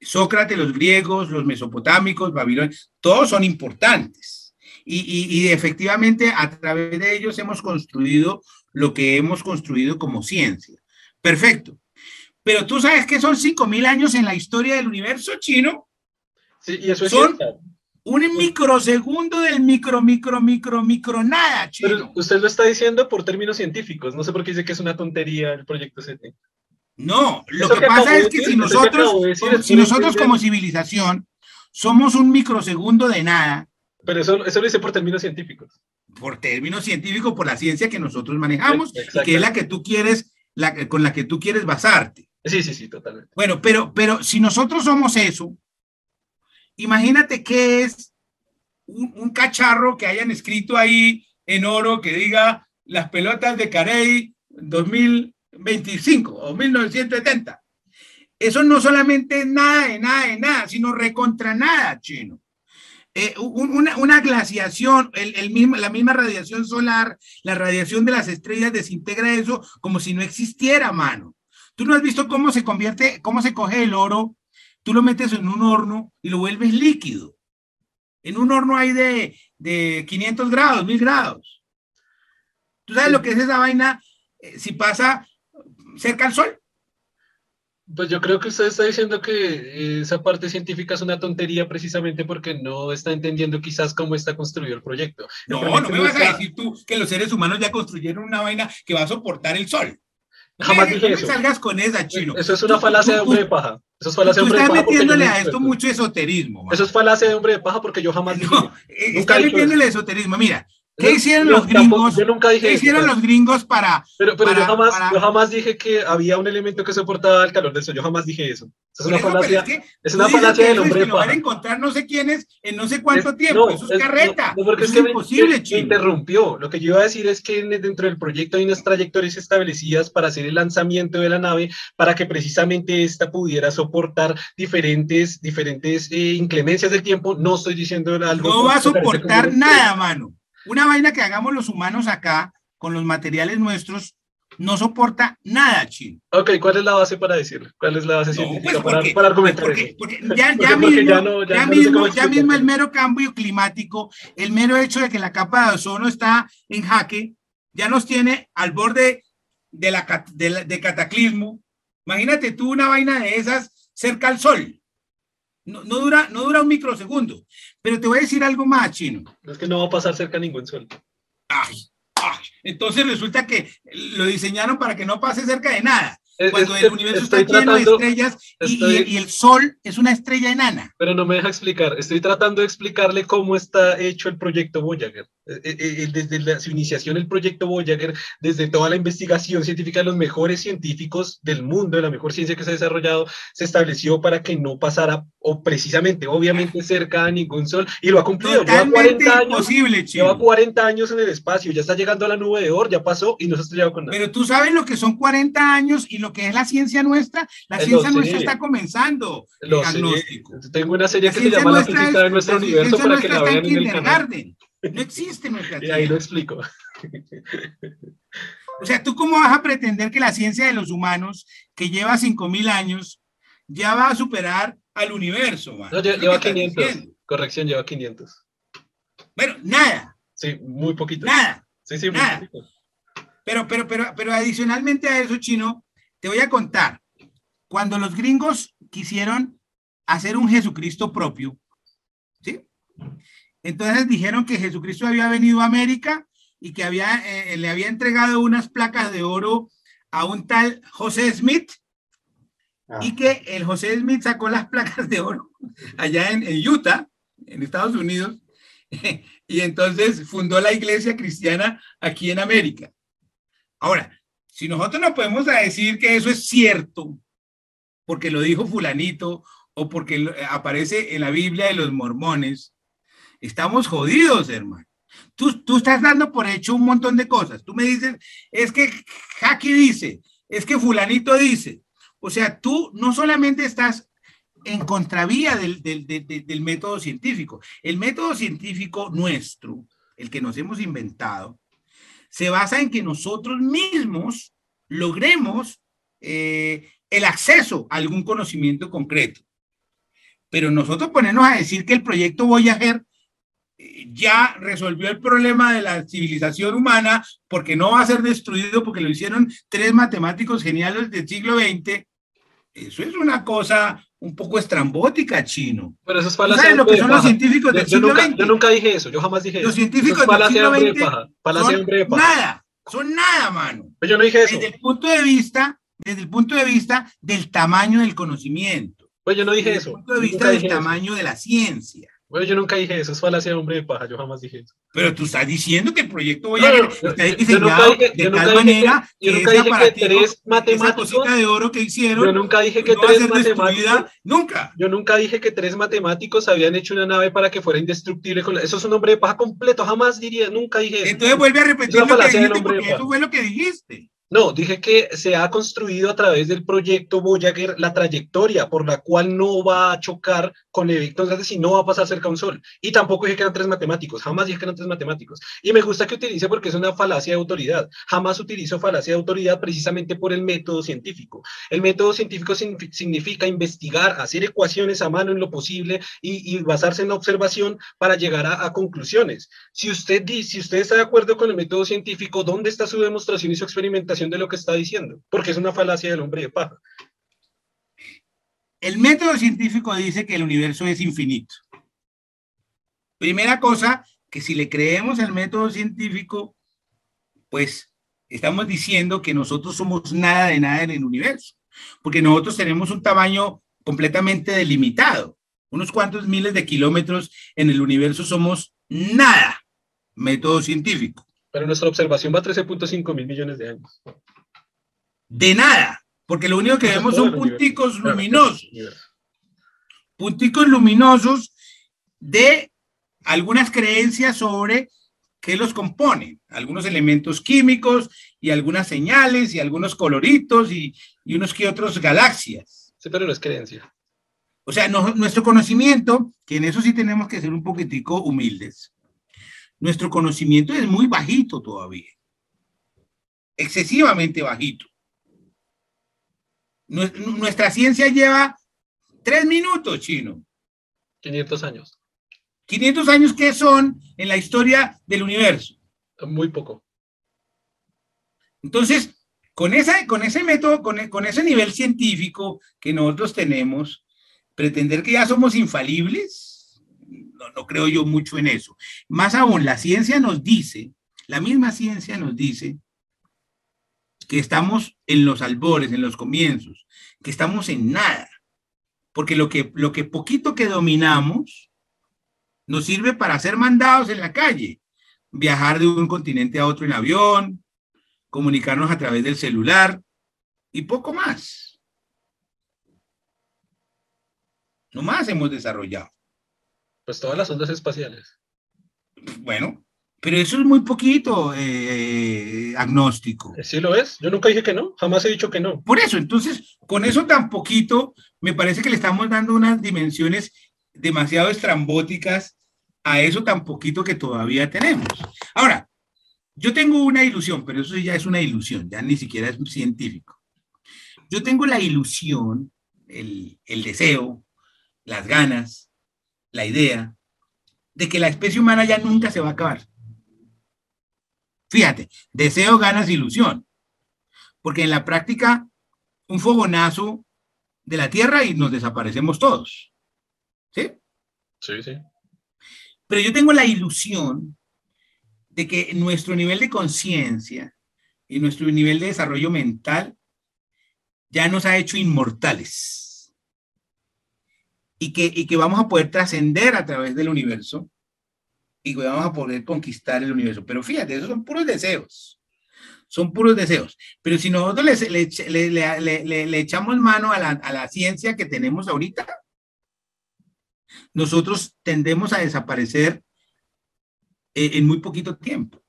Sócrates, los griegos, los mesopotámicos, Babilonia, todos son importantes. Y, efectivamente a través de ellos hemos construido lo que hemos construido como ciencia. Perfecto. Pero tú sabes que son 5.000 años en la historia del universo chino. Sí, y eso es son un microsegundo del micro, micro, micro, micro, nada, chino. Pero usted lo está diciendo por términos científicos. No sé por qué dice que es una tontería el proyecto CT. No, lo que, pasa es que si nosotros, si nosotros como civilización somos un microsegundo de nada. Pero eso, eso lo dice por términos científicos. Por términos científicos, por la ciencia que nosotros manejamos y que es la que tú quieres, la, con la que tú quieres basarte. Sí, sí, sí, totalmente. Bueno, pero, pero si nosotros somos eso, imagínate qué es un, cacharro que hayan escrito ahí en oro que diga las pelotas de Carey 2000 25 o 1970. Eso no solamente es nada de nada de nada, sino recontra nada, chino. Eh, una, una, glaciación, el mismo, la misma radiación solar, la radiación de las estrellas desintegra eso como si no existiera, mano. Tú no has visto cómo se convierte, cómo se coge el oro, tú lo metes en un horno y lo vuelves líquido. En un horno hay de, de 500 grados, 1000 grados. ¿Tú sabes lo que es esa vaina? Eh, si pasa cerca al Sol. Pues yo creo que usted está diciendo que esa parte científica es una tontería precisamente porque no está entendiendo quizás cómo está construido el proyecto. No, no me vas a decir tú que los seres humanos ya construyeron una vaina que va a soportar el sol. Jamás dije eso. salgas con esa, chino. Eso es una falacia de hombre de paja. Eso es falacia de hombre de paja. Estás metiéndole a esto mucho esoterismo. Eso es falacia de hombre de paja porque yo jamás dije. No, está metiéndole esoterismo. Mira, ¿Qué hicieron los gringos? Yo nunca dije ¿Qué hicieron los gringos para.? Pero, pero yo, jamás, yo jamás dije que había un elemento que soportaba el calor del sol. Yo jamás dije eso. es una falacia, es, una falacia del hombre. Que lo van a encontrar no sé quiénes en no sé cuánto tiempo. eso es, carreta. No, porque es, que imposible, me, me, interrumpió. Lo que yo iba a decir es que dentro del proyecto hay unas trayectorias establecidas para hacer el lanzamiento de la nave para que precisamente esta pudiera soportar diferentes, diferentes eh, inclemencias del tiempo. No estoy diciendo algo. No va a soportar nada, mano. Una vaina que hagamos los humanos acá con los materiales nuestros no soporta nada, chino. Ok, ¿cuál es la base para decirlo? ¿Cuál es la base científica pues para, argumentar porque, ya, ya, mismo, ya, mismo, ya mismo el mero cambio climático, el mero hecho de que la capa de ozono está en jaque, ya nos tiene al borde de, la, de, de cataclismo. Imagínate tú una vaina de esas cerca al sol. No, no, dura, no dura un microsegundo. Pero te voy a decir algo más, chino. Es que no va a pasar cerca ningún sol. Ay, ay. Entonces resulta que lo diseñaron para que no pase cerca de nada. Cuando el universo está lleno de estrellas y, el Sol es una estrella enana. Pero no me deja explicar. Estoy tratando de explicarle cómo está hecho el proyecto Voyager. Eh, eh, eh, desde la, su iniciación, el proyecto Voyager, desde toda la investigación científica de los mejores científicos del mundo, de la mejor ciencia que se ha desarrollado, se estableció para que no pasara, o precisamente, obviamente, cerca a ningún Sol. Y lo ha cumplido. Lleva 40 años. Lleva 40 años en el espacio. Ya está llegando a la nube de Or, ya pasó y no se ha estrellado con nada. Pero tú sabes lo que son 40 años y lo que es la ciencia nuestra, la ciencia nuestra está comenzando. Lo Tengo una serie que se llama La física de nuestro universo para que la vean en el canal. No existe nuestra Y ahí lo explico. O sea, ¿tú cómo vas a pretender que la ciencia de los humanos, que lleva 5.000 años, ya va a superar al universo? No, lleva 500. Corrección, lleva 500. Bueno, nada. Sí, muy poquito. Nada. Sí, sí, muy nada. Poquito. Pero, pero, pero, pero adicionalmente a eso, Chino, te voy a contar. Cuando los gringos quisieron hacer un Jesucristo propio, ¿sí? Entonces dijeron que Jesucristo había venido a América y que había, eh, le había entregado unas placas de oro a un tal José Smith y que el José Smith sacó las placas de oro allá en, en Utah, en Estados Unidos, y entonces fundó la iglesia cristiana aquí en América. Ahora, si nosotros no podemos decir que eso es cierto, porque lo dijo fulanito o porque aparece en la Biblia de los mormones, estamos jodidos, hermano. Tú, tú estás dando por hecho un montón de cosas. Tú me dices, es que Jackie dice, es que fulanito dice. O sea, tú no solamente estás en contravía del, del, del, método científico. El método científico nuestro, el que nos hemos inventado, se basa en que nosotros mismos logremos eh, el acceso a algún conocimiento concreto. Pero nosotros ponernos a decir que el proyecto Voyager ya resolvió el problema de la civilización humana porque no va a ser destruido porque lo hicieron tres matemáticos geniales del siglo XX, eso es una cosa un poco estrambótica, chino. Pero eso es ¿Sabes lo que son los científicos del yo, siglo nunca, XX? Yo nunca dije eso, yo jamás dije los eso. Los científicos del siglo XX son nada, son nada, mano. Pero yo no dije eso. Desde el punto de vista, desde el punto de vista del tamaño del conocimiento. Pues yo no dije desde eso. Desde el punto de vista del tamaño de la ciencia. Bueno, yo nunca dije eso, es falacia de hombre de paja, yo jamás dije eso. Pero tú estás diciendo que el proyecto Voyager no, está diseñado dije, de tal manera que, yo nunca dije que tres matemáticos, esa de oro que hicieron, yo nunca dije que no tres matemáticos, nunca. Yo nunca dije que tres matemáticos habían hecho una nave para que fuera indestructible. Con la, eso es un hombre de paja completo, jamás diría, nunca dije eso. Entonces vuelve a repetir lo que dijiste, porque eso fue lo que dijiste. No, dije que se ha construido a través del proyecto Voyager la trayectoria por la cual no va a chocar con Evicton y no va a pasar cerca a un sol. Y tampoco dije que eran tres matemáticos, jamás dije que eran tres matemáticos. Y me gusta que utilice porque es una falacia de autoridad. Jamás utilizo falacia de autoridad precisamente por el método científico. El método científico significa investigar, hacer ecuaciones a mano en lo posible y, basarse en la observación para llegar a, a conclusiones. Si usted, si usted está de acuerdo con el método científico, ¿dónde está su demostración y su experimentación? De lo que está diciendo, porque es una falacia del hombre de paja. El método científico dice que el universo es infinito. Primera cosa, que si le creemos al método científico, pues estamos diciendo que nosotros somos nada de nada en el universo, porque nosotros tenemos un tamaño completamente delimitado. Unos cuantos miles de kilómetros en el universo somos nada, método científico. Pero nuestra observación va a 13.5 mil millones de años. De nada, porque lo único que vemos son punticos luminosos. Punticos luminosos de algunas creencias sobre qué los componen, algunos elementos químicos y algunas señales y algunos coloritos y, y unos que otros galaxias. Sí, pero no es creencia. O sea, no, nuestro conocimiento, que en eso sí tenemos que ser un poquitico humildes, nuestro conocimiento es muy bajito todavía, excesivamente bajito. Nuestra ciencia lleva tres minutos, chino. 500 años. 500 años que son en la historia del universo. Muy poco. Entonces, con, esa, con ese método, con, con ese nivel científico que nosotros tenemos, pretender que ya somos infalibles, no, creo yo mucho en eso. Más aún, la ciencia nos dice, la misma ciencia nos dice que estamos en los albores, en los comienzos, que estamos en nada, porque lo que, lo que poquito que dominamos nos sirve para ser mandados en la calle, viajar de un continente a otro en avión, comunicarnos a través del celular y poco más. No más hemos desarrollado. Pues todas las ondas espaciales. Bueno, pero eso es muy poquito eh, agnóstico. Sí lo es. Yo nunca dije que no. Jamás he dicho que no. Por eso, entonces, con eso tan poquito, me parece que le estamos dando unas dimensiones demasiado estrambóticas a eso tan poquito que todavía tenemos. Ahora, yo tengo una ilusión, pero eso ya es una ilusión, ya ni siquiera es científico. Yo tengo la ilusión, el, el deseo, las ganas la idea de que la especie humana ya nunca se va a acabar. Fíjate, deseo, ganas, ilusión. Porque en la práctica, un fogonazo de la Tierra y nos desaparecemos todos. ¿Sí? Sí, sí. Pero yo tengo la ilusión de que nuestro nivel de conciencia y nuestro nivel de desarrollo mental ya nos ha hecho inmortales y que, y que vamos a poder trascender a través del universo y que vamos a poder conquistar el universo. Pero fíjate, esos son puros deseos. Son puros deseos. Pero si nosotros le, le, le, le echamos mano a la, a la ciencia que tenemos ahorita, nosotros tendemos a desaparecer eh, en muy poquito tiempo.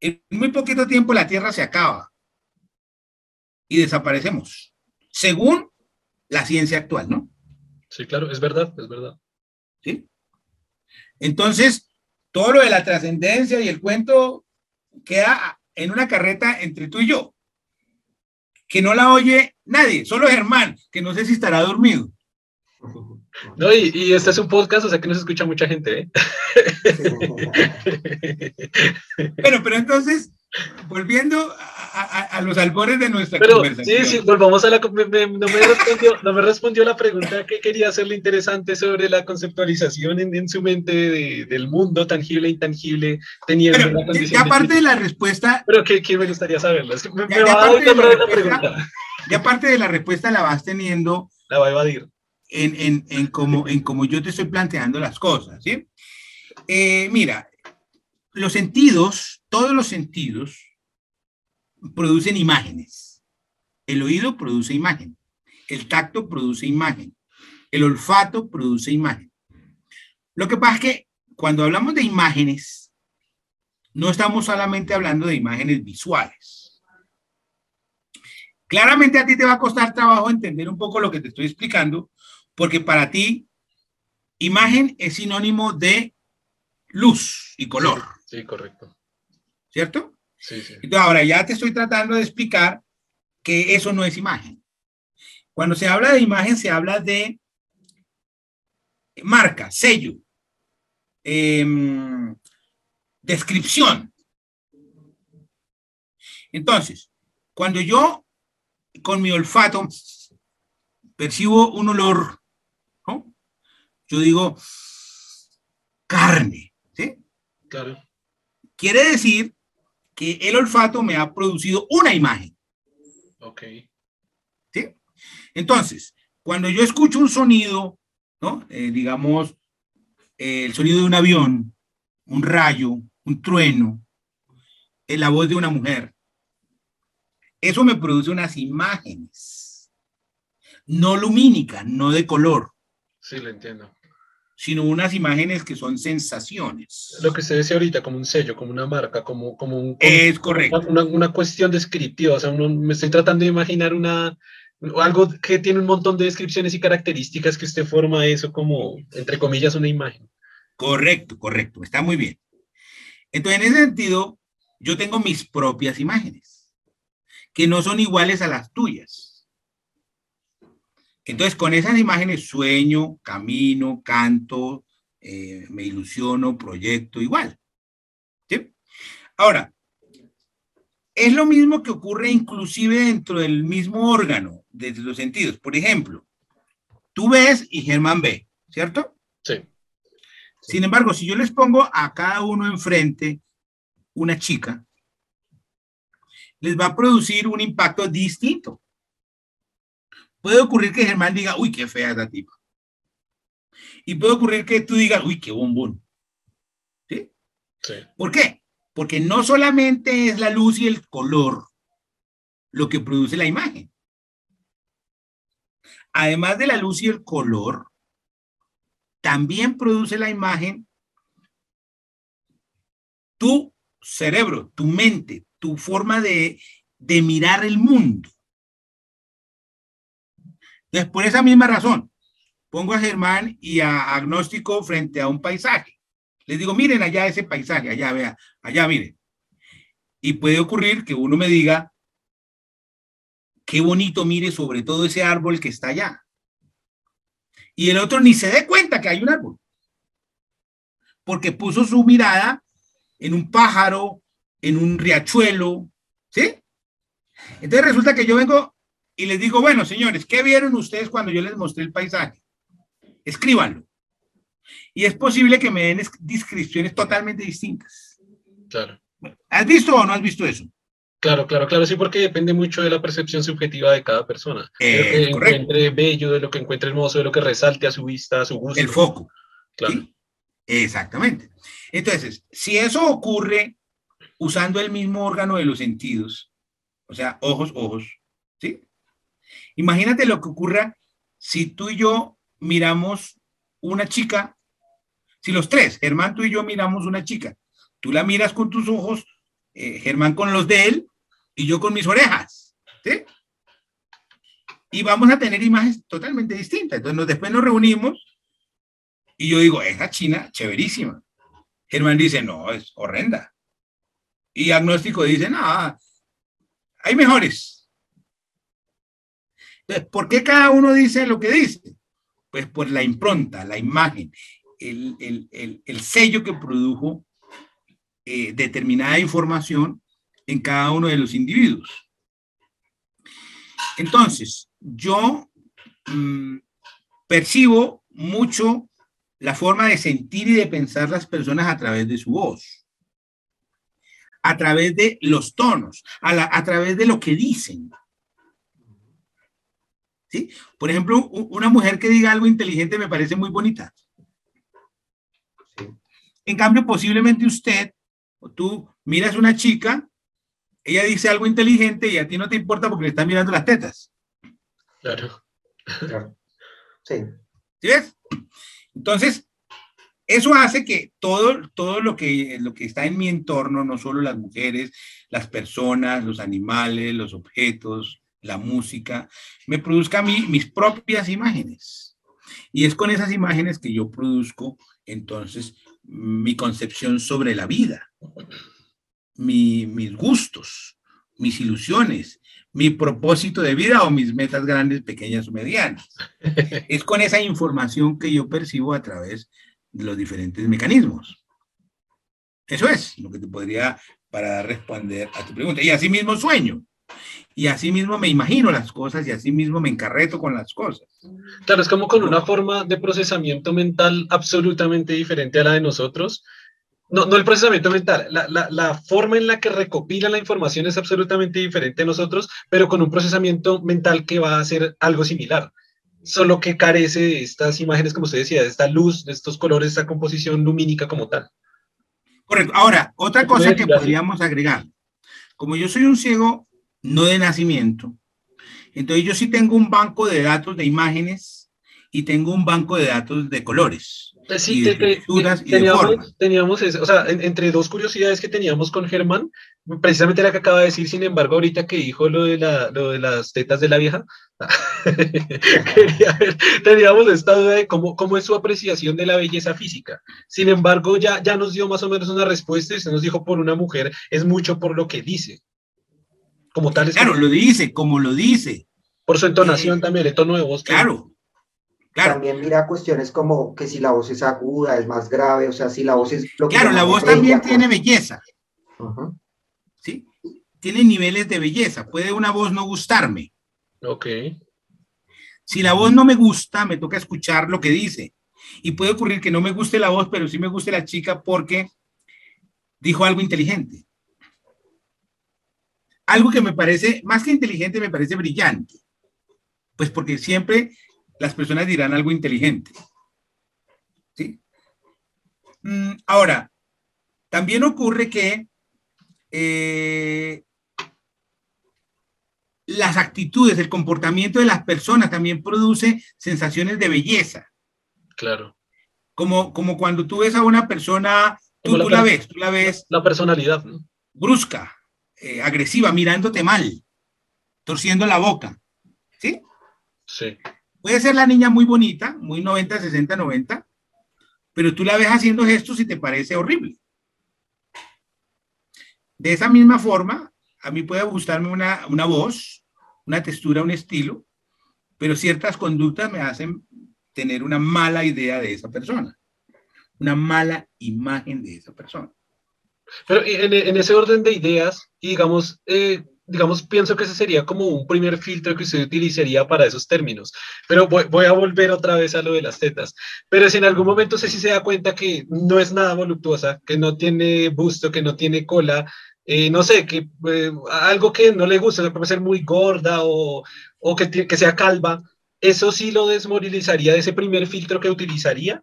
En muy poquito tiempo la Tierra se acaba y desaparecemos, según la ciencia actual, ¿no? Sí, claro, es verdad, es verdad. ¿Sí? Entonces, todo lo de la trascendencia y el cuento queda en una carreta entre tú y yo, que no la oye nadie, solo Germán, que no sé si estará dormido. No, y, este es un podcast, o sea que no se escucha mucha gente, ¿eh? bueno, pero entonces, volviendo a, los albores de nuestra pero, conversación. Sí, sí, volvamos a la... no, me respondió, la pregunta que quería hacerle interesante sobre la conceptualización en, su mente del mundo tangible e intangible, teniendo la condición Ya parte de, la respuesta... Pero que, me gustaría saberlo. Es que me, ya, va a dar la pregunta. Ya parte de la respuesta la vas teniendo... La va a evadir en, en, en, como, en como yo te estoy planteando las cosas, ¿sí? Eh, mira, los sentidos, todos los sentidos producen imágenes. El oído produce imagen, el tacto produce imagen, el olfato produce imagen. Lo que pasa es que cuando hablamos de imágenes, no estamos solamente hablando de imágenes visuales. Claramente a ti te va a costar trabajo entender un poco lo que te estoy explicando, porque para ti imagen es sinónimo de luz y color. Sí, correcto. ¿Cierto? Sí, sí. Entonces, ahora ya te estoy tratando de explicar que eso no es imagen. Cuando se habla de imagen, se habla de marca, sello, em, descripción. Entonces, cuando yo con mi olfato percibo un olor yo digo carne, ¿sí? Claro. Quiere decir que el olfato me ha producido una imagen. Ok. ¿Sí? Entonces, cuando yo escucho un sonido, ¿no? Eh, digamos, el sonido de un avión, un rayo, un trueno, en la voz de una mujer, eso me produce unas imágenes, no lumínicas, no de color. Sí, lo entiendo sino unas imágenes que son sensaciones. Lo que se dice ahorita, como un sello, como una marca, como, como un... es correcto. Una, una, cuestión descriptiva, o sea, me estoy tratando de imaginar una, algo que tiene un montón de descripciones y características que usted forma eso como, entre comillas, una imagen. Correcto, correcto, está muy bien. Entonces, en ese sentido, yo tengo mis propias imágenes, que no son iguales a las tuyas. Entonces, con esas imágenes sueño, camino, canto, eh, me ilusiono, proyecto, igual. ¿sí? Ahora, es lo mismo que ocurre inclusive dentro del mismo órgano, desde los sentidos. Por ejemplo, tú ves y Germán ve, ¿cierto? Sí. Sin embargo, si yo les pongo a cada uno enfrente una chica, les va a producir un impacto distinto. Puede ocurrir que Germán diga, uy, qué fea esa tipa. Y puede ocurrir que tú digas, uy, qué bombón. ¿Sí? Sí. ¿Por qué? Porque no solamente es la luz y el color lo que produce la imagen. Además de la luz y el color, también produce la imagen tu cerebro, tu mente, tu forma de, de mirar el mundo. Entonces, por esa misma razón, pongo a Germán y a Agnóstico frente a un paisaje. Les digo, miren allá ese paisaje, allá, vea, allá, miren. Y puede ocurrir que uno me diga, qué bonito, mire sobre todo ese árbol que está allá. Y el otro ni se dé cuenta que hay un árbol. Porque puso su mirada en un pájaro, en un riachuelo, ¿sí? Entonces resulta que yo vengo y les digo, bueno, señores, ¿qué vieron ustedes cuando yo les mostré el paisaje? Escríbanlo. Y es posible que me den descripciones totalmente distintas. Claro. ¿Has visto o no has visto eso? Claro, claro, claro, sí, porque depende mucho de la percepción subjetiva de cada persona. de lo que encuentre bello, de lo que encuentre hermoso, de lo que resalte a su vista, a su gusto. El foco. Claro. Exactamente. Entonces, si eso ocurre usando el mismo órgano de los sentidos, o sea, ojos, ojos, ¿sí? Imagínate lo que ocurra si tú y yo miramos una chica, si los tres, Germán, tú y yo miramos una chica, tú la miras con tus ojos, eh, Germán con los de él y yo con mis orejas, ¿sí? y vamos a tener imágenes totalmente distintas. Entonces después nos reunimos y yo digo, esa china, chéverísima. Germán dice, no, es horrenda. Y agnóstico dice, no, hay mejores. Entonces, ¿por qué cada uno dice lo que dice? Pues por la impronta, la imagen, el, sello que produjo eh, determinada información en cada uno de los individuos. Entonces, yo mm, percibo mucho la forma de sentir y de pensar las personas a través de su voz, a través de los tonos, a, través de lo que dicen. ¿Sí? Por ejemplo, una mujer que diga algo inteligente me parece muy bonita. En cambio, posiblemente usted o tú miras una chica, ella dice algo inteligente y a ti no te importa porque le están mirando las tetas. Claro. Sí. ¿Sí ves? Entonces, eso hace que todo, todo lo, que, lo que está en mi entorno, no solo las mujeres, las personas, los animales, los objetos, la música, me produzca a mí mis propias imágenes. Y es con esas imágenes que yo produzco entonces mi concepción sobre la vida, mis gustos, mis ilusiones, mi propósito de vida o mis metas grandes, pequeñas o medianas. es con esa información que yo percibo a través de los diferentes mecanismos. Eso es lo que te podría para responder a tu pregunta. Y así mismo sueño. Y así mismo me imagino las cosas y así mismo me encarreto con las cosas. Claro, es como con una forma de procesamiento mental absolutamente diferente a la de nosotros, no, no el procesamiento mental, la, la, la, forma en la que recopila la información es absolutamente diferente a nosotros, pero con un procesamiento mental que va a ser algo similar, solo que carece de estas imágenes, como usted decía, de esta luz, de estos colores, esta composición lumínica como tal. Correcto. Ahora, otra cosa que podríamos agregar, como yo soy un ciego no de nacimiento, entonces yo sí tengo un banco de datos de imágenes y tengo un banco de datos de colores. Eh, sí, teníamos, teníamos o sea, entre dos curiosidades que teníamos con Germán, precisamente la que acaba de decir, sin embargo, ahorita que dijo lo de, la, lo de las tetas de la vieja, teníamos esta duda de cómo, cómo es su apreciación de la belleza física. Sin embargo, ya, ya nos dio más o menos una respuesta y se nos dijo por una mujer, es mucho por lo que dice. Como tal es Claro, lo dice, como lo dice. Por su entonación eh, también, el tono de voz. Claro, también mira cuestiones como que si la voz es aguda, es más grave, o sea, si la voz es... Lo claro, la voz también tiene belleza. ¿Sí? Tiene niveles de belleza. Puede una voz no gustarme. Ok. Si la voz no me gusta, me toca escuchar lo que dice. Y puede ocurrir que no me guste la voz, pero sí me guste la chica porque dijo algo inteligente. Algo que me parece, más que inteligente, me parece brillante. Pues porque siempre las personas dirán algo inteligente. ¿Sí? Mm, ahora, también ocurre que eh, las actitudes, el comportamiento de las personas también produce sensaciones de belleza. Claro. Como, como cuando tú ves a una persona, tú, la, ves, tú la ves. La personalidad. Brusca, eh, agresiva, mirándote mal, torciendo la boca. ¿Sí? Sí. Puede ser la niña muy bonita, muy 90, 60, 90, pero tú la ves haciendo gestos y te parece horrible. De esa misma forma, a mí puede gustarme una, una voz, una textura, un estilo, pero ciertas conductas me hacen tener una mala idea de esa persona, una mala imagen de esa persona. Pero en, en ese orden de ideas, y digamos, eh, digamos, pienso que ese sería como un primer filtro que usted utilizaría para esos términos. Pero voy, a volver otra vez a lo de las tetas. Pero si en algún momento sé si se da cuenta que no es nada voluptuosa, que no tiene busto, que no tiene cola, eh, no sé, que eh, algo que no le gusta, puede ser muy gorda o, o que, que sea calva, ¿eso sí lo desmoralizaría de ese primer filtro que utilizaría?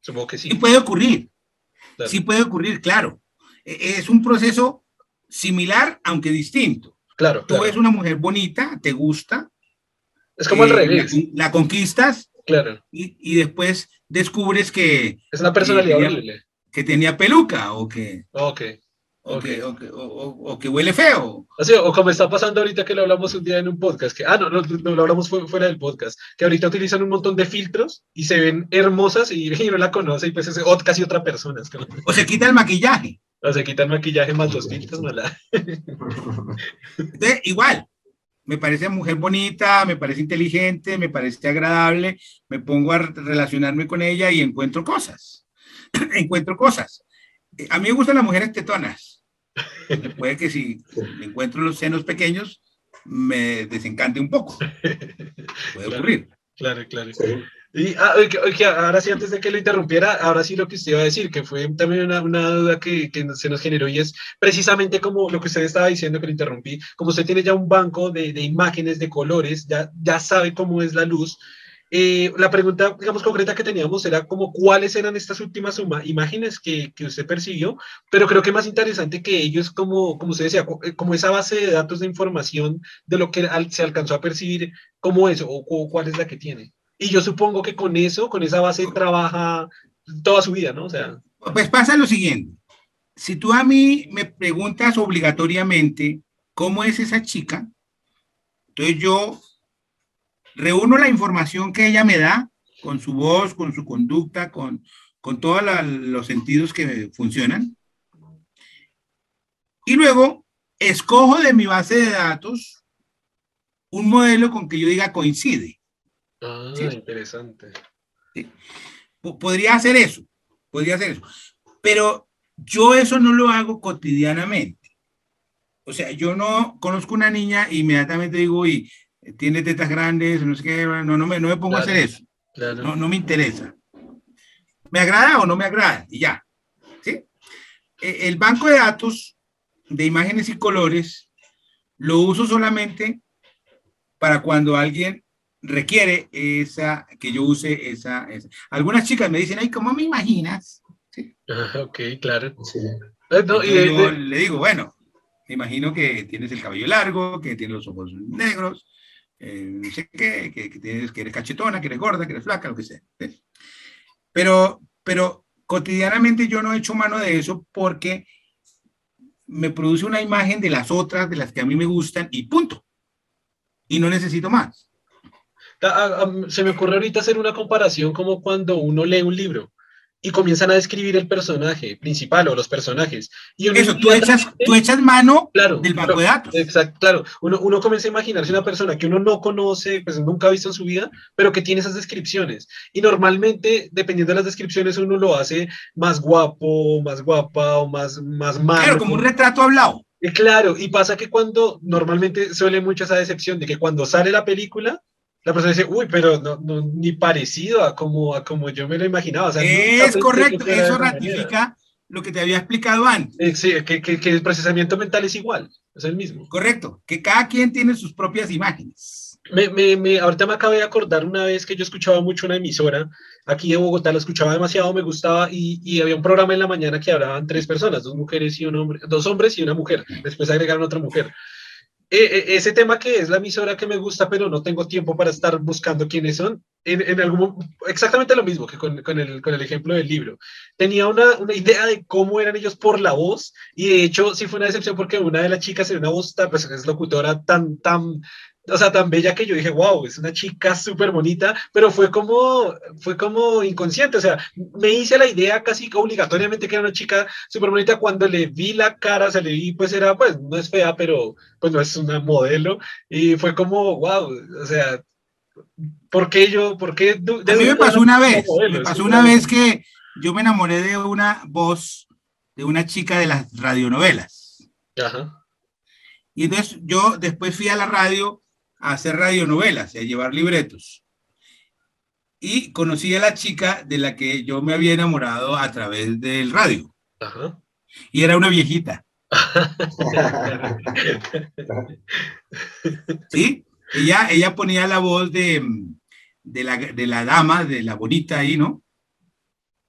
Supongo que sí. Sí puede ocurrir. Sí puede ocurrir, claro. E, es un proceso similar, aunque distinto. Claro. Tú ves una mujer bonita, te gusta. Es como eh, revés. La, conquistas. Claro. Y, después descubres que. Es una personalidad horrible. Que tenía peluca o que. Ok. o, que, o, que, o, que, huele feo. Así, o como está pasando ahorita que lo hablamos un día en un podcast, que, ah, no, no, lo hablamos fuera del podcast, que ahorita utilizan un montón de filtros y se ven hermosas y, y no la conoce y pues es casi otra persona. O se quita el maquillaje. O se quita el maquillaje más los filtros, mala. igual, me parece mujer bonita, me parece inteligente, me parece agradable, me pongo a relacionarme con ella y encuentro cosas. encuentro cosas. A mí me gustan las mujeres tetonas. Puede que si encuentro los senos pequeños, me desencante un poco. Puede ocurrir. Claro, claro. Y ah, ahora sí, antes de que lo interrumpiera, ahora sí lo que usted iba a decir, que fue también una, una duda que, que, se nos generó y es precisamente como lo que usted estaba diciendo que lo interrumpí, como usted tiene ya un banco de, de imágenes, de colores, ya, ya sabe cómo es la luz. Eh, la pregunta, digamos, concreta que teníamos era como cuáles eran estas últimas imágenes que, que, usted percibió, pero creo que más interesante que ellos, como, como usted decía, eh, como esa base de datos de información de lo que se alcanzó a percibir, ¿cómo eso o, o cuál es la que tiene? Y yo supongo que con eso, con esa base, trabaja toda su vida, ¿no? O sea. Pues pasa lo siguiente. Si tú a mí me preguntas obligatoriamente cómo es esa chica, entonces yo reúno la información que ella me da con su voz, con su conducta, con, con todos los sentidos que funcionan. Y luego escojo de mi base de datos un modelo con que yo diga coincide. Ah, interesante. Podría hacer eso, podría hacer eso. Pero yo eso no lo hago cotidianamente. O sea, yo no conozco una niña e inmediatamente digo, y tiene tetas grandes, no sé qué, no, no, me, no me pongo a hacer eso. No, no me interesa. ¿Me agrada o no me agrada? Y ya. ¿sí? E, el banco de datos de imágenes y colores lo uso solamente para cuando alguien requiere esa, que yo use esa, Algunas chicas me dicen, ay, ¿cómo me imaginas? ¿Sí? ok, claro. Eh, le digo, bueno, me imagino que tienes el cabello largo, que tienes los ojos negros, eh, no sé qué, que, tienes, que eres cachetona, que eres gorda, que eres flaca, lo que sea. Pero, pero cotidianamente yo no he hecho mano de eso porque me produce una imagen de las otras, de las que a mí me gustan y punto. Y no necesito más. Ah, ah, se me ocurre ahorita hacer una comparación como cuando uno lee un libro y comienzan a describir el personaje principal o los personajes. Y Eso, tú echas, tú echas mano claro, del banco de datos. Exacto, claro. Uno, uno, comienza a imaginarse una persona que uno no conoce, pues nunca ha visto en su vida, pero que tiene esas descripciones. Y normalmente, dependiendo de las descripciones, uno lo hace más guapo, más guapa o más, más malo. Claro, como un retrato hablado. claro, y pasa que cuando normalmente suele mucho esa decepción de que cuando sale la película, la persona dice, uy, pero no, no, ni parecido a como, a como yo me lo imaginaba. es correcto, eso ratifica lo que te había explicado antes. Eh, sí, que, que, que, el procesamiento mental es igual, es el mismo. Correcto, que cada quien tiene sus propias imágenes. Me, me, me, ahorita me acabé de acordar una vez que yo escuchaba mucho una emisora aquí de Bogotá, la escuchaba demasiado, me gustaba y, y, había un programa en la mañana que hablaban tres personas, dos mujeres y un hombre, dos hombres y una mujer. Después agregaron otra mujer. Eh, eh, ese tema que es la emisora que me gusta, pero no tengo tiempo para estar buscando quiénes son, en, en algún, exactamente lo mismo que con, con, el, con el ejemplo del libro. Tenía una, una, idea de cómo eran ellos por la voz, y de hecho sí fue una decepción porque una de las chicas era una voz, pues es locutora tan, tan, o sea, tan bella que yo dije, wow, es una chica súper bonita, pero fue como, fue como inconsciente, o sea, me hice la idea casi obligatoriamente que era una chica súper bonita cuando le vi la cara, se le vi, pues era, pues no es fea, pero pues no es una modelo, y fue como, wow, o sea, ¿por qué yo, por qué? A mí me pasó una vez, me pasó una vez que yo me enamoré de una voz de una chica de las radionovelas. Ajá. Y entonces yo después fui a la radio a hacer radionovelas y a llevar libretos. Y conocí a la chica de la que yo me había enamorado a través del radio. Y era una viejita. ¿Sí? Ella, ella ponía la voz de, de, la, de la dama, de la bonita ahí, ¿no?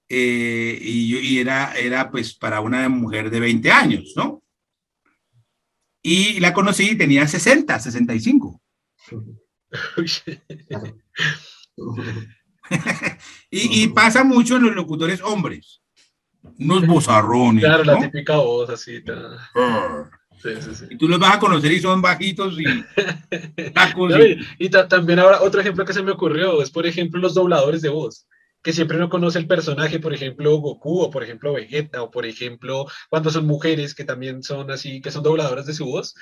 Eh, y, y era, era pues para una mujer de 20 años, ¿no? Y la conocí, tenía 60, 65. Y, pasa mucho en los locutores hombres. unos bozarrones. Claro, la ¿no? típica voz así. Ah. Sí, sí, sí. Y tú los vas a conocer y son bajitos y tacos. No, y- y y ta- también ahora otro ejemplo que se me ocurrió es, por ejemplo, los dobladores de voz, que siempre uno conoce el personaje, por ejemplo, Goku o por ejemplo Vegeta o por ejemplo cuando son mujeres que también son así, que son dobladoras de su voz,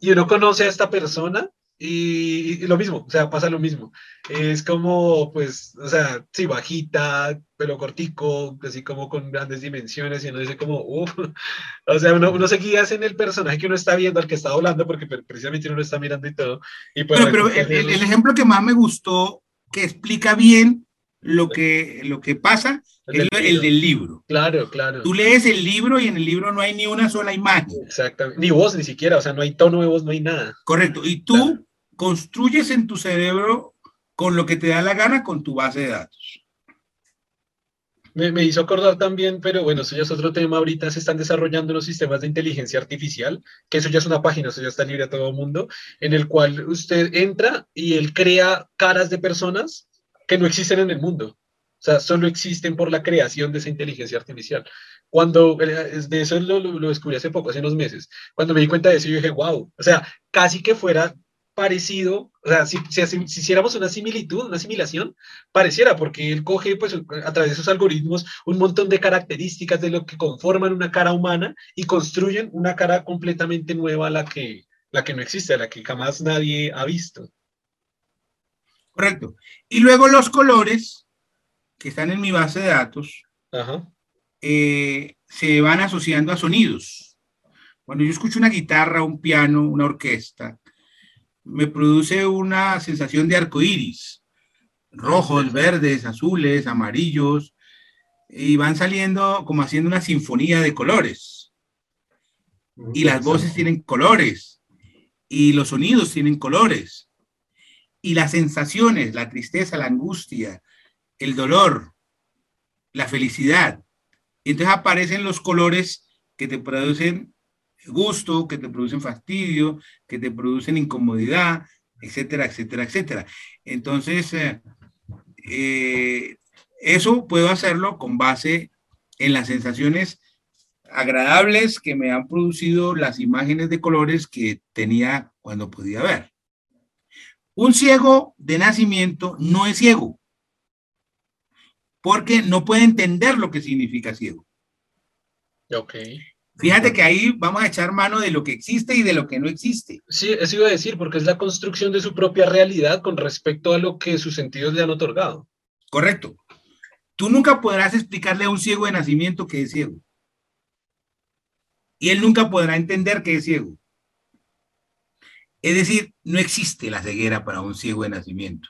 y uno conoce a esta persona y, y lo mismo, o sea, pasa lo mismo. Es como, pues, o sea, sí, bajita, pelo cortico, así como con grandes dimensiones y uno dice como, uff, o sea, uno, uno se guía en el personaje que uno está viendo, al que está doblando, porque pre- precisamente uno lo está mirando y todo. Y pues, Bueno, pero el, el- el ejemplo que más me gustó, que explica bien lo que, lo que pasa, El es del el del libro. Claro, claro. Tú lees el libro y en el libro no hay ni una sola imagen. Exactamente. Ni voz, ni siquiera. O sea, no hay tono de voz, no hay nada. Correcto. Y tú Claro. Construyes en tu cerebro con lo que te da la gana con tu base de datos. Me, me hizo acordar también, pero bueno, eso ya es otro tema. Ahorita se están desarrollando unos sistemas de inteligencia artificial, que eso ya es una página, eso ya está libre a todo el mundo, en el cual usted entra y él crea caras de personas que no existen en el mundo. O sea, solo existen por la creación de esa inteligencia artificial. Cuando, eh, de eso lo- lo descubrí hace poco, hace unos meses. Cuando me di cuenta de eso, yo dije, wow, o sea, casi que fuera parecido, o sea, si, si, si hiciéramos una similitud, una asimilación, pareciera, porque él coge, pues, a través de esos algoritmos, un montón de características de lo que conforman una cara humana y construyen una cara completamente nueva la que, la que no existe, la que jamás nadie ha visto. Correcto. Y luego los colores que están en mi base de datos Ajá. eh, se van asociando a sonidos. Cuando yo escucho una guitarra, un piano, una orquesta, me produce una sensación de arco iris, rojos, verdes, azules, amarillos, y van saliendo como haciendo una sinfonía de colores. Y las voces tienen colores, y los sonidos tienen colores, y las sensaciones, la tristeza, la angustia, el dolor, la felicidad. Y entonces aparecen los colores que te producen gusto, que te producen fastidio, que te producen incomodidad, etcétera, etcétera, etcétera. Entonces, eh, eh, eso puedo hacerlo con base en las sensaciones agradables que me han producido las imágenes de colores que tenía cuando podía ver. Un ciego de nacimiento no es ciego, porque no puede entender lo que significa ciego. Ok. Fíjate que ahí vamos a echar mano de lo que existe y de lo que no existe. Sí, eso iba a decir, porque es la construcción de su propia realidad con respecto a lo que sus sentidos le han otorgado. Correcto. Tú nunca podrás explicarle a un ciego de nacimiento que es ciego. Y él nunca podrá entender que es ciego. Es decir, no existe la ceguera para un ciego de nacimiento.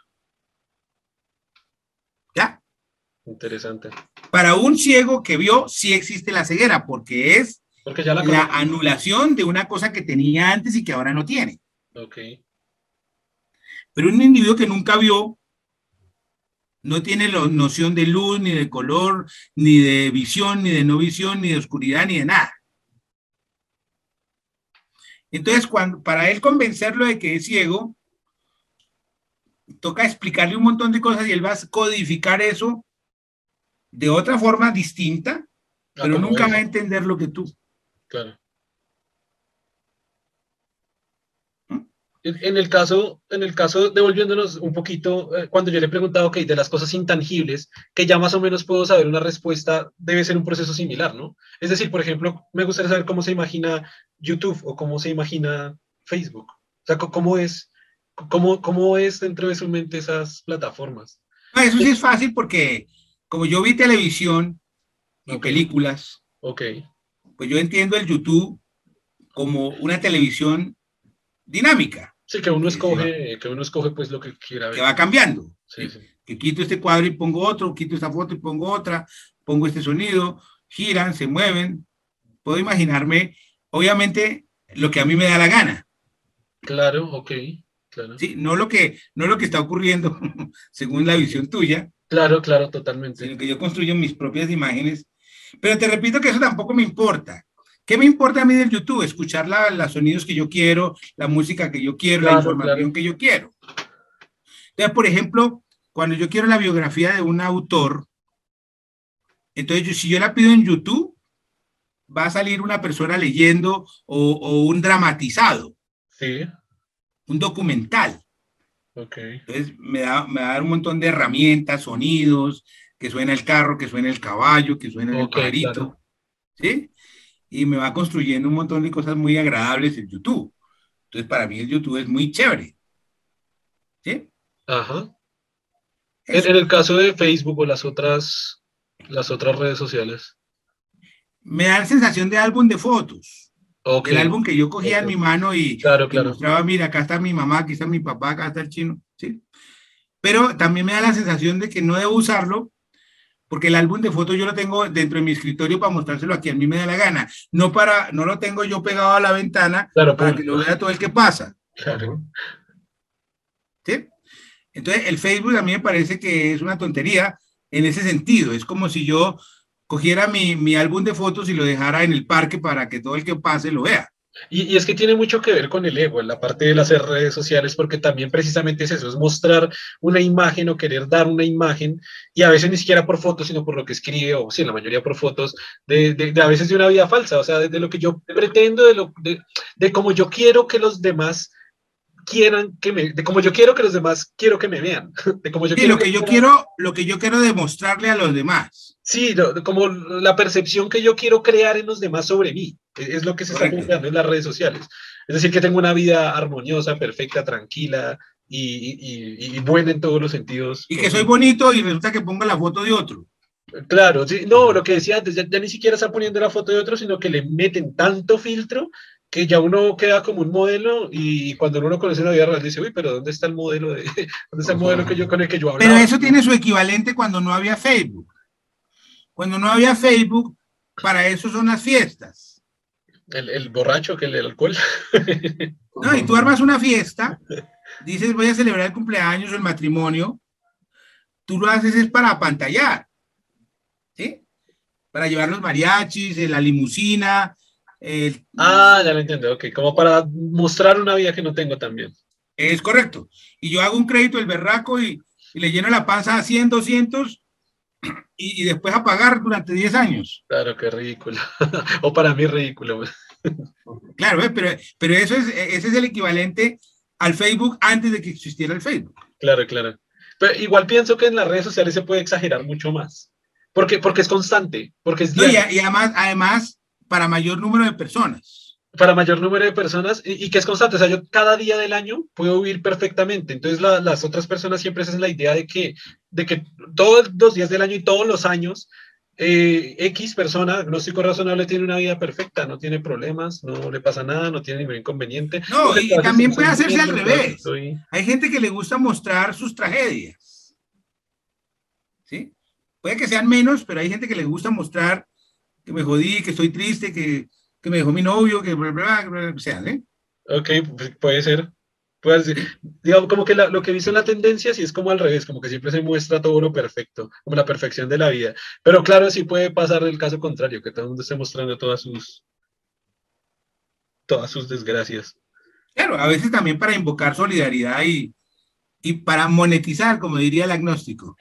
¿Ya? Interesante. Para un ciego que vio, sí existe la ceguera, porque es Porque ya la, anulación de una cosa que tenía antes y que ahora no tiene. Ok. Pero un individuo que nunca vio no tiene la noción de luz, ni de color, ni de visión, ni de no visión, ni de oscuridad, ni de nada. Entonces, cuando, para él convencerlo de que es ciego, toca explicarle un montón de cosas y él va a codificar eso de otra forma distinta, Ah, pero nunca va a entender lo que tú. Claro. ¿Mm? En el caso, en el caso, devolviéndonos un poquito, eh, cuando yo le he preguntado, ok, de las cosas intangibles, que ya más o menos puedo saber una respuesta, debe ser un proceso similar, ¿no? Es decir, por ejemplo, me gustaría saber cómo se imagina YouTube o cómo se imagina Facebook. O sea, cómo es, cómo, cómo es dentro de su mente esas plataformas. Eso sí es fácil porque como yo vi televisión y Ok. películas, Ok, pues yo entiendo el YouTube como una televisión dinámica, sí, que uno escoge, que uno escoge pues lo que quiera que ver. va cambiando. Sí, sí. Que quito este cuadro y pongo otro, quito esta foto y pongo otra, pongo este sonido, giran, se mueven. Puedo imaginarme, obviamente, lo que a mí me da la gana, Claro, ok, claro. ¿sí? No lo que, no lo que está ocurriendo según la visión tuya, Claro, claro, totalmente. sino que yo construyo mis propias imágenes. Pero te repito que eso tampoco me importa. ¿Qué me importa a mí del YouTube? Escuchar la- los sonidos que yo quiero, la música que yo quiero, la información claro. que yo quiero. Entonces, por ejemplo, cuando yo quiero la biografía de un autor, Entonces, si yo la pido en YouTube, va a salir una persona leyendo o, un dramatizado. Sí. Un documental. Ok. Entonces, me, da, me va a dar un montón de herramientas, sonidos, que suena el carro, que suena el caballo, que suena el carrito. ¿Sí? Y me va construyendo un montón de cosas muy agradables en YouTube. Entonces, para mí el YouTube es muy chévere. ¿Sí? Ajá. En, el caso de Facebook o las otras, las otras redes sociales. Me da la sensación de álbum de fotos. El álbum que yo cogía en mi mano y, claro, claro. mostraba, mira, acá está mi mamá, aquí está mi papá, acá está el chino, ¿sí? Pero también me da la sensación de que no debo usarlo porque el álbum de fotos yo lo tengo dentro de mi escritorio para mostrárselo aquí, a mí me da la gana. No para, no lo tengo yo pegado a la ventana para que lo vea todo el que pasa. Claro. ¿Sí? Entonces, el Facebook a mí me parece que es una tontería en ese sentido. Es como si yo cogiera mi, mi álbum de fotos y lo dejara en el parque para que todo el que pase lo vea. Y, es que tiene mucho que ver con el ego, en la parte de las redes sociales, porque también precisamente es eso, es mostrar una imagen o querer dar una imagen, y a veces ni siquiera por fotos, sino por lo que escribe, o sí, la mayoría por fotos, de, de, a veces de una vida falsa, o sea, de, de lo que yo pretendo, de, lo, de, de cómo yo quiero que los demás quieran que me, de como yo quiero que los demás quiero que me vean, de como yo sí, lo que, yo quiero, lo que yo quiero demostrarle a los demás. Sí, como la percepción que yo quiero crear en los demás sobre mí, es lo que se está creando en las redes sociales. Es decir, que tengo una vida armoniosa, perfecta, tranquila y, y, y, buena en todos los sentidos. Y que soy bonito y resulta que pongo la foto de otro. Claro, sí, no, lo que decía antes, ya, ya, ni siquiera está poniendo la foto de otro, sino que le meten tanto filtro que ya uno queda como un modelo y cuando uno conoce la vida real dice, uy, pero ¿dónde está el modelo de, dónde está el modelo que yo, con el que yo hablaba? Pero eso tiene su equivalente cuando no había Facebook. Cuando no había Facebook, para eso son las fiestas. El, el borracho que el, el alcohol. no, y tú armas una fiesta, dices, voy a celebrar el cumpleaños o el matrimonio, tú lo haces es para pantallar, ¿sí? Para llevar los mariachis, la limusina, ah, ya lo entiendo, ok, como para mostrar una vida que no tengo también. Es correcto. Y yo hago un crédito del berraco y, y le lleno la panza a 100, 200 y, y, después a pagar durante 10 años. Claro, qué ridículo. o para mí ridículo. claro, pero, pero eso es, ese es el equivalente al Facebook antes de que existiera el Facebook. Claro, claro. Pero igual pienso que en las redes sociales se puede exagerar mucho más. Porque, porque es constante, porque es no, y, y, además, además para mayor número de personas. Para mayor número de personas y, y, que es constante. O sea, yo cada día del año puedo vivir perfectamente. Entonces la, las otras personas siempre hacen la idea de que, de que todos los días del año y todos los años eh, X persona, agnóstico razonable, tiene una vida perfecta, no tiene problemas, no le pasa nada, no tiene ningún inconveniente. No, y también puede hacerse al revés. Estoy... Hay gente que le gusta mostrar sus tragedias. ¿Sí? Puede que sean menos, pero hay gente que le gusta mostrar que me jodí, que estoy triste, que, que me dejó mi novio, que bla, bla, bla, bla, sea, ¿eh? Ok, pues, puede ser. Puede ser. Digamos, como que la, lo que he visto en la tendencia sí es como al revés, como que siempre se muestra todo lo perfecto, como la perfección de la vida. Pero claro, sí puede pasar el caso contrario, que todo el mundo esté mostrando todas sus, todas sus desgracias. Claro, a veces también para invocar solidaridad y, y para monetizar, como diría el agnóstico.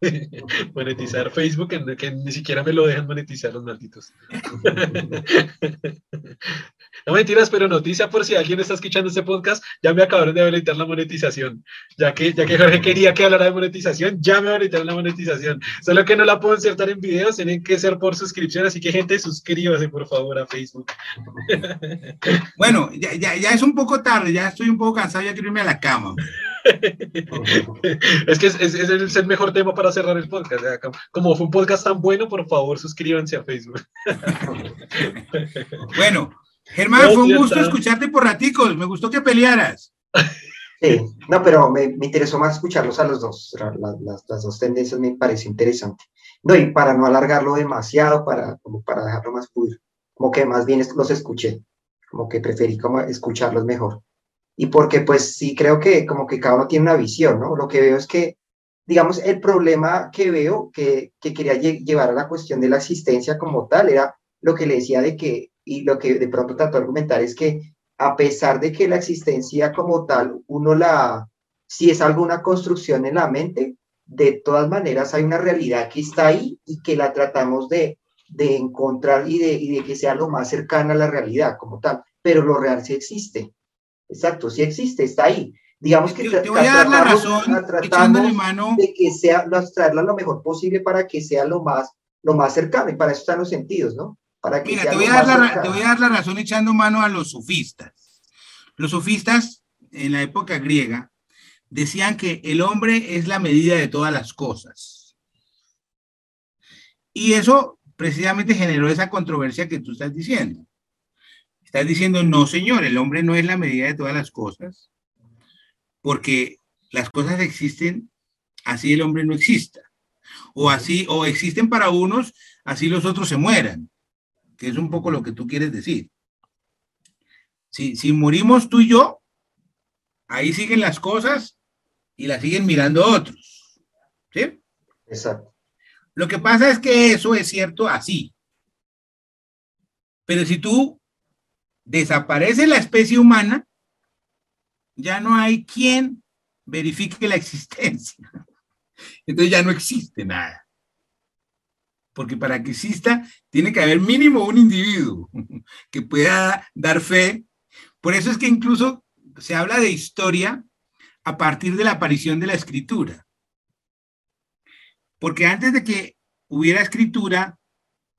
monetizar Facebook, que, ni siquiera me lo dejan monetizar los malditos. no mentiras, pero noticia por si alguien está escuchando este podcast, ya me acabaron de habilitar la monetización. Ya que, ya que Jorge quería que hablara de monetización, ya me habilitaron la monetización. Solo que no la puedo insertar en videos, tienen que ser por suscripción, así que gente, suscríbase por favor a Facebook. bueno, ya, ya, ya es un poco tarde, ya estoy un poco cansado, ya quiero irme a la cama. Es que es, es, es, el mejor tema para cerrar el podcast. Como fue un podcast tan bueno, por favor, suscríbanse a Facebook. bueno, Germán, no, fue un gusto escucharte por raticos. Me gustó que pelearas. Sí, no, pero me, me interesó más escucharlos a los dos. La, las, las, dos tendencias me pareció interesante. No, y para no alargarlo demasiado, para, como para dejarlo más fluido, como que más bien los escuché, como que preferí como escucharlos mejor y porque pues sí creo que como que cada uno tiene una visión, ¿no? Lo que veo es que, digamos, el problema que veo que, que quería llevar a la cuestión de la existencia como tal era lo que le decía de que, y lo que de pronto trató de argumentar es que a pesar de que la existencia como tal, uno la, si es alguna construcción en la mente, de todas maneras hay una realidad que está ahí y que la tratamos de, de encontrar y de, y de que sea lo más cercana a la realidad como tal, pero lo real sí existe. Exacto, sí existe, está ahí. Digamos que te, voy a dar la razón, tratamos mano. de que sea, traerla lo mejor posible para que sea lo más, lo más cercano, y para eso están los sentidos, ¿no? Para que Mira, te voy, a dar la, te voy a dar la razón echando mano a los sofistas. Los sofistas en la época griega decían que el hombre es la medida de todas las cosas. Y eso precisamente generó esa controversia que tú estás diciendo. Estás diciendo, no, señor, el hombre no es la medida de todas las cosas, porque las cosas existen así el hombre no exista. O así, o existen para unos, así los otros se mueran, que es un poco lo que tú quieres decir. Si, si morimos tú y yo, ahí siguen las cosas y las siguen mirando otros. ¿Sí? Exacto. Lo que pasa es que eso es cierto así. Pero si tú desaparece la especie humana, ya no hay quien verifique la existencia. Entonces ya no existe nada. Porque para que exista, tiene que haber mínimo un individuo que pueda dar fe. Por eso es que incluso se habla de historia a partir de la aparición de la escritura. Porque antes de que hubiera escritura,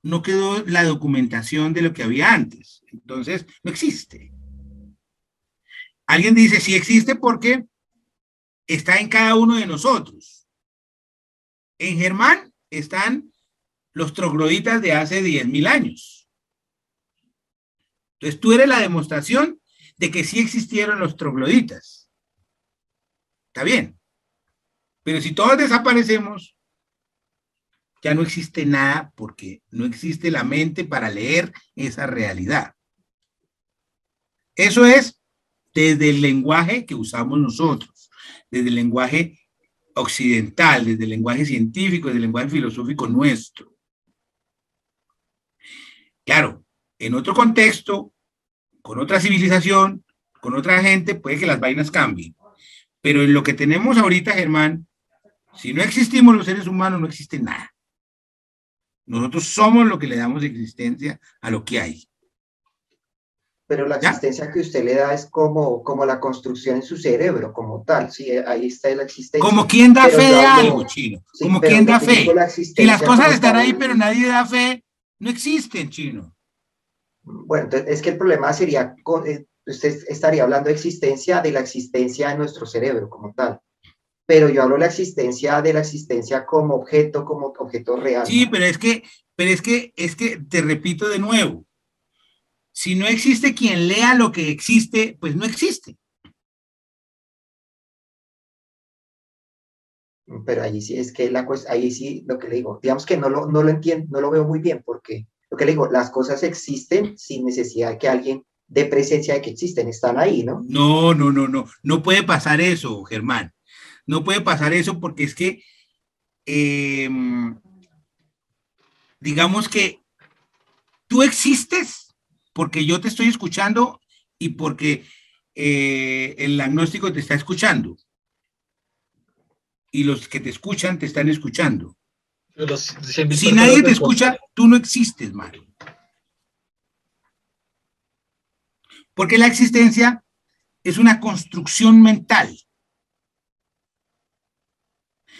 no quedó la documentación de lo que había antes. Entonces, no existe. Alguien dice, sí existe porque está en cada uno de nosotros. En Germán están los trogloditas de hace 10.000 años. Entonces, tú eres la demostración de que sí existieron los trogloditas. Está bien. Pero si todos desaparecemos, ya no existe nada porque no existe la mente para leer esa realidad. Eso es desde el lenguaje que usamos nosotros, desde el lenguaje occidental, desde el lenguaje científico, desde el lenguaje filosófico nuestro. Claro, en otro contexto, con otra civilización, con otra gente, puede que las vainas cambien. Pero en lo que tenemos ahorita, Germán, si no existimos los seres humanos, no existe nada. Nosotros somos lo que le damos existencia a lo que hay. Pero la existencia que usted le da es como, como la construcción en su cerebro, como tal. Sí, ahí está la existencia. Como quien da fe de algo, chino. como quien da fe. Si las cosas están ahí, pero nadie da fe, no existen, chino. Bueno, entonces es que el problema sería, eh, usted estaría hablando de existencia, de la existencia de nuestro cerebro, como tal pero yo hablo de la existencia de la existencia como objeto, como objeto real. Sí, pero es que, pero es que, es que te repito de nuevo, si no existe quien lea lo que existe, pues no existe. Pero ahí sí es que la ahí sí lo que le digo, digamos que no lo, no lo entiendo, no lo veo muy bien, porque lo que le digo, las cosas existen sin necesidad de que alguien dé presencia de que existen, están ahí, ¿no? No, no, no, no, no puede pasar eso, Germán. No puede pasar eso porque es que, em, digamos que tú existes porque yo te estoy escuchando y porque eh, el agnóstico te está escuchando. Y los que te escuchan te están escuchando. si nadie te escucha, tú no existes, Mario. Porque la existencia es una construcción mental.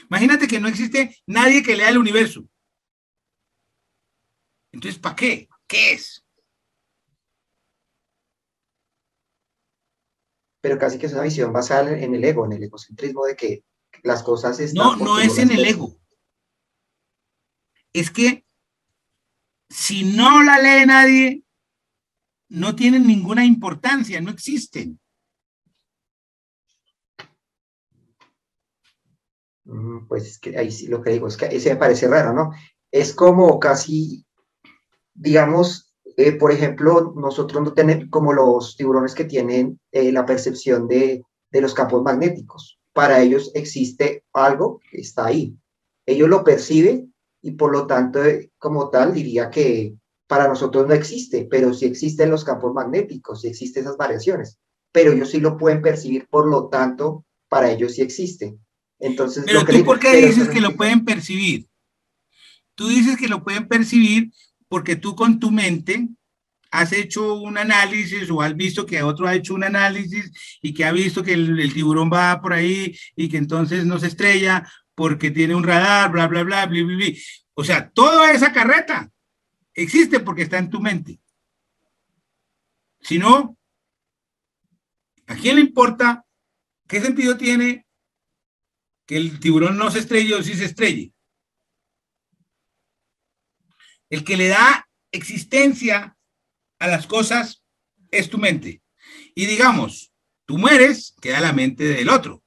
Imagínate que no existe nadie que lea el universo. Entonces, ¿para qué? ¿Qué es? Pero casi que es una visión basada en el ego, en el egocentrismo de que las cosas están... No, no es en el ego. Es que si no la lee nadie, no tienen ninguna importancia, no existen. Pues ahí sí lo que digo es que ese me parece raro, ¿no? Es como casi, digamos, eh, por ejemplo, nosotros no tenemos como los tiburones que tienen eh, la percepción de, de, los campos magnéticos. Para ellos existe algo que está ahí. Ellos lo perciben y por lo tanto, eh, como tal, diría que para nosotros no existe, pero sí existen los campos magnéticos, sí existen esas variaciones, pero ellos sí lo pueden percibir, por lo tanto, para ellos sí existe. Entonces, pero tú, ¿por qué dices que lo pueden percibir? Tú dices que lo pueden percibir porque tú con tu mente has hecho un análisis o has visto que otro ha hecho un análisis y que ha visto que el, tiburón va por ahí y que entonces no se estrella porque tiene un radar, bla, bla, bla, bla, bla, bla. O sea, toda esa carreta existe porque está en tu mente. Si no, ¿a quién le importa? ¿Qué sentido tiene que el tiburón no se estrelle o si se estrelle? El que le da existencia a las cosas es tu mente. Y digamos, tú mueres, queda la mente del otro.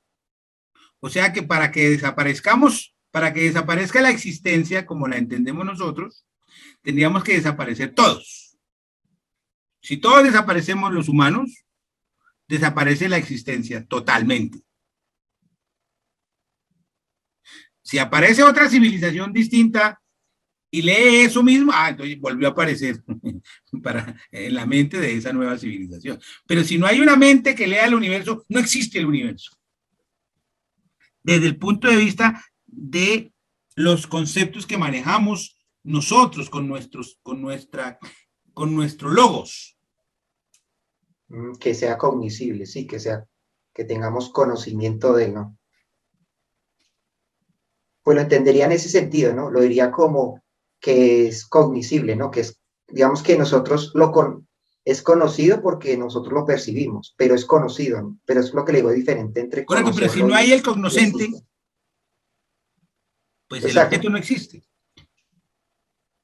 O sea que para que desaparezcamos, para que desaparezca la existencia como la entendemos nosotros, tendríamos que desaparecer todos. Si todos desaparecemos los humanos, desaparece la existencia totalmente. Si aparece otra civilización distinta y lee eso mismo, ah, entonces volvió a aparecer para, en la mente de esa nueva civilización. Pero si no hay una mente que lea el universo, no existe el universo. Desde el punto de vista de los conceptos que manejamos nosotros con nuestros, con nuestra, con nuestros logos. Mm, que sea cognoscible, sí, que sea, que tengamos conocimiento de, ¿no? Pues lo entendería en ese sentido, ¿no? Lo diría como que es cognoscible, ¿no? Que es, digamos que nosotros lo con, es conocido porque nosotros lo percibimos, pero es conocido, ¿no? Pero es lo que le digo diferente entre Correcto, pero si no hay el cognoscente, pues el objeto no existe.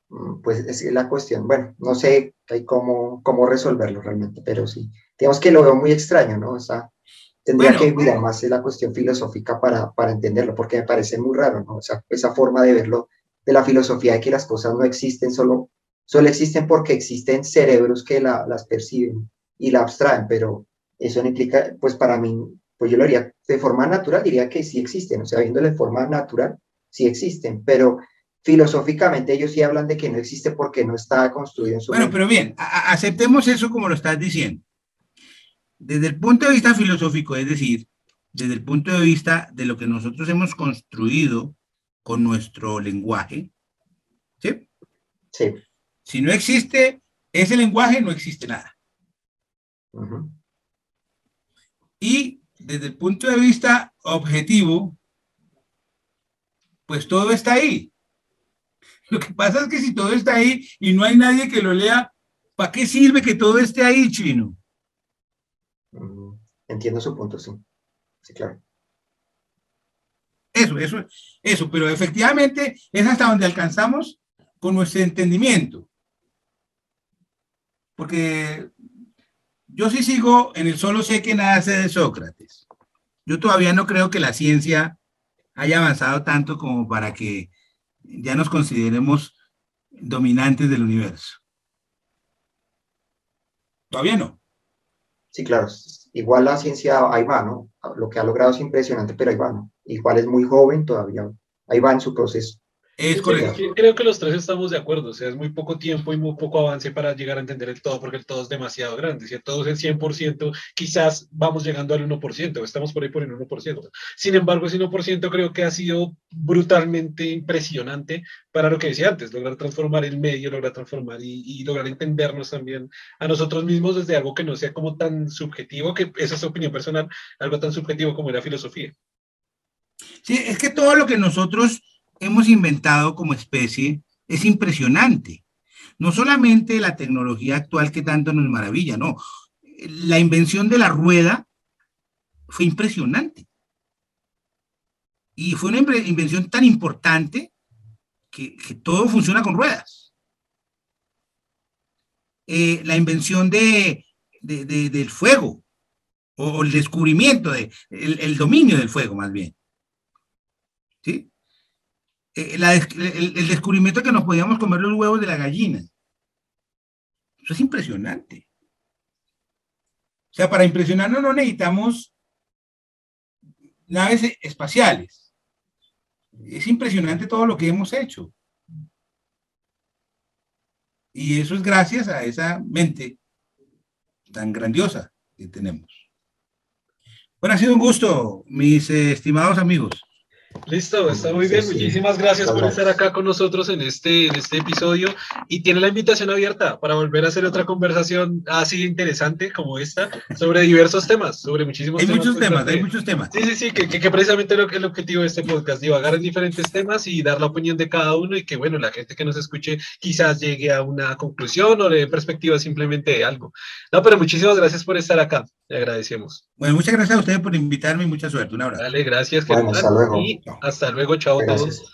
Mm, pues es la cuestión. Bueno, no sé cómo, cómo resolverlo realmente, pero sí. Digamos que lo veo muy extraño, ¿no? O sea, tendría que mirar más la cuestión filosófica para, para entenderlo, porque me parece muy raro, ¿no? O sea, esa forma de verlo de la filosofía de que las cosas no existen, solo, solo existen porque existen cerebros que la, las perciben y la abstraen, pero eso no implica, pues para mí, pues yo lo haría de forma natural, diría que sí existen, o sea, viéndolo de forma natural, sí existen, pero filosóficamente ellos sí hablan de que no existe porque no está construido en su... Bueno, pero bien, aceptemos eso como lo estás diciendo. Desde el punto de vista filosófico, es decir, desde el punto de vista de lo que nosotros hemos construido con nuestro lenguaje, ¿sí? Sí. Si no existe ese lenguaje, no existe nada. Y desde el punto de vista objetivo, pues todo está ahí. Lo que pasa es que si todo está ahí y no hay nadie que lo lea, ¿para qué sirve que todo esté ahí, chino? Entiendo su punto, sí. Sí, claro. Eso, eso, eso, pero efectivamente es hasta donde alcanzamos con nuestro entendimiento. Porque yo sí sigo en el solo sé que nada sé de Sócrates. Yo todavía no creo que la ciencia haya avanzado tanto como para que ya nos consideremos dominantes del universo. Todavía no. Sí, claro. Igual la ciencia ahí va, ¿no? Lo que ha logrado es impresionante, pero ahí va, ¿no? Igual es muy joven todavía. Ahí va en su proceso. Es correcto. creo que los tres estamos de acuerdo, o sea, es muy poco tiempo y muy poco avance para llegar a entender el todo, porque el todo es demasiado grande. Si el todo es el 100%, quizás vamos llegando al 1%, estamos por ahí por el 1%. Sin embargo, ese 1% creo que ha sido brutalmente impresionante para lo que decía antes, lograr transformar el medio, lograr transformar y, lograr entendernos también a nosotros mismos desde algo que no sea como tan subjetivo, que esa es su opinión personal, algo tan subjetivo como la filosofía. Sí, es que todo lo que nosotros hemos inventado como especie es impresionante. No solamente la tecnología actual que tanto nos maravilla, no. La invención de la rueda fue impresionante. Y fue una invención tan importante que, todo funciona con ruedas. Eh, la invención de, del fuego, o el descubrimiento, de, el dominio del fuego más bien. ¿Sí? Eh, el, descubrimiento que nos podíamos comer los huevos de la gallina. Eso es impresionante. O sea, para impresionarnos no necesitamos naves espaciales. Es impresionante todo lo que hemos hecho. Y eso es gracias a esa mente tan grandiosa que tenemos. Bueno, ha sido un gusto, mis eh, estimados amigos. Listo, está muy bien. Muchísimas gracias por estar acá con nosotros en este, en este episodio y tiene la invitación abierta para volver a hacer otra conversación así interesante como esta sobre diversos temas, sobre muchísimos hay temas. Muchos temas hay muchos temas. Sí, sí, sí, que, que, precisamente lo, el objetivo de este podcast, divagar en diferentes temas y dar la opinión de cada uno y que, bueno, la gente que nos escuche quizás llegue a una conclusión o de perspectiva simplemente de algo. No, pero muchísimas gracias por estar acá. Le agradecemos. Bueno, muchas gracias a ustedes por invitarme y mucha suerte. Un abrazo. Dale, gracias. hasta luego. Y hasta luego. Chao a todos.